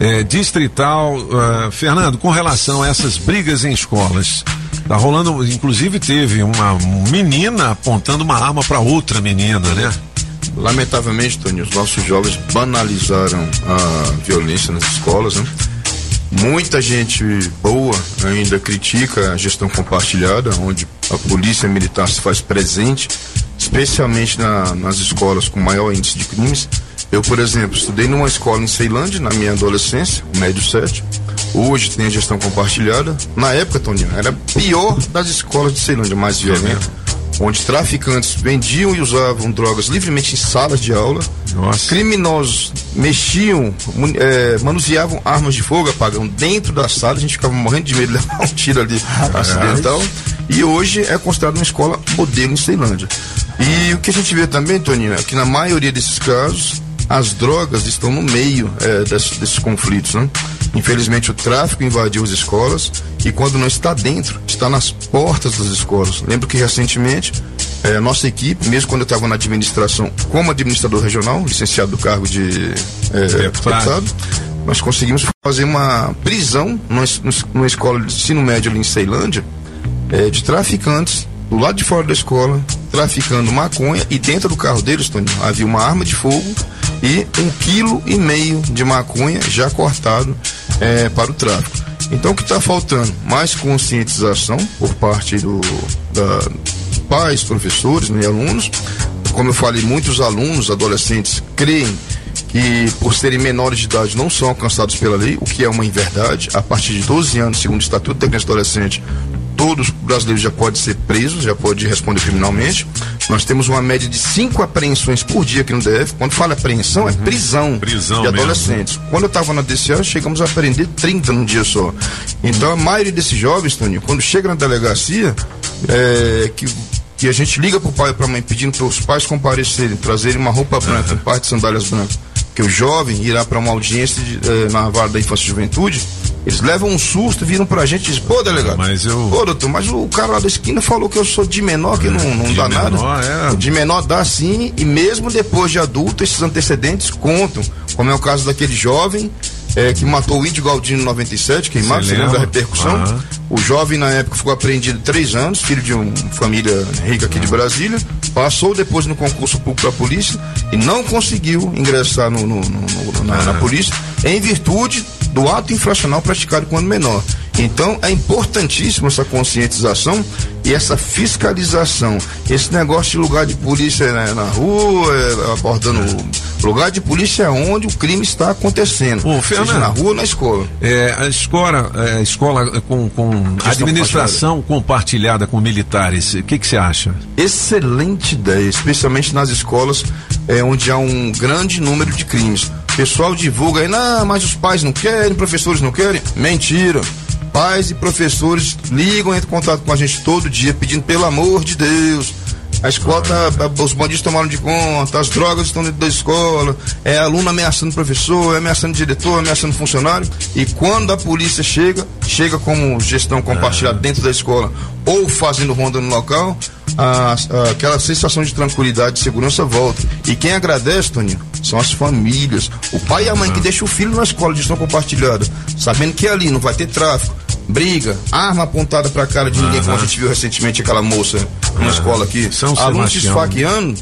eh, distrital. Ah, Fernando, com relação a essas brigas em escolas, tá rolando, inclusive teve uma menina apontando uma arma para outra menina, né? Lamentavelmente, Tony, os nossos jovens banalizaram a violência nas escolas, né? Muita gente boa ainda critica a gestão compartilhada, onde a polícia militar se faz presente, especialmente na- nas escolas com maior índice de crimes. Eu, por exemplo, estudei numa escola em Ceilândia na minha adolescência, médio 7. Hoje tem a gestão compartilhada. Na época, Tony, era pior das escolas de Ceilândia, mais violenta onde traficantes vendiam e usavam drogas livremente em salas de aula. Criminosos mexiam, eh, manuseavam armas de fogo, apagam dentro da sala, a gente ficava morrendo de medo de *laughs* levar um tiro ali acidental. E hoje é considerado uma escola modelo em Ceilândia. E o que a gente vê também, Toninho, é que na maioria desses casos as drogas estão no meio é, desses, desses conflitos, né? Infelizmente o tráfico invadiu as escolas e quando não está dentro, está nas portas das escolas. Lembro que recentemente a nossa equipe, mesmo quando eu estava na administração como administrador regional, licenciado do cargo de é, deputado, nós conseguimos fazer uma prisão numa, es- numa escola de ensino médio ali em Ceilândia é, de traficantes do lado de fora da escola, traficando maconha e dentro do carro deles, Tony, havia uma arma de fogo e um quilo e meio de maconha já cortado é, para o tráfico. Então o que está faltando? Mais conscientização por parte do, da pais, professores né, e alunos. Como eu falei, muitos alunos, adolescentes, creem que por serem menores de idade não são alcançados pela lei, o que é uma inverdade. A partir de 12 anos, segundo o Estatuto da Criança e Adolescente, todos os brasileiros já podem ser presos, já pode responder criminalmente. Nós temos uma média de cinco apreensões por dia aqui no DF. Quando fala apreensão, é prisão, Prisão de mesmo. adolescentes. Quando eu estava na DCA, chegamos a apreender 30 num dia só. Então a maioria desses jovens, Toninho, quando chega na delegacia, é, que, que a gente liga pro pai e pra mãe pedindo para os pais comparecerem, trazerem uma roupa branca, um par de sandálias brancas, que o jovem irá para uma audiência de, eh, na vara da infância e juventude, eles levam um susto, viram pra gente e dizem, pô, delegado, mas eu... pô, doutor, mas o cara lá da esquina falou que eu sou de menor, que não, não De dá menor, nada. é. De menor dá sim, e mesmo depois de adulto, esses antecedentes contam, como é o caso daquele jovem eh, que matou o Índio Galdino em 97, queimado, Você lembra da repercussão? O jovem na época ficou apreendido três anos, filho de uma família rica aqui de Brasília, passou depois no concurso público para a polícia e não conseguiu ingressar no, no- no- no- na, na polícia em virtude do ato infracional praticado quando menor. Então é importantíssimo essa conscientização e essa fiscalização. Esse negócio de lugar de polícia né, na rua, é, abordando lugar de polícia é onde o crime está acontecendo. seja Fernando. na rua ou na escola. É, a escola, é, a escola com, com administração compartilhada com militares, o que que você acha? Excelente ideia, especialmente nas escolas é, onde há um grande número de crimes. Pessoal divulga aí, não, mas os pais não querem, professores não querem. Mentira. Pais e professores ligam, entram em contato com a gente todo dia, pedindo pelo amor de Deus. A escola, tá, os bandidos tomaram de conta, as drogas estão dentro da escola, é aluno ameaçando professor, é ameaçando diretor, ameaçando funcionário. E quando a polícia chega, chega como gestão compartilhada dentro da escola ou fazendo ronda no local, a- a- aquela sensação de tranquilidade e segurança volta. E quem agradece, Toninho, são as famílias. O pai e a mãe que deixa o filho na escola de gestão compartilhada, sabendo que ali não vai ter tráfico, briga, arma apontada pra cara de ninguém, como a gente viu recentemente aquela moça numa escola aqui, São aluno se Sebastião. esfaqueando.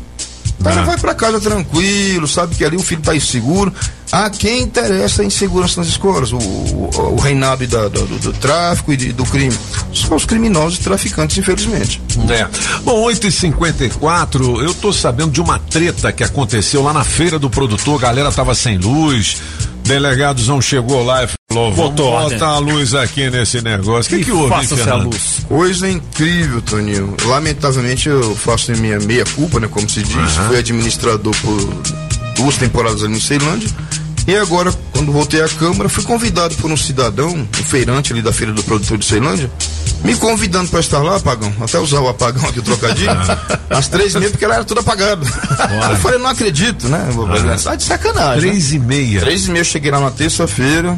O cara Ah. vai pra casa tranquilo, sabe que ali o filho tá inseguro. A quem interessa a insegurança nas escolas? O, o, o reinado da- do, do- do tráfico e de- do crime. São os criminosos e traficantes, infelizmente. É. Bom, 8h54, eu tô sabendo de uma treta que aconteceu lá na feira do produtor, a galera tava sem luz, delegadozão chegou lá e vamos Botou botar a luz aqui nesse negócio. O que que houve, hein, Fernando? Coisa incrível, Toninho. Lamentavelmente eu faço minha meia culpa, né? Como se diz. Aham. Fui administrador por duas temporadas ali em Ceilândia. E agora, quando voltei à Câmara, fui convidado por um cidadão, um feirante ali da Feira do Produtor de Ceilândia, me convidando para estar lá, apagão. Até usar o apagão aqui, o trocadilho. às três e meia, porque ela era tudo apagado. eu falei, não acredito, né? Vou- Ah. Tá de sacanagem. Três né? e meia. Três e meia, eu cheguei lá na terça-feira.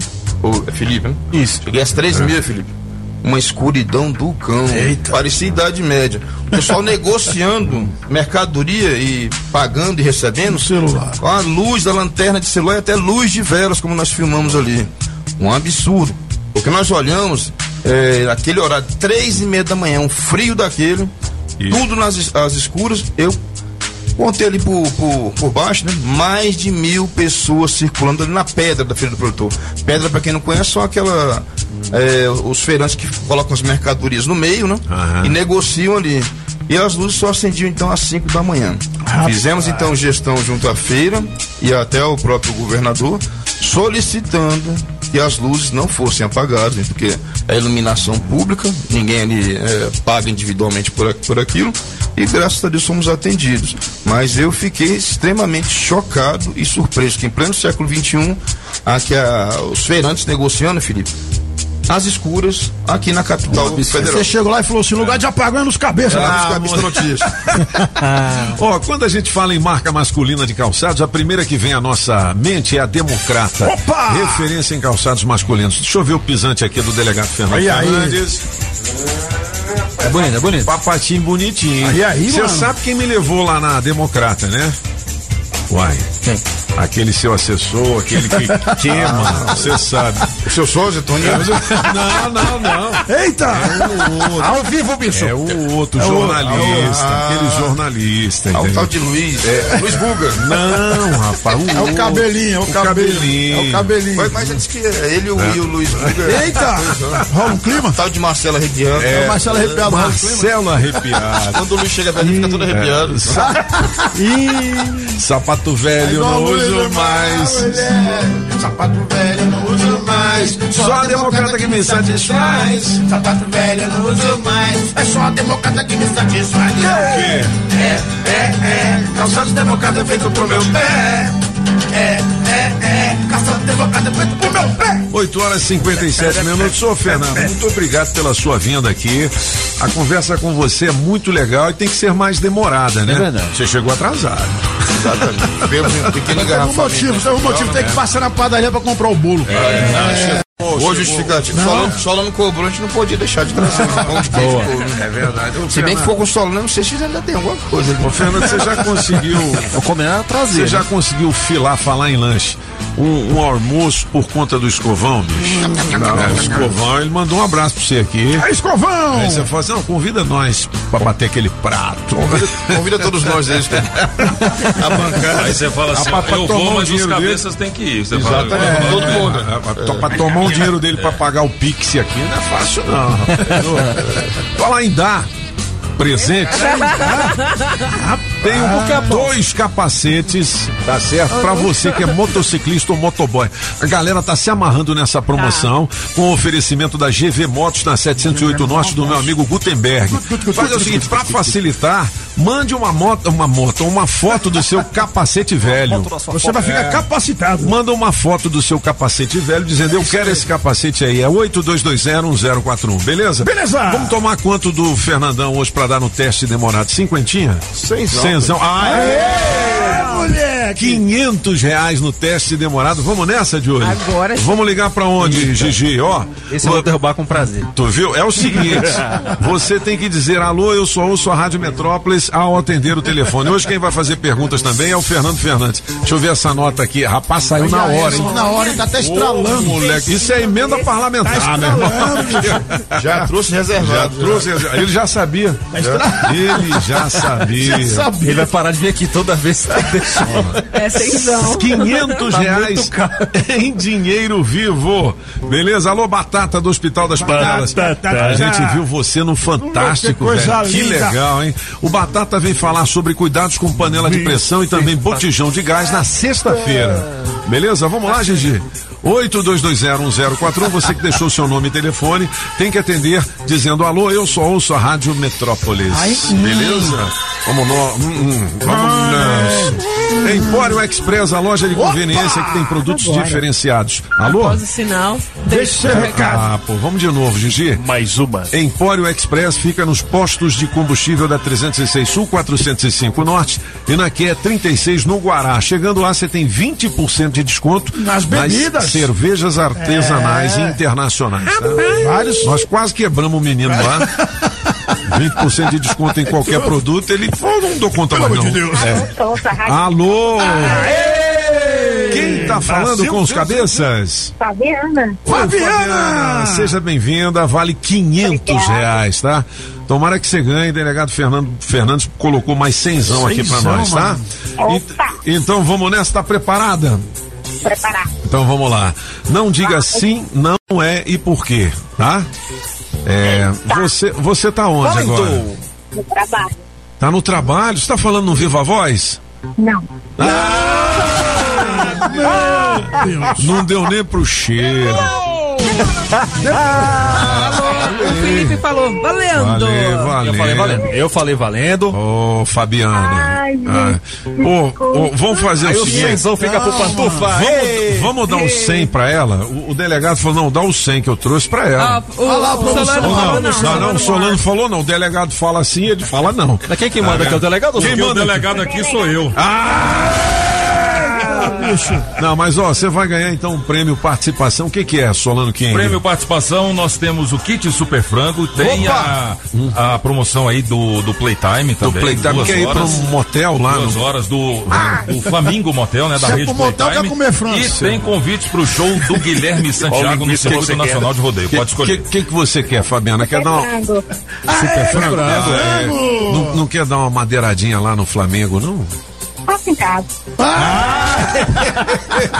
É Felipe, né? Isso. Cheguei às três e meia, Felipe. Uma escuridão do cão. Parecia idade média. O pessoal *laughs* negociando mercadoria e pagando e recebendo. celular. Com a luz da lanterna de celular e até luz de velas, como nós filmamos ali. Um absurdo. Porque nós olhamos, é, aquele horário, três e meia da manhã, um frio daquele, tudo nas as escuras, eu Contei ali por, por, por baixo, né? Mais de mil pessoas circulando ali na pedra da Feira do Produtor. Pedra, para quem não conhece, são aquela. é, os feirantes que colocam as mercadorias no meio, né? E negociam ali. E as luzes só acendiam então às 5 da manhã. Fizemos então gestão junto à feira e até o próprio governador solicitando que as luzes não fossem apagadas, né? porque é iluminação pública, ninguém ali é, paga individualmente por, por aquilo e graças a Deus somos atendidos. Mas eu fiquei extremamente chocado e surpreso que em pleno século XXI, aqui a, os feirantes negociando, Felipe, às escuras aqui na capital federal. Você chegou lá e falou assim: lugar de apagando os cabeças. Ah, né? os. *laughs* Ó, quando a gente fala em marca masculina de calçados, a primeira que vem à nossa mente é a Democrata. Opa! Referência em calçados masculinos. Deixa eu ver o pisante aqui do delegado Fernando Aí, aí. Fernandes. É bonito, é bonito. Papatinho bonitinho. Aí, aí, Você mano. sabe quem me levou lá na Democrata, né? Uai. Aquele seu assessor, aquele que *laughs* queima, você sabe. O seu sócio, Toninho? Não, não, não. Eita! É o outro. Ao vivo, bicho. É o outro É o- jornalista, Ah. aquele jornalista. Ah, o tal de Luiz. É, Luiz Buga. Não, rapaz. É o cabelinho, é o cabelinho. É o cabelinho. Mas, mas antes que ele e o, e o Luiz Buga. Eita! Rola um clima? Tal de Marcelo Arrepiano. É, o Marcelo arrepiado, rola um clima. Marcelo arrepiado. Quando o Luiz chega perto, ele fica todo arrepiado. Ih, Sapato velho, igual não uso mais. Sapato velho, não uso mais. Só a democrata que me satisfaz. Sapato velho, não uso mais. É só a democrata que me satisfaz. O quê? É, é, é. Calçados democrata feito pro meu pé. É, é, é. Calçados democrata feito pro meu pé. 8 horas e 57 minutos. Ô, Fernando, muito obrigado pela sua vinda aqui. A conversa com você é muito legal e tem que ser mais demorada, né? É verdade. Você chegou atrasado. Exatamente. Veio um pequeno Tem um engarrafamento. motivo, tem um motivo. Tem que passar na padaria pra comprar o bolo. No, Hoje justificativo. Solano, Solano cobrou, a gente não podia deixar de trazer um pão de queijo. Boa. pô, né? É verdade. Ô, Se bem que for com Solano, eu não sei se ainda tem alguma coisa. Ô, Fernando, você já conseguiu. Vou combinar trazer. Você já né? conseguiu filar, falar em lanche, um, um almoço por conta do escovão, bicho? É, o escovão, ele mandou um abraço pra você aqui. É escovão! Aí você fala assim, não, convida nós pra bater aquele prato. Convida todos nós eles. *laughs* A bancada. Aí você fala assim, Ah, pra- pra eu vou, o mas os cabeças têm que ir. Você Exatamente. fala, Todo é, mundo. É, pra, pra tomar o dinheiro dele pra pagar o Pix aqui não é fácil, não. Falar em dar presente. *laughs* Tem um, dois capacetes, tá certo? Pra você que é motociclista ou motoboy. A galera tá se amarrando nessa promoção com o oferecimento da GV Motos na 708 Norte do meu amigo Gutenberg. Faz o seguinte, pra facilitar, mande uma moto, uma moto, uma foto do seu capacete velho. Você vai ficar capacitado. Manda uma foto do seu capacete velho dizendo eu quero esse capacete aí. É 82201041, beleza? Beleza. Vamos tomar quanto do Fernandão hoje pra dar no teste demorado? Cinquentinha? Cenzão. Cenzão. Ah, É, moleque! 500 reais no teste demorado. Vamos nessa, Júlio? Agora sim. Vamos ligar pra onde, Gigi? Ó, Esse eu vou derrubar com prazer. Tu viu? É o seguinte: *laughs* você tem que dizer alô, eu sou ouço a Rádio Metrópolis ao atender o telefone. Hoje quem vai fazer perguntas também é o Fernando Fernandes. Deixa eu ver essa nota aqui. Rapaz, saiu na hora, hein? Na hora, ele tá até Ô, estralando. moleque, isso é emenda parlamentar, meu irmão. Já trouxe Já reservado. trouxe, ele já sabia. Ele já sabia. Ele vai parar de vir aqui toda vez que *laughs* deixar. É seisão. 500 Tá reais em dinheiro vivo. Beleza? Alô, Batata do Hospital das Panelas. A gente viu você no Fantástico, Que coisa velho. Que legal, hein? O Batata vem falar sobre cuidados com panela de pressão e também botijão de gás na sexta-feira. Beleza? Vamos lá, Gigi. 82201041, você que deixou seu nome e telefone, tem que atender dizendo alô, eu só ouço a Rádio Metrópolis. Beleza? Vamos nós. Hum, hum, vamos nós. Empório Express, a loja de conveniência que tem produtos Agora. diferenciados. Alô? Após o sinal, Deixa seu recado. Ah, pô, vamos de novo, Gigi. Mais uma. Empório Express fica nos postos de combustível da 306 Sul, 405 Norte e na QE 36 no Guará. Chegando lá, você tem 20% de desconto Nas bebidas. cervejas artesanais É. e internacionais. tá? Vários. Nós quase quebramos o menino lá. *laughs* 20% de desconto em qualquer produto. Ele falou, não dou conta mais, não. É. Alô! Quem tá falando com os cabeças? Fabiana. Fabiana! Seja bem-vinda, vale 500 reais, tá? Tomara que você ganhe, delegado Fernando Fernandes colocou mais cenzão aqui pra Cenzão, nós, tá? E- então vamos nessa, tá preparada? Preparar. Então vamos lá. Não diga sim, não é e por quê, tá? É, você, você tá onde agora? No trabalho. Tá no trabalho? Você tá falando no Viva Voz? Não. Não deu nem pro cheiro. O Felipe falou, valendo. Valeu, valeu. Eu falei valendo. Eu falei valendo. Ô, Fabiana. Ai, Ah, ô, ô, vamos fazer Aí o o seguinte. cenzão fica pro pantufa. Vamos, vamos dar um 100 pra ela? O, o delegado falou, não, dá o 100 que eu trouxe pra ela. Ah, o, o Solano Não, falou não, não. não, não, o Solano falou não, o delegado fala assim, ele fala não. Mas quem que manda aqui é o delegado? ou Quem manda o delegado aqui sou eu. Não, mas ó, você vai ganhar então um prêmio participação. O que que é, Solano King? Prêmio participação, nós temos o kit Super Frango, tem a, a promoção aí do, do Playtime do também. Playtime, quer ir pra horas. um motel lá Duas no... horas do, do Flamingo Motel, né? Da é rede pro motel, Playtime. quer comer frango. E tem convites pro show do Guilherme *laughs* Santiago no que Circuito Nacional quer? de Rodeio. Que, Pode escolher. que, que que você quer, Fabiana? Quer dar uma... Frango. Super frango? frango. Ah, é. não, não quer dar uma madeiradinha lá no Flamengo, não? Passa em casa.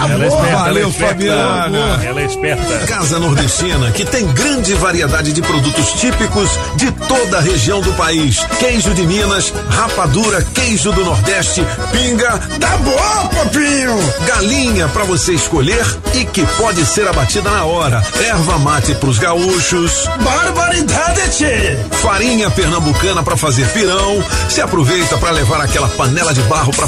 Ela é esperta, Valeu, ela é esperta. Fabiana. Ela é esperta. Casa Nordestina, que tem grande variedade de produtos típicos de toda a região do país. Queijo de Minas, rapadura, queijo do Nordeste, pinga, Tá bom, papinho! galinha para você escolher e que pode ser abatida na hora. Erva mate pros gaúchos, Barbaridade, tchê! farinha pernambucana para fazer pirão. Se aproveita para levar aquela panela de barro para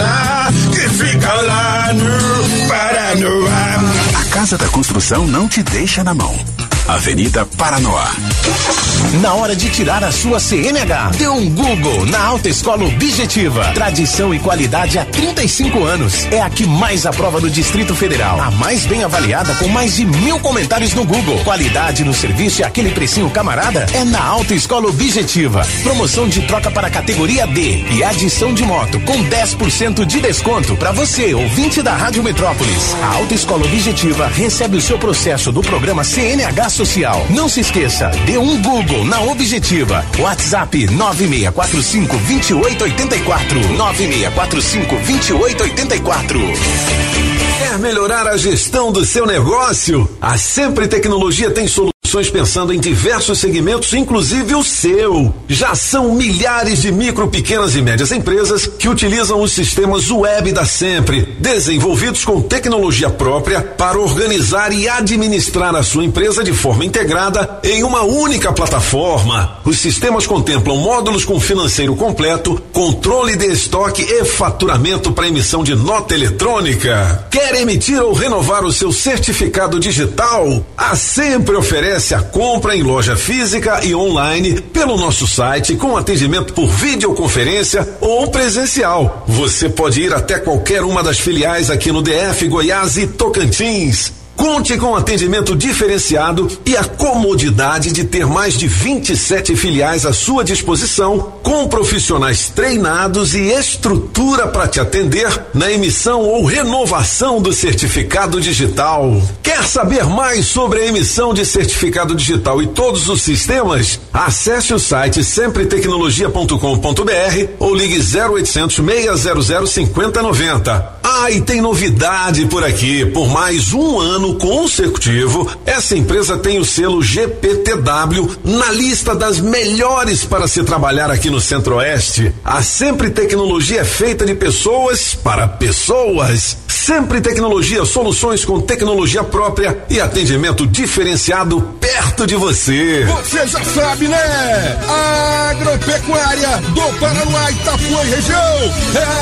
Casa da Construção não te deixa na mão. Avenida Paranoá. Na hora de tirar a sua CNH, dê um Google na Alta Escola Objetiva. Tradição e qualidade há 35 anos. É a que mais aprova no Distrito Federal. A mais bem avaliada com mais de mil comentários no Google. Qualidade no serviço e aquele precinho camarada é na Alta Escola Objetiva. Promoção de troca para categoria D e adição de moto com 10% de desconto para você, ouvinte da Rádio Metrópolis. A Alta Escola Objetiva recebe o seu processo do programa CNH Social. Não se esqueça, dê um Google na Objetiva. WhatsApp 9645 2884. 9645 2884. Quer melhorar a gestão do seu negócio? A Sempre Tecnologia tem pensando em diversos segmentos, inclusive o seu. Já são milhares de micro, pequenas e médias empresas que utilizam os sistemas web da Sempre, desenvolvidos com tecnologia própria para organizar e administrar a sua empresa de forma integrada em uma única plataforma. Os sistemas contemplam módulos com financeiro completo, controle de estoque e faturamento para emissão de nota eletrônica. Quer emitir ou renovar o seu certificado digital? A Sempre oferece a compra em loja física e online pelo nosso site com atendimento por videoconferência ou presencial. Você pode ir até qualquer uma das filiais aqui no DF, Goiás e Tocantins. Conte com atendimento diferenciado e a comodidade de ter mais de 27 filiais à sua disposição, com profissionais treinados e estrutura para te atender na emissão ou renovação do certificado digital. Quer saber mais sobre a emissão de certificado digital e todos os sistemas? Acesse o site sempretecnologia.com.br ou ligue 0800 600 5090. Ah, e tem novidade por aqui. Por mais um ano consecutivo, essa empresa tem o selo GPTW na lista das melhores para se trabalhar aqui no Centro-Oeste. A Sempre Tecnologia é feita de pessoas para pessoas. Sempre Tecnologia, soluções com tecnologia própria e atendimento diferenciado perto de você. Você já sabe, né? Agropecuária do Paraná, Itapuã e região. É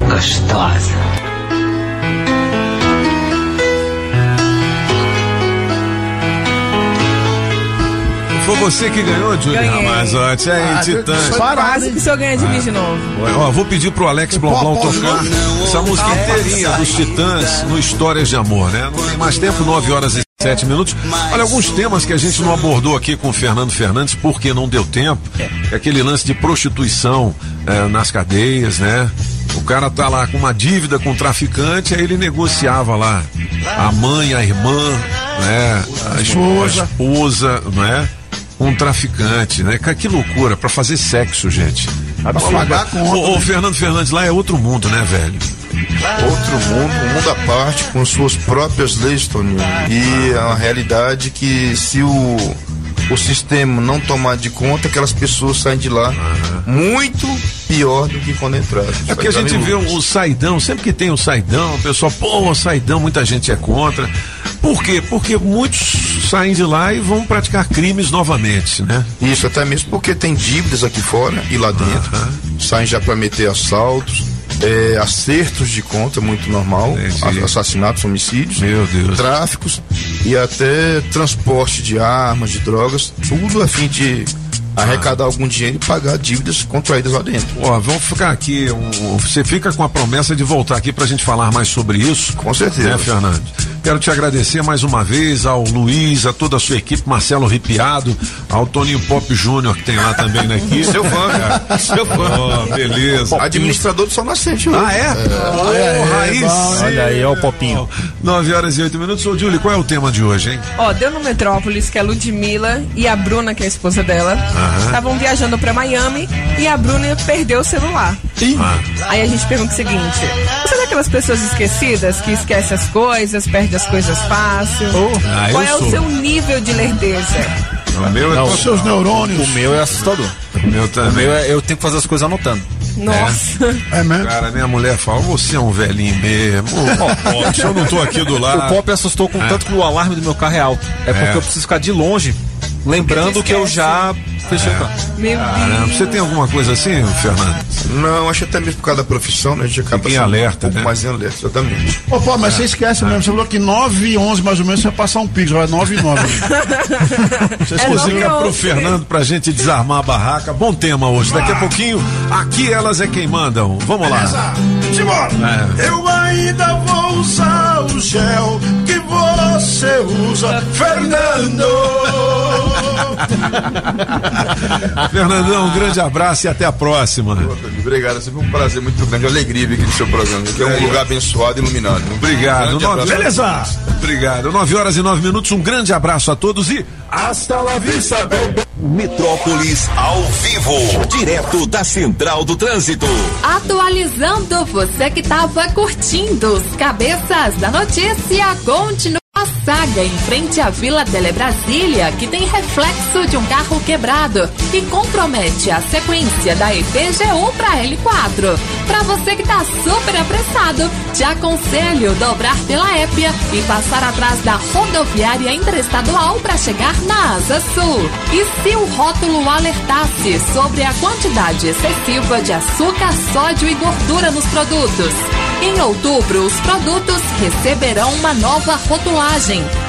Gostosa. Foi você que ganhou, Júlio Ganhei. Ramazotti. Aí, Ah, Titãs. Quase que o senhor ganha de mim de novo. Ó, vou pedir pro Alex Blomblom tocar essa música inteirinha dos Titãs no Histórias de Amor, né? Não tem mais tempo, 9 horas e 7 minutos. Olha, alguns temas que a gente não abordou aqui com o Fernando Fernandes porque não deu tempo. É aquele lance de prostituição eh, nas cadeias, né? O cara tá lá com uma dívida com o traficante, aí ele negociava lá a mãe, a irmã, né? A esposa, a esposa não é? Um traficante, né? Que loucura, pra fazer sexo, gente. A Ô, né? Fernando Fernandes, lá é outro mundo, né, velho? Outro mundo, um mundo à parte, com suas próprias leis, Toninho. E é uma realidade que se o, o sistema não tomar de conta, aquelas pessoas saem de lá muito pior do que quando entraram. É porque a gente vê o, o saidão, sempre que tem o saidão, o pessoal, pô, o saidão, muita gente é contra. Por quê? Porque muitos saem de lá e vão praticar crimes novamente, né? Isso, até mesmo porque tem dívidas aqui fora e lá dentro. Saem já para meter assaltos, é, acertos de conta, muito normal. a- Assassinatos, homicídios. Meu Deus. Tráficos e até transporte de armas, de drogas, tudo a fim de arrecadar algum dinheiro e pagar dívidas contraídas lá dentro. Ó, vamos ficar aqui. um- você fica com a promessa de voltar aqui pra gente falar mais sobre isso. Com certeza. Né, Fernando? Quero te agradecer mais uma vez ao Luiz, a toda a sua equipe, Marcelo Ripiado, ao Toninho Pop Júnior, que tem lá também na equipe. Seu fã, cara. Seu fã. Ó, beleza. Administrador do Sol Nascente. Ah, é? Ô, É, raiz. bom, Olha aí, ó o Popinho. 9 horas e 8 minutos. Ô, Júlio, qual é o tema de hoje, hein? Ó, deu no Metrópolis que a Ludmilla e a Bruna, que é a esposa dela, Aham. estavam viajando pra Miami e a Bruna perdeu o celular. Ah. Aí a gente pergunta o seguinte: você é daquelas pessoas esquecidas que esquece as coisas, perde as coisas fácil? Ah, Qual é o sou. seu nível de lerdeza? O meu é Não, top. seus neurônios. O meu é assustador. O meu também. O meu é, eu tenho que fazer as coisas anotando. Nossa. É mesmo? Cara, minha mulher fala, você é um velhinho mesmo. *laughs* Se eu não tô aqui do lado. O Pop assustou com É. tanto que o alarme do meu carro é alto. É porque É. eu preciso ficar de longe, lembrando que eu já fechei o carro. Meu Caramba, você tem alguma coisa assim, Fernando? Não, acho até mesmo por causa da profissão, né? A gente acaba em alerta, um pouco né? mais em alerta, exatamente. Ô, pô, mas você esquece mesmo. Você falou que 9 e 11 mais ou menos você vai passar um pix. Vai 9 e 9. Vocês cozinham pro Fernando pra gente desarmar a barraca. Bom tema hoje. Daqui a pouquinho, aqui elas é quem mandam. Vamos lá. Simbora! É. Eu ainda vou usar o gel você usa, Fernando! *laughs* Fernandão, um grande abraço e até a próxima. Obrigado, é sempre um prazer muito grande, alegria vir aqui no seu programa, que é um lugar abençoado e iluminado. Obrigado. Grande Nove-. Beleza? Obrigado. 9 horas e 9 minutos. Um grande abraço a todos e hasta la vista, baby. Metrópolis ao vivo, direto da Central do Trânsito. Atualizando você que estava curtindo os cabeças da notícia, continua a saga em frente à Vila Tele Brasília, que tem reflexo de um carro quebrado e compromete a sequência da IPGU para L4. Para você que tá super apressado, te aconselho dobrar pela Épia e passar atrás da rodoviária interestadual para chegar na Asa Sul. E se o rótulo alertasse sobre a quantidade excessiva de açúcar, sódio e gordura nos produtos? Em outubro, os produtos receberão uma nova rotulagem.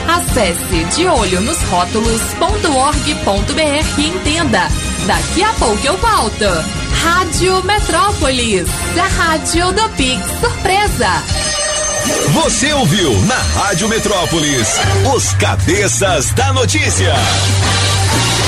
Acesse deolhonosrótulos.org.br e entenda. Daqui a pouco eu volto. Rádio Metrópolis, a rádio do Pix Surpresa. Você ouviu na Rádio Metrópolis os cabeças da notícia.